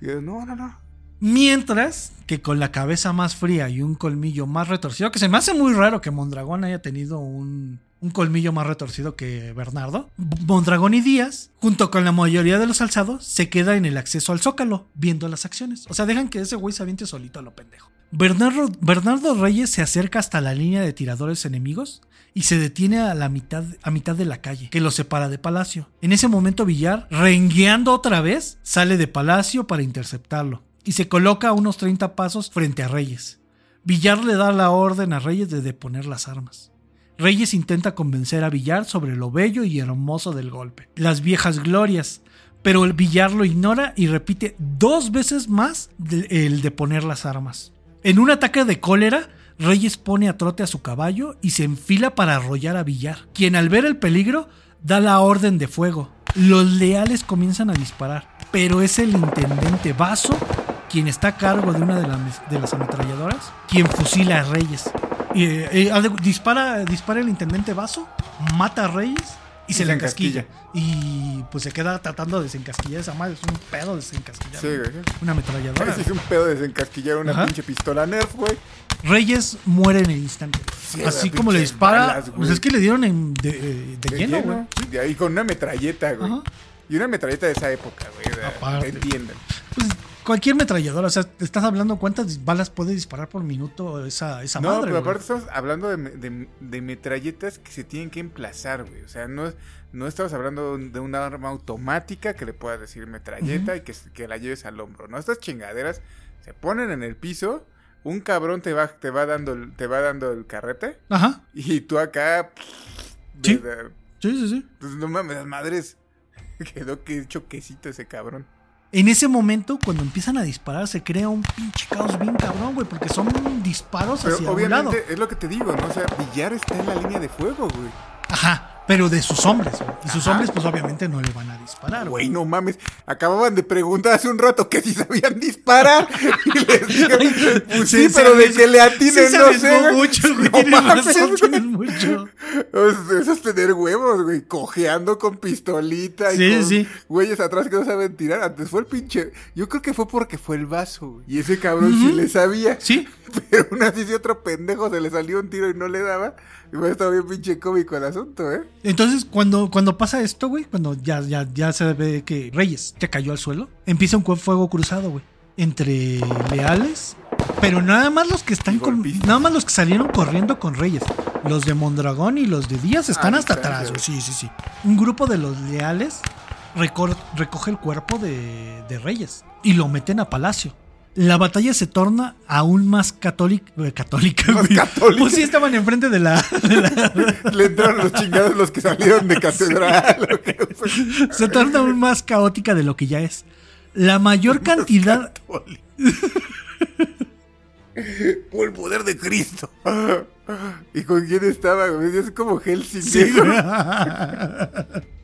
B: Y yo, no, no, no.
A: Mientras que con la cabeza más fría y un colmillo más retorcido, que se me hace muy raro que Mondragón haya tenido un, un colmillo más retorcido que Bernardo. Mondragón y Díaz, junto con la mayoría de los alzados, se queda en el acceso al zócalo, viendo las acciones. O sea, dejan que ese güey se aviente solito a lo pendejo. Bernardo, Bernardo Reyes se acerca hasta la línea de tiradores enemigos y se detiene a la mitad, a mitad de la calle, que lo separa de Palacio. En ese momento Villar, rengueando otra vez, sale de Palacio para interceptarlo y se coloca a unos 30 pasos frente a Reyes. Villar le da la orden a Reyes de deponer las armas. Reyes intenta convencer a Villar sobre lo bello y hermoso del golpe, las viejas glorias, pero el Villar lo ignora y repite dos veces más el de poner las armas. En un ataque de cólera, Reyes pone a trote a su caballo y se enfila para arrollar a Villar, quien al ver el peligro da la orden de fuego. Los leales comienzan a disparar, pero es el intendente Vaso quien está a cargo de una de, las- de las ametralladoras, quien fusila a Reyes. Y, eh, eh, dispara, dispara el intendente Vaso, mata a Reyes y, se le encasquilla. Y pues se queda tratando de desencasquillar esa madre. Es un pedo desencasquillar.
B: Sí, güey.
A: Una ametralladora.
B: Es un pedo de desencasquillar una
A: Ajá.
B: pinche pistola Nerf, güey.
A: Reyes muere en el instante.
B: Sí,
A: Así
B: la
A: como le dispara.
B: balas,
A: pues es que le dieron en- de, eh, de
B: De
A: lleno, güey.
B: De ahí con una metralleta, güey.
A: Ajá.
B: Y una metralleta de esa época, güey.
A: Aparte.
B: Entiendan.
A: Pues cualquier metralladora. O sea, te estás hablando cuántas balas puede disparar por minuto esa, esa
B: No,
A: madre.
B: pero
A: güey.
B: aparte estamos hablando de, de- de metralletas que se tienen que emplazar, güey. O sea, no, no estamos hablando de un arma automática que le puedas decir metralleta y que, que la lleves al hombro. No, estas chingaderas se ponen en el piso, un cabrón te va, te va, dando, el- te va dando el carrete
A: Ajá.
B: y tú acá...
A: Sí. Sí, sí, sí.
B: pues no mames, las madres. Quedó que hecho quesito ese cabrón.
A: En ese momento, cuando empiezan a disparar, se crea un pinche caos bien cabrón, güey. Porque son disparos
B: Pero
A: hacia un lado.
B: obviamente es lo que te digo, ¿no? O sea, Villar está en la línea de fuego, güey.
A: Ajá. Pero de sus hombres, güey. Y sus
B: Ajá.
A: hombres, pues obviamente no le van a disparar,
B: Güey, no mames. Acababan de preguntar hace un rato que si sabían disparar. Y les dije, pues sí, pero de que le atinen,
A: sí
B: no sé.
A: mucho, güey.
B: No mames,
A: razón,
B: güey.
A: mucho.
B: Eso es tener huevos, güey. Cojeando con pistolita y
A: Sí,
B: con
A: sí.
B: güeyes atrás que no saben tirar. Antes fue el pinche. Yo creo que fue porque fue el vaso, güey. Y ese cabrón sí le sabía.
A: Sí.
B: Pero aún así, si otro pendejo se le salió un tiro y no le daba. Y estado bien pinche cómico el asunto, ¿eh?
A: Entonces, cuando, cuando pasa esto, güey, cuando ya, ya, ya se ve que Reyes ya cayó al suelo, empieza un fuego cruzado, güey. Entre leales. Pero nada más los que están con. Nada más los que salieron corriendo con Reyes. Los de Mondragón y los de Díaz están
B: Ah,
A: hasta
B: distancia,
A: atrás, güey. Sí, sí, sí. Un grupo de los leales recoge el cuerpo de, de Reyes y lo meten a Palacio. La batalla se torna aún más católica. eh, católica,
B: Más
A: güey.
B: católica.
A: Pues sí, estaban enfrente de la, de la-
B: Le entraron los chingados los que salieron de catedral.
A: se torna aún más caótica de lo que ya es. La mayor cantidad.
B: Por el poder de Cristo. ¿Y con quién estaba? Es como Helsinki.
A: Sí.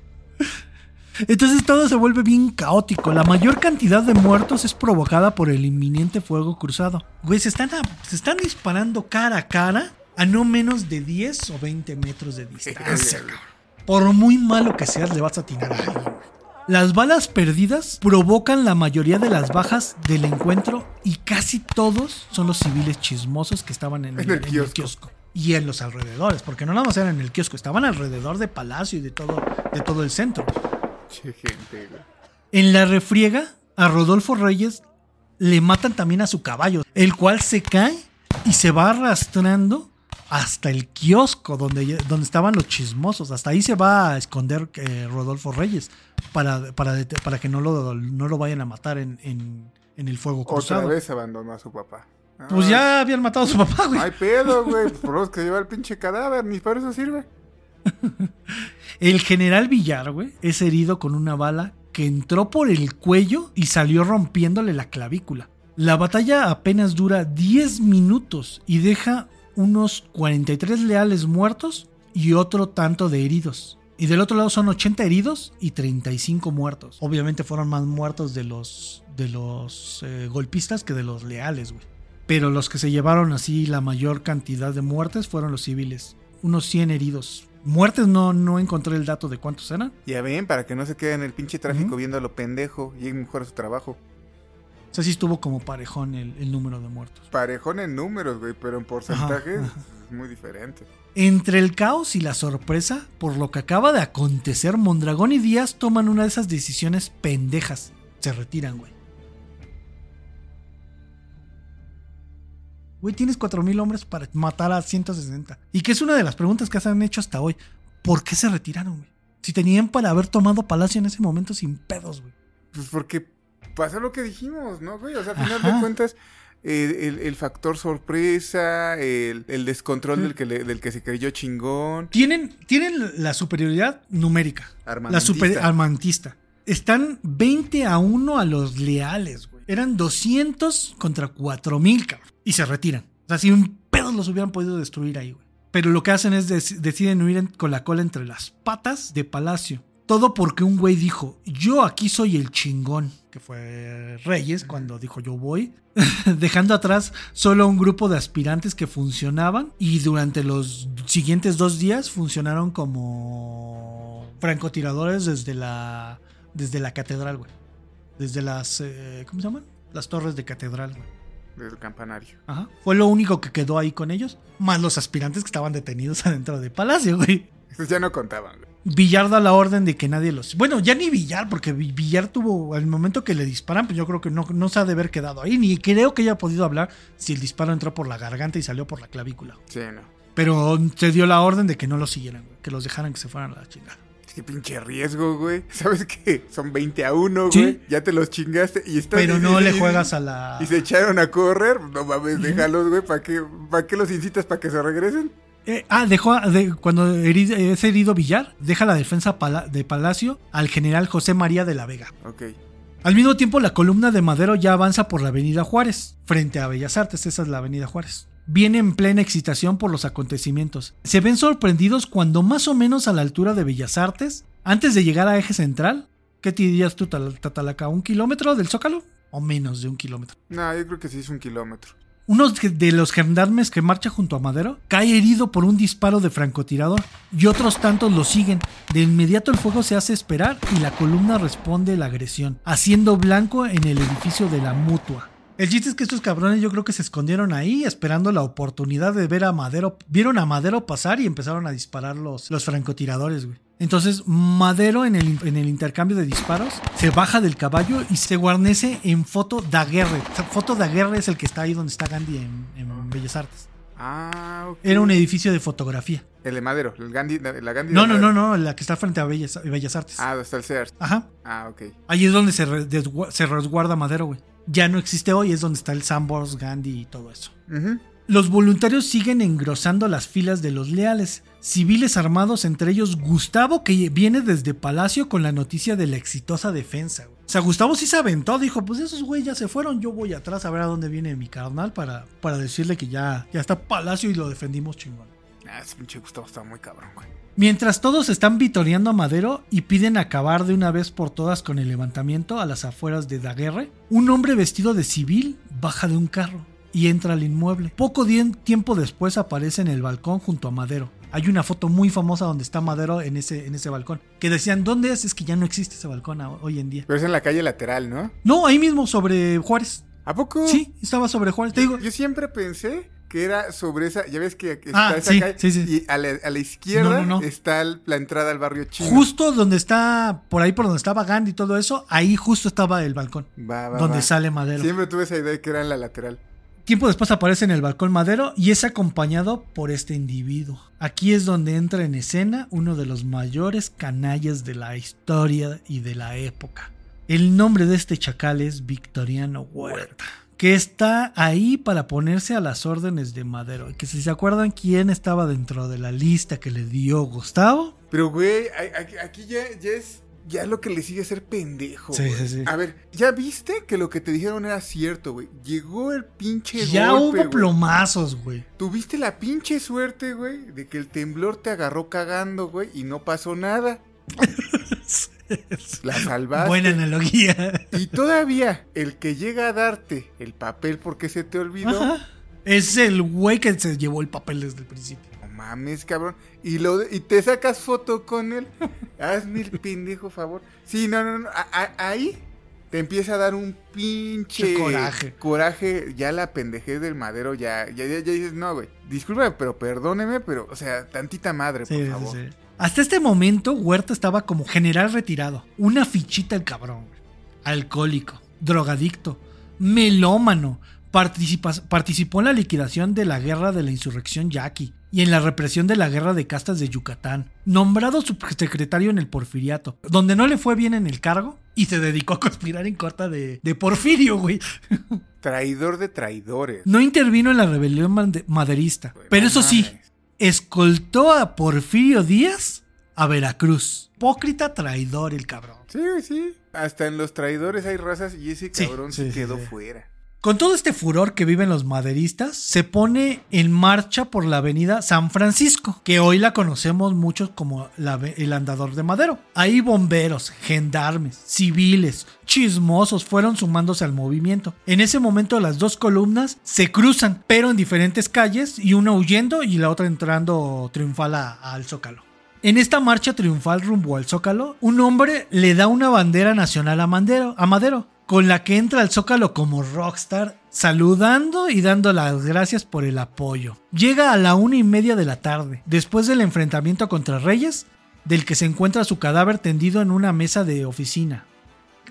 A: Entonces todo se vuelve bien caótico. La mayor cantidad de muertos es provocada por el inminente fuego cruzado. Güey, se están, a- se están disparando cara a cara a no menos de 10 o 20 metros de distancia. Por muy malo que seas, le vas a atinar a alguien. Las balas perdidas provocan la mayoría de las bajas del encuentro y casi todos son los civiles chismosos que estaban en,
B: En el kiosco.
A: y en los alrededores, porque no nada más eran en el kiosco, estaban alrededor de Palacio y de todo, de todo el centro.
B: Che, gente, güey.
A: En la refriega, a Rodolfo Reyes le matan también a su caballo, el cual se cae y se va arrastrando hasta el kiosco donde, donde estaban los chismosos. Hasta ahí se va a esconder eh, Rodolfo Reyes para, para, para que no lo, no lo vayan a matar en, en- en el fuego
B: Otra
A: cruzado.
B: vez abandonó a su papá.
A: Pues
B: Ah,
A: ya habían matado a su papá, güey.
B: hay pedo, güey. Por lo menos que lleva el pinche cadáver. Ni para eso sirve.
A: El general Villar, güey, es herido con una bala que entró por el cuello y salió rompiéndole la clavícula. La batalla apenas dura 10 minutos y deja unos 43 leales muertos y otro tanto de heridos. Y del otro lado son 80 heridos y 35 muertos. Obviamente fueron más muertos de los, de los eh, golpistas que de los leales, güey. Pero los que se llevaron así la mayor cantidad de muertes fueron los civiles. Unos 100 heridos. Muertes no, no encontré el dato de cuántos eran.
B: Ya ven, para que no se queden en el pinche tráfico viendo a lo pendejo y mejor su trabajo.
A: O sea, sí estuvo como parejón el, el número de muertos.
B: Parejón en números, güey, pero en porcentajes es muy diferente.
A: Entre el caos y la sorpresa, por lo que acaba de acontecer, Mondragón y Díaz toman una de esas decisiones pendejas. Se retiran, güey. Güey, tienes 4.000 hombres para matar a 160. Y que es una de las preguntas que se han hecho hasta hoy. ¿Por qué se retiraron, güey? Si tenían para haber tomado Palacio en ese momento sin pedos, güey.
B: Pues porque pasa lo que dijimos, ¿no, güey? O sea, al final de cuentas, el, el, el, factor sorpresa, el, el descontrol del, que le, del que se creyó chingón.
A: Tienen, tienen la superioridad numérica. La super armantista. Están 20 a 1 a los leales, güey. Eran 200 contra 4000, cabrón. Y se retiran. O sea, si un pedo los hubieran podido destruir ahí, güey. Pero lo que hacen es deciden huir en, con la cola entre las patas de Palacio. Todo porque un güey dijo, yo aquí soy el chingón, que fue Reyes cuando dijo yo voy, dejando atrás solo un grupo de aspirantes que funcionaban y durante los siguientes dos días funcionaron como francotiradores desde la, desde la catedral, güey. Desde las, eh, ¿cómo se llaman? Las torres de catedral, güey
B: del campanario.
A: Ajá. Fue lo único que quedó ahí con ellos. Más los aspirantes que estaban detenidos adentro del palacio, güey.
B: Esos ya no contaban, güey.
A: Villar da la orden de que nadie los. Bueno, ya ni Villar, porque Villar tuvo. Al momento que le disparan, pues yo creo que no, no se ha de haber quedado ahí. Ni creo que haya podido hablar si el disparo entró por la garganta y salió por la clavícula.
B: Sí, no.
A: Pero se dio la orden de que no los siguieran, güey, que los dejaran que se fueran a la chingada.
B: Qué pinche riesgo, güey. ¿Sabes qué? Son 20 a 1, güey. Ya te los chingaste y estás...
A: Pero no y, le juegas a la...
B: Y se echaron a correr. No mames, déjalos, güey. ¿Para qué, ¿Para qué los incitas? ¿Para que se regresen?
A: Eh, ah, dejó de, cuando herido, es herido Villar, deja la defensa pala, de Palacio al general José María de la Vega.
B: Ok.
A: Al mismo tiempo, la columna de Madero ya avanza por la Avenida Juárez, frente a Bellas Artes. Esa es la Avenida Juárez viene en plena excitación por los acontecimientos. Se ven sorprendidos cuando más o menos a la altura de Bellas Artes, antes de llegar a Eje Central, ¿qué te dirías tú, Tatalaca? ¿Un kilómetro del Zócalo? ¿O menos de un kilómetro?
B: No, yo creo que sí es un kilómetro.
A: Uno de los gendarmes que marcha junto a Madero cae herido por un disparo de francotirador y otros tantos lo siguen. De inmediato el fuego se hace esperar y la columna responde la agresión, haciendo blanco en el edificio de la mutua. El chiste es que estos cabrones yo creo que se escondieron ahí esperando la oportunidad de ver a Madero. Vieron a Madero pasar y empezaron a disparar los, los francotiradores, güey. Entonces Madero en el, en el, intercambio de disparos se baja del caballo y se guarnece en Foto Daguerre. Foto Daguerre es el que está ahí donde está Gandhi en, en Bellas Artes.
B: Ah, ok.
A: Era un edificio de fotografía.
B: El de Madero, el Gandhi, la Gandhi.
A: No, no, no, no, la que está frente a Bellas, Bellas Artes.
B: Ah, donde está el Sears.
A: Ajá.
B: Ah, ok.
A: Ahí es donde se, re, se resguarda Madero, güey ya no existe hoy, es donde está el Sambors, Gandhi y todo eso.
B: Uh -huh.
A: Los voluntarios siguen engrosando las filas de los leales, civiles armados, entre ellos Gustavo, que viene desde Palacio con la noticia de la exitosa defensa. O sea, Gustavo sí se aventó, dijo, pues esos güeyes ya se fueron, yo voy atrás a ver a dónde viene mi carnal para, para decirle que ya, ya está Palacio y lo defendimos chingón.
B: Ah, ese pinche Gustavo está muy cabrón, güey.
A: Mientras todos están vitoreando a Madero y piden acabar de una vez por todas con el levantamiento a las afueras de Daguerre, un hombre vestido de civil baja de un carro y entra al inmueble. Poco tiempo después aparece en el balcón junto a Madero. Hay una foto muy famosa donde está Madero en ese, en ese balcón. Que decían, ¿dónde es? Es que ya no existe ese balcón hoy en día.
B: Pero es en la calle lateral, ¿no?
A: No, ahí mismo, sobre Juárez.
B: ¿A poco?
A: Sí, estaba sobre Juárez. Te digo.
B: Yo siempre pensé que era sobre esa, ya ves que está
A: ah,
B: esa
A: sí,
B: calle
A: sí, sí.
B: y a la, a la izquierda
A: No, no, no.
B: está el- la entrada al barrio chino.
A: Justo donde está, por ahí por donde estaba Gandhi y todo eso, ahí justo estaba el balcón.
B: Va, va,
A: donde
B: va.
A: sale Madero.
B: Siempre tuve esa idea de que era en la lateral.
A: Tiempo después aparece en el balcón Madero y es acompañado por este individuo. Aquí es donde entra en escena uno de los mayores canallas de la historia y de la época. El nombre de este chacal es Victoriano Huerta, que está ahí para ponerse a las órdenes de Madero. Que si se acuerdan quién estaba dentro de la lista que le dio Gustavo,
B: Pero, güey, aquí ya, ya es ya lo que le sigue es ser pendejo.
A: Sí, sí, sí.
B: A ver, ¿ya viste que lo que te dijeron era cierto, güey? Llegó el pinche
A: Ya
B: golpe,
A: hubo plomazos, güey.
B: Tuviste la pinche suerte, güey, de que el temblor te agarró cagando, güey, y no pasó nada. La salvaste.
A: Buena analogía.
B: Y todavía, el que llega a darte el papel porque se te olvidó.
A: Ajá. Es el güey que se llevó el papel desde el principio.
B: No mames, cabrón. Y, lo, y te sacas foto con él. Hazme el pendejo favor. Sí, no, no, no. a- a- ahí te empieza a dar un pinche
A: Che coraje.
B: coraje. Ya la pendejez del madero, ya, ya, ya, ya dices, no, güey. Discúlpame, pero perdóneme, pero, o sea, tantita madre,
A: Sí,
B: por
A: sí,
B: favor.
A: sí. Hasta este momento, Huerta estaba como general retirado. Una fichita el cabrón. Alcohólico, drogadicto, melómano. Participó en la liquidación de la guerra de la insurrección yaqui y en la represión de la guerra de castas de Yucatán. Nombrado subsecretario en el Porfiriato, donde no le fue bien en el cargo y se dedicó a conspirar en contra de, de Porfirio, güey.
B: Traidor de traidores.
A: No intervino en la rebelión maderista. Pero eso sí. Escoltó a Porfirio Díaz a Veracruz. Hipócrita traidor el cabrón.
B: Sí, sí. Hasta en los traidores hay razas y ese cabrón
A: sí,
B: se
A: sí,
B: quedó
A: sí.
B: fuera.
A: Con todo este furor que viven los maderistas, se pone en marcha por la avenida San Francisco, que hoy la conocemos muchos como el andador de Madero. Ahí bomberos, gendarmes, civiles, chismosos fueron sumándose al movimiento. En ese momento las dos columnas se cruzan, pero en diferentes calles, y una huyendo y la otra entrando triunfal al Zócalo. En esta marcha triunfal rumbo al Zócalo, un hombre le da una bandera nacional a Madero, con la que entra al Zócalo como rockstar, saludando y dando las gracias por el apoyo. Llega a la una y media de la tarde, después del enfrentamiento contra Reyes, del que se encuentra su cadáver tendido en una mesa de oficina.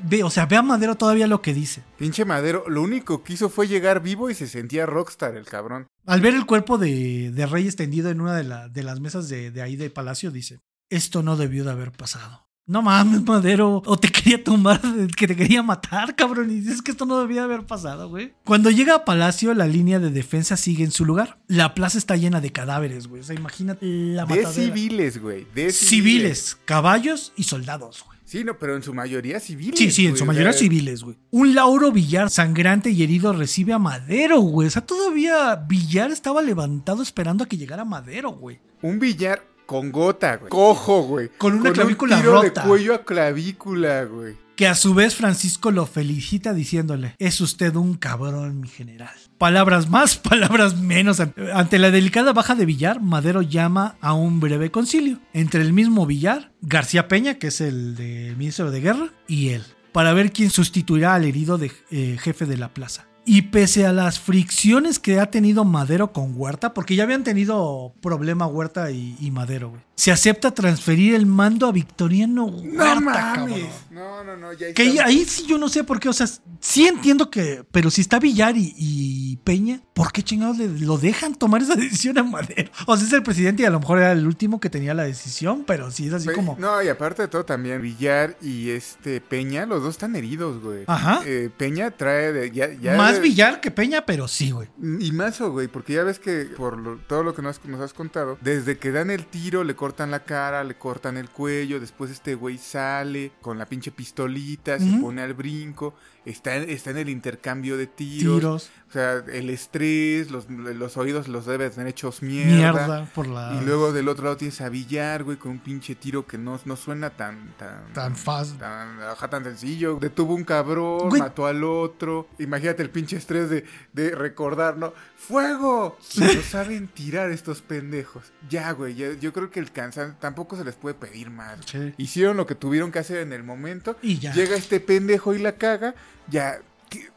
A: Ve, o sea, ve a Madero todavía lo que dice.
B: Pinche madero, lo único que hizo fue llegar vivo y se sentía rockstar el cabrón.
A: Al ver el cuerpo de, de Reyes tendido en una de, la- de las mesas de, de ahí de Palacio, dice, esto no debió de haber pasado. No mames, Madero, o te quería tumbar, que te quería matar, cabrón, y dices que esto no debía de haber pasado, güey. Cuando llega a Palacio, la línea de defensa sigue en su lugar. La plaza está llena de cadáveres, güey. O sea, imagínate la
B: De
A: matadera.
B: civiles, güey. De
A: Civiles, caballos y soldados, güey.
B: Sí, no, pero en su mayoría civiles.
A: Sí, sí, en
B: güey,
A: su
B: o
A: mayoría
B: sea,
A: civiles, güey. Un Lauro Villar sangrante y herido recibe a Madero, güey. O sea, todavía Villar estaba levantado esperando a que llegara Madero, güey.
B: Un billar con gota, güey. Cojo, güey.
A: Con una clavícula
B: un tiro
A: rota.
B: de cuello a clavícula, güey.
A: Que a su vez Francisco lo felicita diciéndole, es usted un cabrón, mi general. Palabras más, palabras menos. Ante la delicada baja de Villar, Madero llama a un breve concilio entre el mismo Villar, García Peña, que es el de ministro de Guerra, y él, para ver quién sustituirá al herido de, eh, jefe de la plaza. Y pese a las fricciones que ha tenido Madero con Huerta, porque ya habían tenido problema Huerta y, y Madero, güey, se acepta transferir el mando a Victoriano Huerta,
B: No mames. No, no, no, ya
A: Que ahí,
B: está.
A: ahí sí yo no sé por qué, o sea, sí entiendo que, pero si está Villar y, y Peña, ¿por qué chingados le, lo dejan tomar esa decisión a Madero? O sea, es el presidente y a lo mejor era el último que tenía la decisión, pero sí es así como...
B: No, y aparte de todo también, Villar y este Peña, los dos están heridos, güey.
A: Ajá.
B: Eh, Peña trae de, ya, ya
A: Más
B: de-
A: Villar que Peña, pero sí, güey.
B: Y mazo, güey, porque ya ves que por lo- todo lo que nos, nos has contado, desde que dan el tiro, le cortan la cara, le cortan el cuello, después este güey sale con la pinche pistolita, se pone al brinco, está, en- está en el intercambio de tiros.
A: Tiros,
B: O sea, el estrés, los, los oídos los debe tener hechos mierda.
A: mierda, por la...
B: Y luego del otro lado tienes a Villar, güey, con un pinche tiro que no, no suena tan... Tan,
A: Tan fácil.
B: Tan, tan sencillo. Detuvo un cabrón,
A: Güey.
B: mató al otro. Imagínate el pinche estrés de, de recordar, ¿no? ¡Fuego! No saben tirar estos pendejos. Ya, güey, ya- yo creo que el cansancio tampoco se les puede pedir más.
A: Sí.
B: Hicieron lo que tuvieron que hacer en el momento.
A: Y ya.
B: Llega este pendejo y la caga. Ya,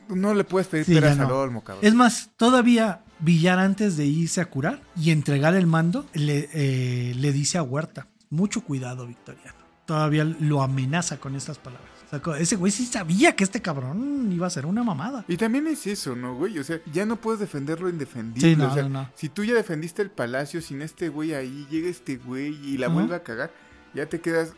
B: no le puedes pedir
A: Sí,
B: peras
A: ya
B: al
A: no.
B: olmo, cabrón.
A: Es más, todavía Villar antes de irse a curar y entregar el mando, le, eh, le dice a Huerta, mucho cuidado, Victoriano. Todavía lo amenaza con estas palabras. O sea, co- ese güey sí sabía que este cabrón iba a ser una mamada.
B: Y también es eso, ¿no, güey? O sea, ya no puedes defender lo indefendible.
A: Sí, no,
B: o sea,
A: no, no.
B: Si tú ya defendiste el palacio sin este güey ahí, llega este güey y la vuelve a cagar, ya te quedas,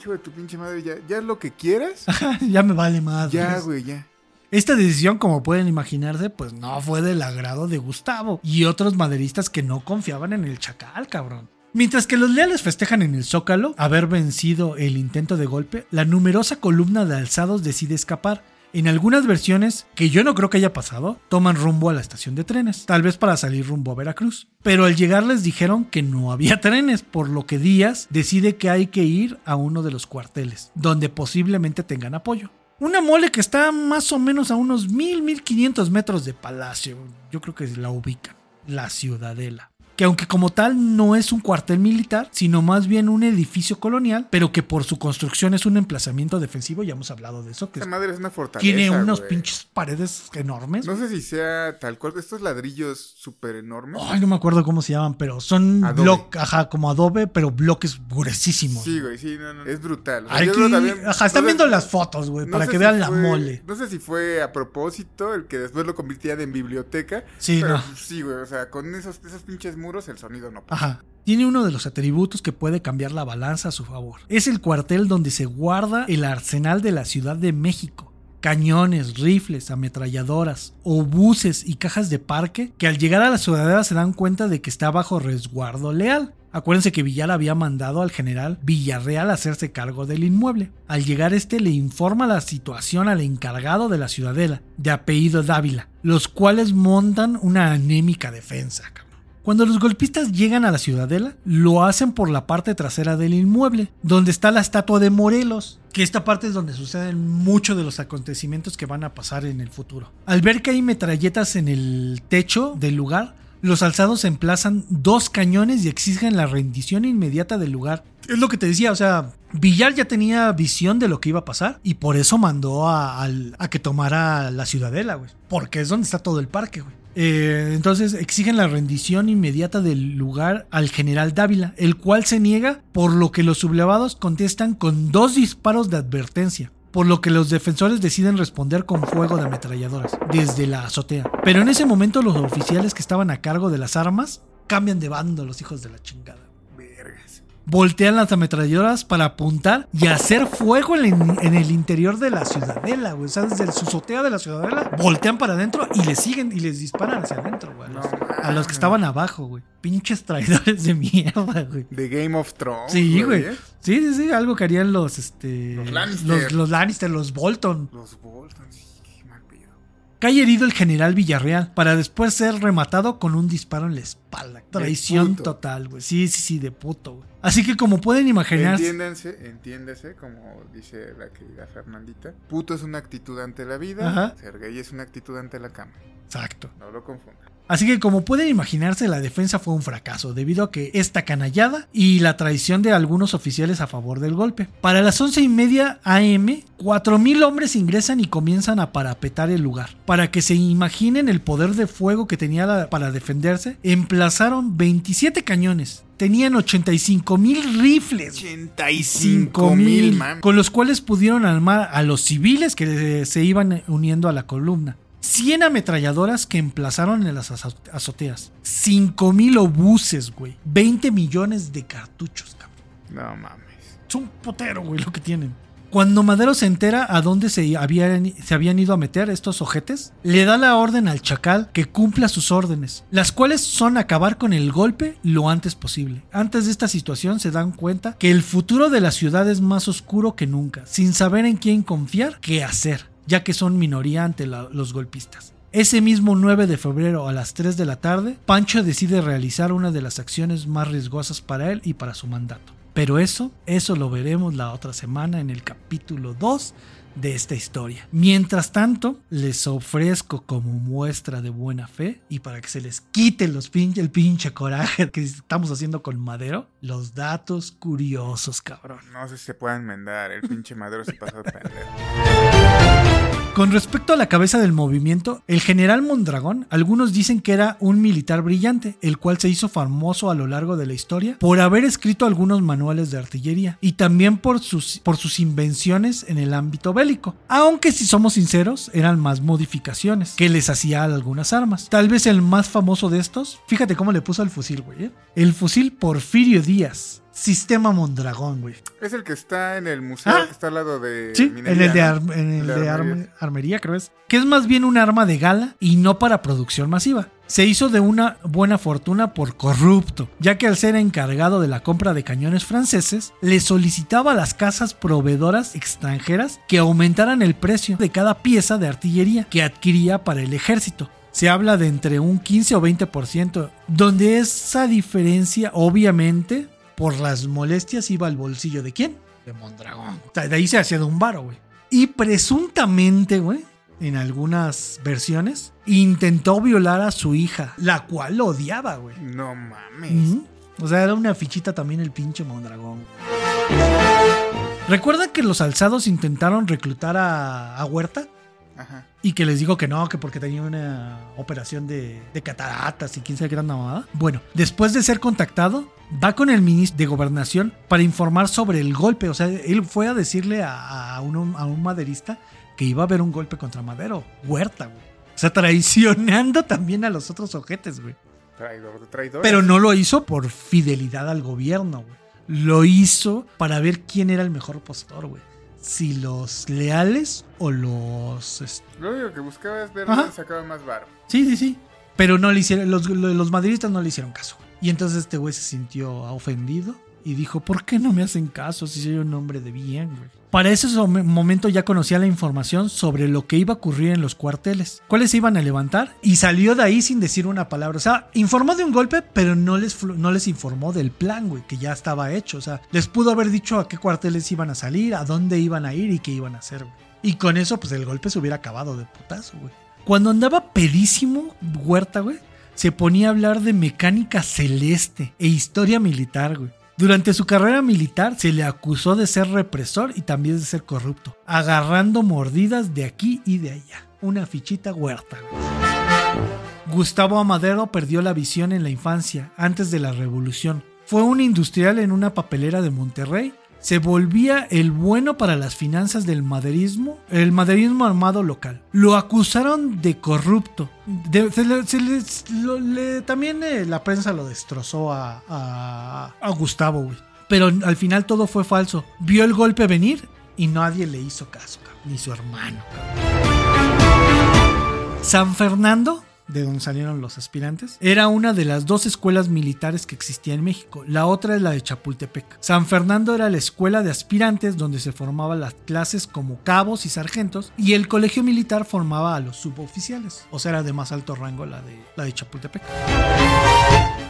B: hijo de tu pinche madre, ya, ya lo que quieras,
A: ya me vale más.
B: ya, güey, ya.
A: Esta decisión, como pueden imaginarse, pues no fue del agrado de Gustavo y otros maderistas que no confiaban en el chacal, cabrón. Mientras que los leales festejan en el Zócalo haber vencido el intento de golpe, la numerosa columna de alzados decide escapar. En algunas versiones, que yo no creo que haya pasado, toman rumbo a la estación de trenes, tal vez para salir rumbo a Veracruz. Pero al llegar les dijeron que no había trenes, por lo que Díaz decide que hay que ir a uno de los cuarteles, donde posiblemente tengan apoyo. Una mole que está más o menos a unos 1000, 1500 metros de Palacio. Yo creo que la ubican. La Ciudadela que aunque como tal no es un cuartel militar, sino más bien un edificio colonial, pero que por su construcción es un emplazamiento defensivo, ya hemos hablado de eso. Que
B: Esta madre es una fortaleza.
A: tiene unos pinches paredes enormes.
B: No sé si sea tal cual, estos ladrillos súper enormes.
A: Ay, no me acuerdo cómo se llaman, pero son bloques, ajá, como adobe, pero bloques gruesísimos.
B: Sí, güey, sí, no, no. Es brutal. O sea, también-
A: ajá,
B: no
A: están
B: sé-
A: viendo las fotos, güey,
B: no
A: para que
B: si
A: vean la
B: fue-
A: mole.
B: No sé si fue a propósito el que después lo convirtieran en biblioteca.
A: Sí,
B: pero
A: no.
B: sí, güey, o sea, con esos, esos pinches muros el sonido no pasa.
A: Ajá. Tiene uno de los atributos que puede cambiar la balanza a su favor. Es el cuartel donde se guarda el arsenal de la Ciudad de México. Cañones, rifles, ametralladoras, obuses y cajas de parque que al llegar a la ciudadela se dan cuenta de que está bajo resguardo leal. Acuérdense que Villar había mandado al general Villarreal a hacerse cargo del inmueble. Al llegar este le informa la situación al encargado de la ciudadela, de apellido Dávila, los cuales montan una anémica defensa. Cuando los golpistas llegan a la ciudadela, lo hacen por la parte trasera del inmueble, donde está la estatua de Morelos, que esta parte es donde suceden muchos de los acontecimientos que van a pasar en el futuro. Al ver que hay metralletas en el techo del lugar, los alzados emplazan dos cañones y exigen la rendición inmediata del lugar. Es lo que te decía, o sea, Villar ya tenía visión de lo que iba a pasar y por eso mandó a, que tomara la ciudadela, güey. Porque es donde está todo el parque, güey. Eh, entonces exigen la rendición inmediata del lugar al general Dávila, el cual se niega, por lo que los sublevados contestan con dos disparos de advertencia. Por lo que los defensores deciden responder con fuego de ametralladoras desde la azotea. Pero en ese momento los oficiales que estaban a cargo de las armas cambian de bando los hijos de la chingada. Voltean las ametralladoras para apuntar y hacer fuego en, en el interior de la ciudadela, güey. O sea, desde su azotea de la ciudadela, voltean para adentro y les siguen y les disparan hacia adentro, güey. A los,
B: No
A: a los que estaban abajo, güey. Pinches traidores de mierda, güey.
B: De Game of Thrones.
A: Sí, güey.
B: ¿eh?
A: Sí, sí, sí, algo que harían los, este...
B: Los Lannister.
A: Los, los Lannister, los Bolton.
B: Los Bolton, sí, qué mal pedo.
A: Cae herido el general Villarreal para después ser rematado con un disparo en la espalda. Traición total, güey. Sí, sí, sí, de puto, güey. Así que como pueden imaginarse...
B: Entiéndanse, entiéndase, como dice la querida Fernandita. Puto es una actitud ante la vida.
A: Ajá.
B: Ser gay es una actitud ante la cama.
A: Exacto.
B: No lo confundan.
A: Así que como pueden imaginarse, la defensa fue un fracaso debido a que esta canallada y la traición de algunos oficiales a favor del golpe. Para las once y media AM, 4.000 hombres ingresan y comienzan a parapetar el lugar. Para que se imaginen el poder de fuego que tenía la- para defenderse, emplazaron 27 cañones. Tenían 85 mil rifles.
B: 85 mil,
A: con los cuales pudieron armar a los civiles que eh, se iban uniendo a la columna. 100 ametralladoras que emplazaron en las azo- azoteas. 5 mil obuses, güey. 20 millones de cartuchos, cabrón.
B: No mames.
A: Es un potero, güey, lo que tienen. Cuando Madero se entera a dónde se habían, ido a meter estos ojetes, le da la orden al chacal que cumpla sus órdenes, las cuales son acabar con el golpe lo antes posible. Antes de esta situación se dan cuenta que el futuro de la ciudad es más oscuro que nunca, sin saber en quién confiar, qué hacer, ya que son minoría ante los golpistas. Ese mismo 9 de febrero a las 3 de la tarde, Pancho decide realizar una de las acciones más riesgosas para él y para su mandato. Pero eso, eso lo veremos la otra semana en el capítulo 2 de esta historia. Mientras tanto, les ofrezco como muestra de buena fe y para que se les quite los pinche, el pinche coraje que estamos haciendo con Madero, los datos curiosos, cabrón.
B: No sé si se puede enmendar. El pinche madero se pasó de pendejo.
A: Con respecto a la cabeza del movimiento, el general Mondragón, algunos dicen que era un militar brillante, el cual se hizo famoso a lo largo de la historia por haber escrito algunos manuales de artillería y también por sus, por sus invenciones en el ámbito bélico. Aunque si somos sinceros, eran más modificaciones que les hacía a algunas armas. Tal vez el más famoso de estos, fíjate cómo le puso el fusil, güey. ¿eh? El fusil Porfirio Díaz. Sistema Mondragón, güey.
B: Es el que está en el museo
A: Ah.
B: que está al lado de.
A: Sí, en el de,
B: ¿no?
A: ar- en el
B: De
A: de
B: armería.
A: arme- armería, creo es. Que es más bien un arma de gala y no para producción masiva. Se hizo de una buena fortuna por corrupto, ya que al ser encargado de la compra de cañones franceses, le solicitaba a las casas proveedoras extranjeras que aumentaran el precio de cada pieza de artillería que adquiría para el ejército. Se habla de entre un 15 o 20%, donde esa diferencia obviamente por las molestias iba al bolsillo de quién? De Mondragón. O sea, de ahí se hacía de un varo, güey. Y presuntamente, güey, en algunas versiones, intentó violar a su hija, la cual lo odiaba, güey.
B: No mames.
A: O sea, era una fichita también el pinche Mondragón. ¿Recuerdan que los alzados intentaron reclutar a, a Huerta?
B: Ajá.
A: Y que les dijo que no, que porque tenía una operación de, de cataratas y quién sabe qué gran mamada. Bueno, después de ser contactado, va con el ministro de gobernación para informar sobre el golpe. O sea, él fue a decirle a, a un, a un maderista que iba a haber un golpe contra Madero. Huerta, güey. O sea, traicionando también a los otros ojetes, güey.
B: Traidor traidor.
A: Pero no lo hizo por fidelidad al gobierno, güey. Lo hizo para ver quién era el mejor postor, güey. Si los leales o los...
B: Lo único que buscaba es ver dónde sacaba más varo.
A: Sí, sí, sí. Pero no le hicieron, los, los madridistas no le hicieron caso. Y entonces este güey se sintió ofendido y dijo, ¿por qué no me hacen caso si soy un hombre de bien, güey? Para ese momento ya conocía la información sobre lo que iba a ocurrir en los cuarteles, cuáles se iban a levantar y salió de ahí sin decir una palabra. O sea, informó de un golpe, pero no les, no les informó del plan, güey, que ya estaba hecho. O sea, les pudo haber dicho a qué cuarteles iban a salir, a dónde iban a ir y qué iban a hacer, güey. Y con eso, pues el golpe se hubiera acabado de putazo, güey. Cuando andaba pedísimo, Huerta, güey, se ponía a hablar de mecánica celeste e historia militar, güey. Durante su carrera militar se le acusó de ser represor y también de ser corrupto, agarrando mordidas de aquí y de allá. Una fichita Huerta. Gustavo Amadero perdió la visión en la infancia, antes de la revolución. Fue un industrial en una papelera de Monterrey. Se volvía el bueno para las finanzas del maderismo, el maderismo armado local. Lo acusaron de corrupto. También eh, la prensa lo destrozó a, Gustavo, güey. Pero al final todo fue falso. Vio el golpe venir y nadie le hizo caso, ni su hermano. San Fernando, de donde salieron los aspirantes, era una de las dos escuelas militares que existía en México. La otra es la de Chapultepec. San Fernando era la escuela de aspirantes donde se formaban las clases como cabos y sargentos y el colegio militar formaba a los suboficiales. O sea, era de más alto rango la de, la de Chapultepec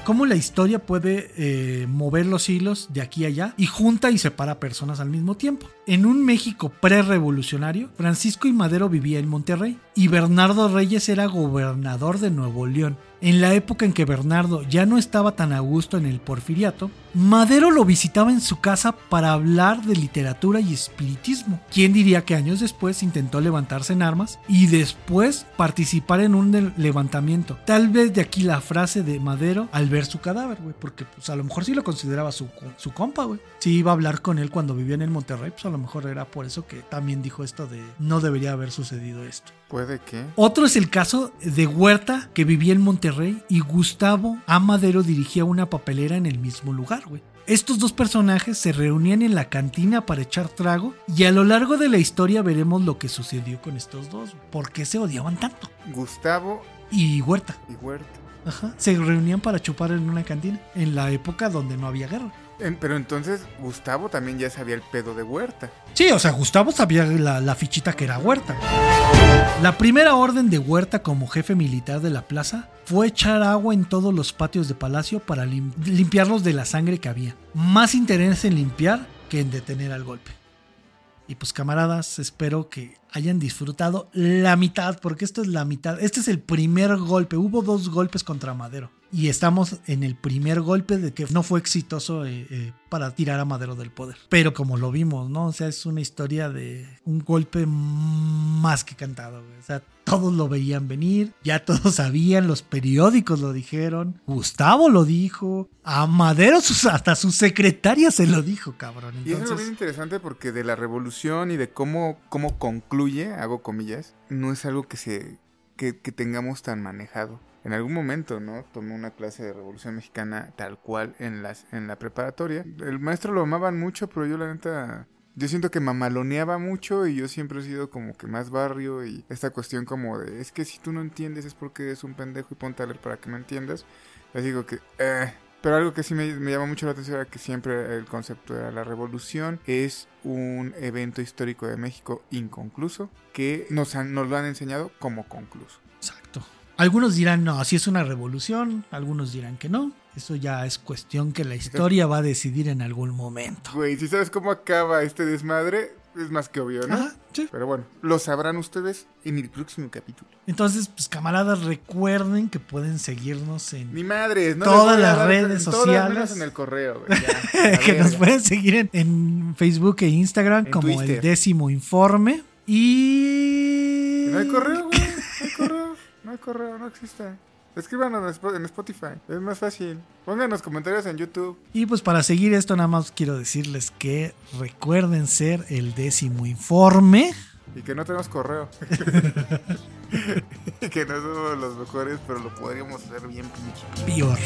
A: cómo la historia puede eh, mover los hilos de aquí a allá y junta y separa personas al mismo tiempo. En un México pre-revolucionario, Francisco y Madero vivía en Monterrey y Bernardo Reyes era gobernador de Nuevo León. En la época en que Bernardo ya no estaba tan a gusto en el porfiriato, Madero lo visitaba en su casa para hablar de literatura y espiritismo. ¿Quién diría que años después intentó levantarse en armas y después participar en un levantamiento? Tal vez de aquí la frase de Madero al ver su cadáver, güey, porque pues a lo mejor sí lo consideraba su, su compa, güey. Si iba a hablar con él cuando vivía en el Monterrey, pues a lo mejor era por eso que también dijo esto de no debería haber sucedido esto.
B: Puede que.
A: Otro es el caso de Huerta, que vivía en Monterrey, y Gustavo A. Madero dirigía una papelera en el mismo lugar, güey. Estos dos personajes se reunían en la cantina para echar trago y a lo largo de la historia veremos lo que sucedió con estos dos, por qué se odiaban tanto.
B: Gustavo
A: Y Huerta,
B: y Huerta.
A: ajá, se reunían para chupar en una cantina en la época donde no había guerra.
B: Pero entonces Gustavo también ya sabía el pedo de Huerta.
A: Sí, o sea, Gustavo sabía la, fichita que era Huerta. La primera orden de Huerta como jefe militar de la plaza fue echar agua en todos los patios de palacio para lim- limpiarlos de la sangre que había. Más interés en limpiar que en detener al golpe. Y pues camaradas, espero que hayan disfrutado la mitad, porque esto es la mitad. Este es el primer golpe. Hubo dos golpes contra Madero. Y estamos en el primer golpe de que no fue exitoso eh, eh, para tirar a Madero del poder. Pero como lo vimos, ¿no? O sea, es una historia de un golpe más que cantado. güey. O sea, todos lo veían venir, ya todos sabían, los periódicos lo dijeron, Gustavo lo dijo, a Madero sus- hasta su secretaria se lo dijo, cabrón.
B: Y eso es bien interesante porque de la revolución y de cómo, cómo concluye, hago comillas, no es algo que se que, que tengamos tan manejado. En algún momento, ¿no? Tomé una clase de Revolución Mexicana tal cual en, las, en la preparatoria. El maestro lo amaban mucho, pero yo la neta yo siento que mamaloneaba mucho y yo siempre he sido como que más barrio y esta cuestión como de es que si tú no entiendes es porque eres un pendejo y ponte para que no entiendas. Les digo que eh, pero algo que sí me, me llama mucho la atención era que siempre el concepto de la revolución es un evento histórico de México inconcluso que nos, nos lo han enseñado como concluso.
A: Exacto. Algunos dirán, no, si es una revolución, algunos dirán que no. Eso ya es cuestión que la historia va a decidir en algún momento.
B: Güey, si sabes cómo acaba este desmadre, es más que obvio, ¿no?
A: Ajá, sí.
B: Pero bueno, lo sabrán ustedes en el próximo capítulo.
A: Entonces, pues camaradas, recuerden que pueden seguirnos en
B: Ni madres, ¿no?
A: Todas las
B: dar-
A: redes
B: todas
A: sociales.
B: menos en el correo, güey. ya,
A: que nos pueden seguir en, en Facebook e Instagram
B: En
A: como el décimo informe. Y.
B: No hay correo, güey. No hay correo. No hay correo, no existe. Escríbanos en Spo- en Spotify. Es más fácil. Pónganos comentarios en YouTube.
A: Y pues para seguir esto, nada más quiero decirles que recuerden ser el décimo informe.
B: Y que no tenemos correo. y que no somos los mejores, pero lo podríamos hacer bien pinche.
A: Peor.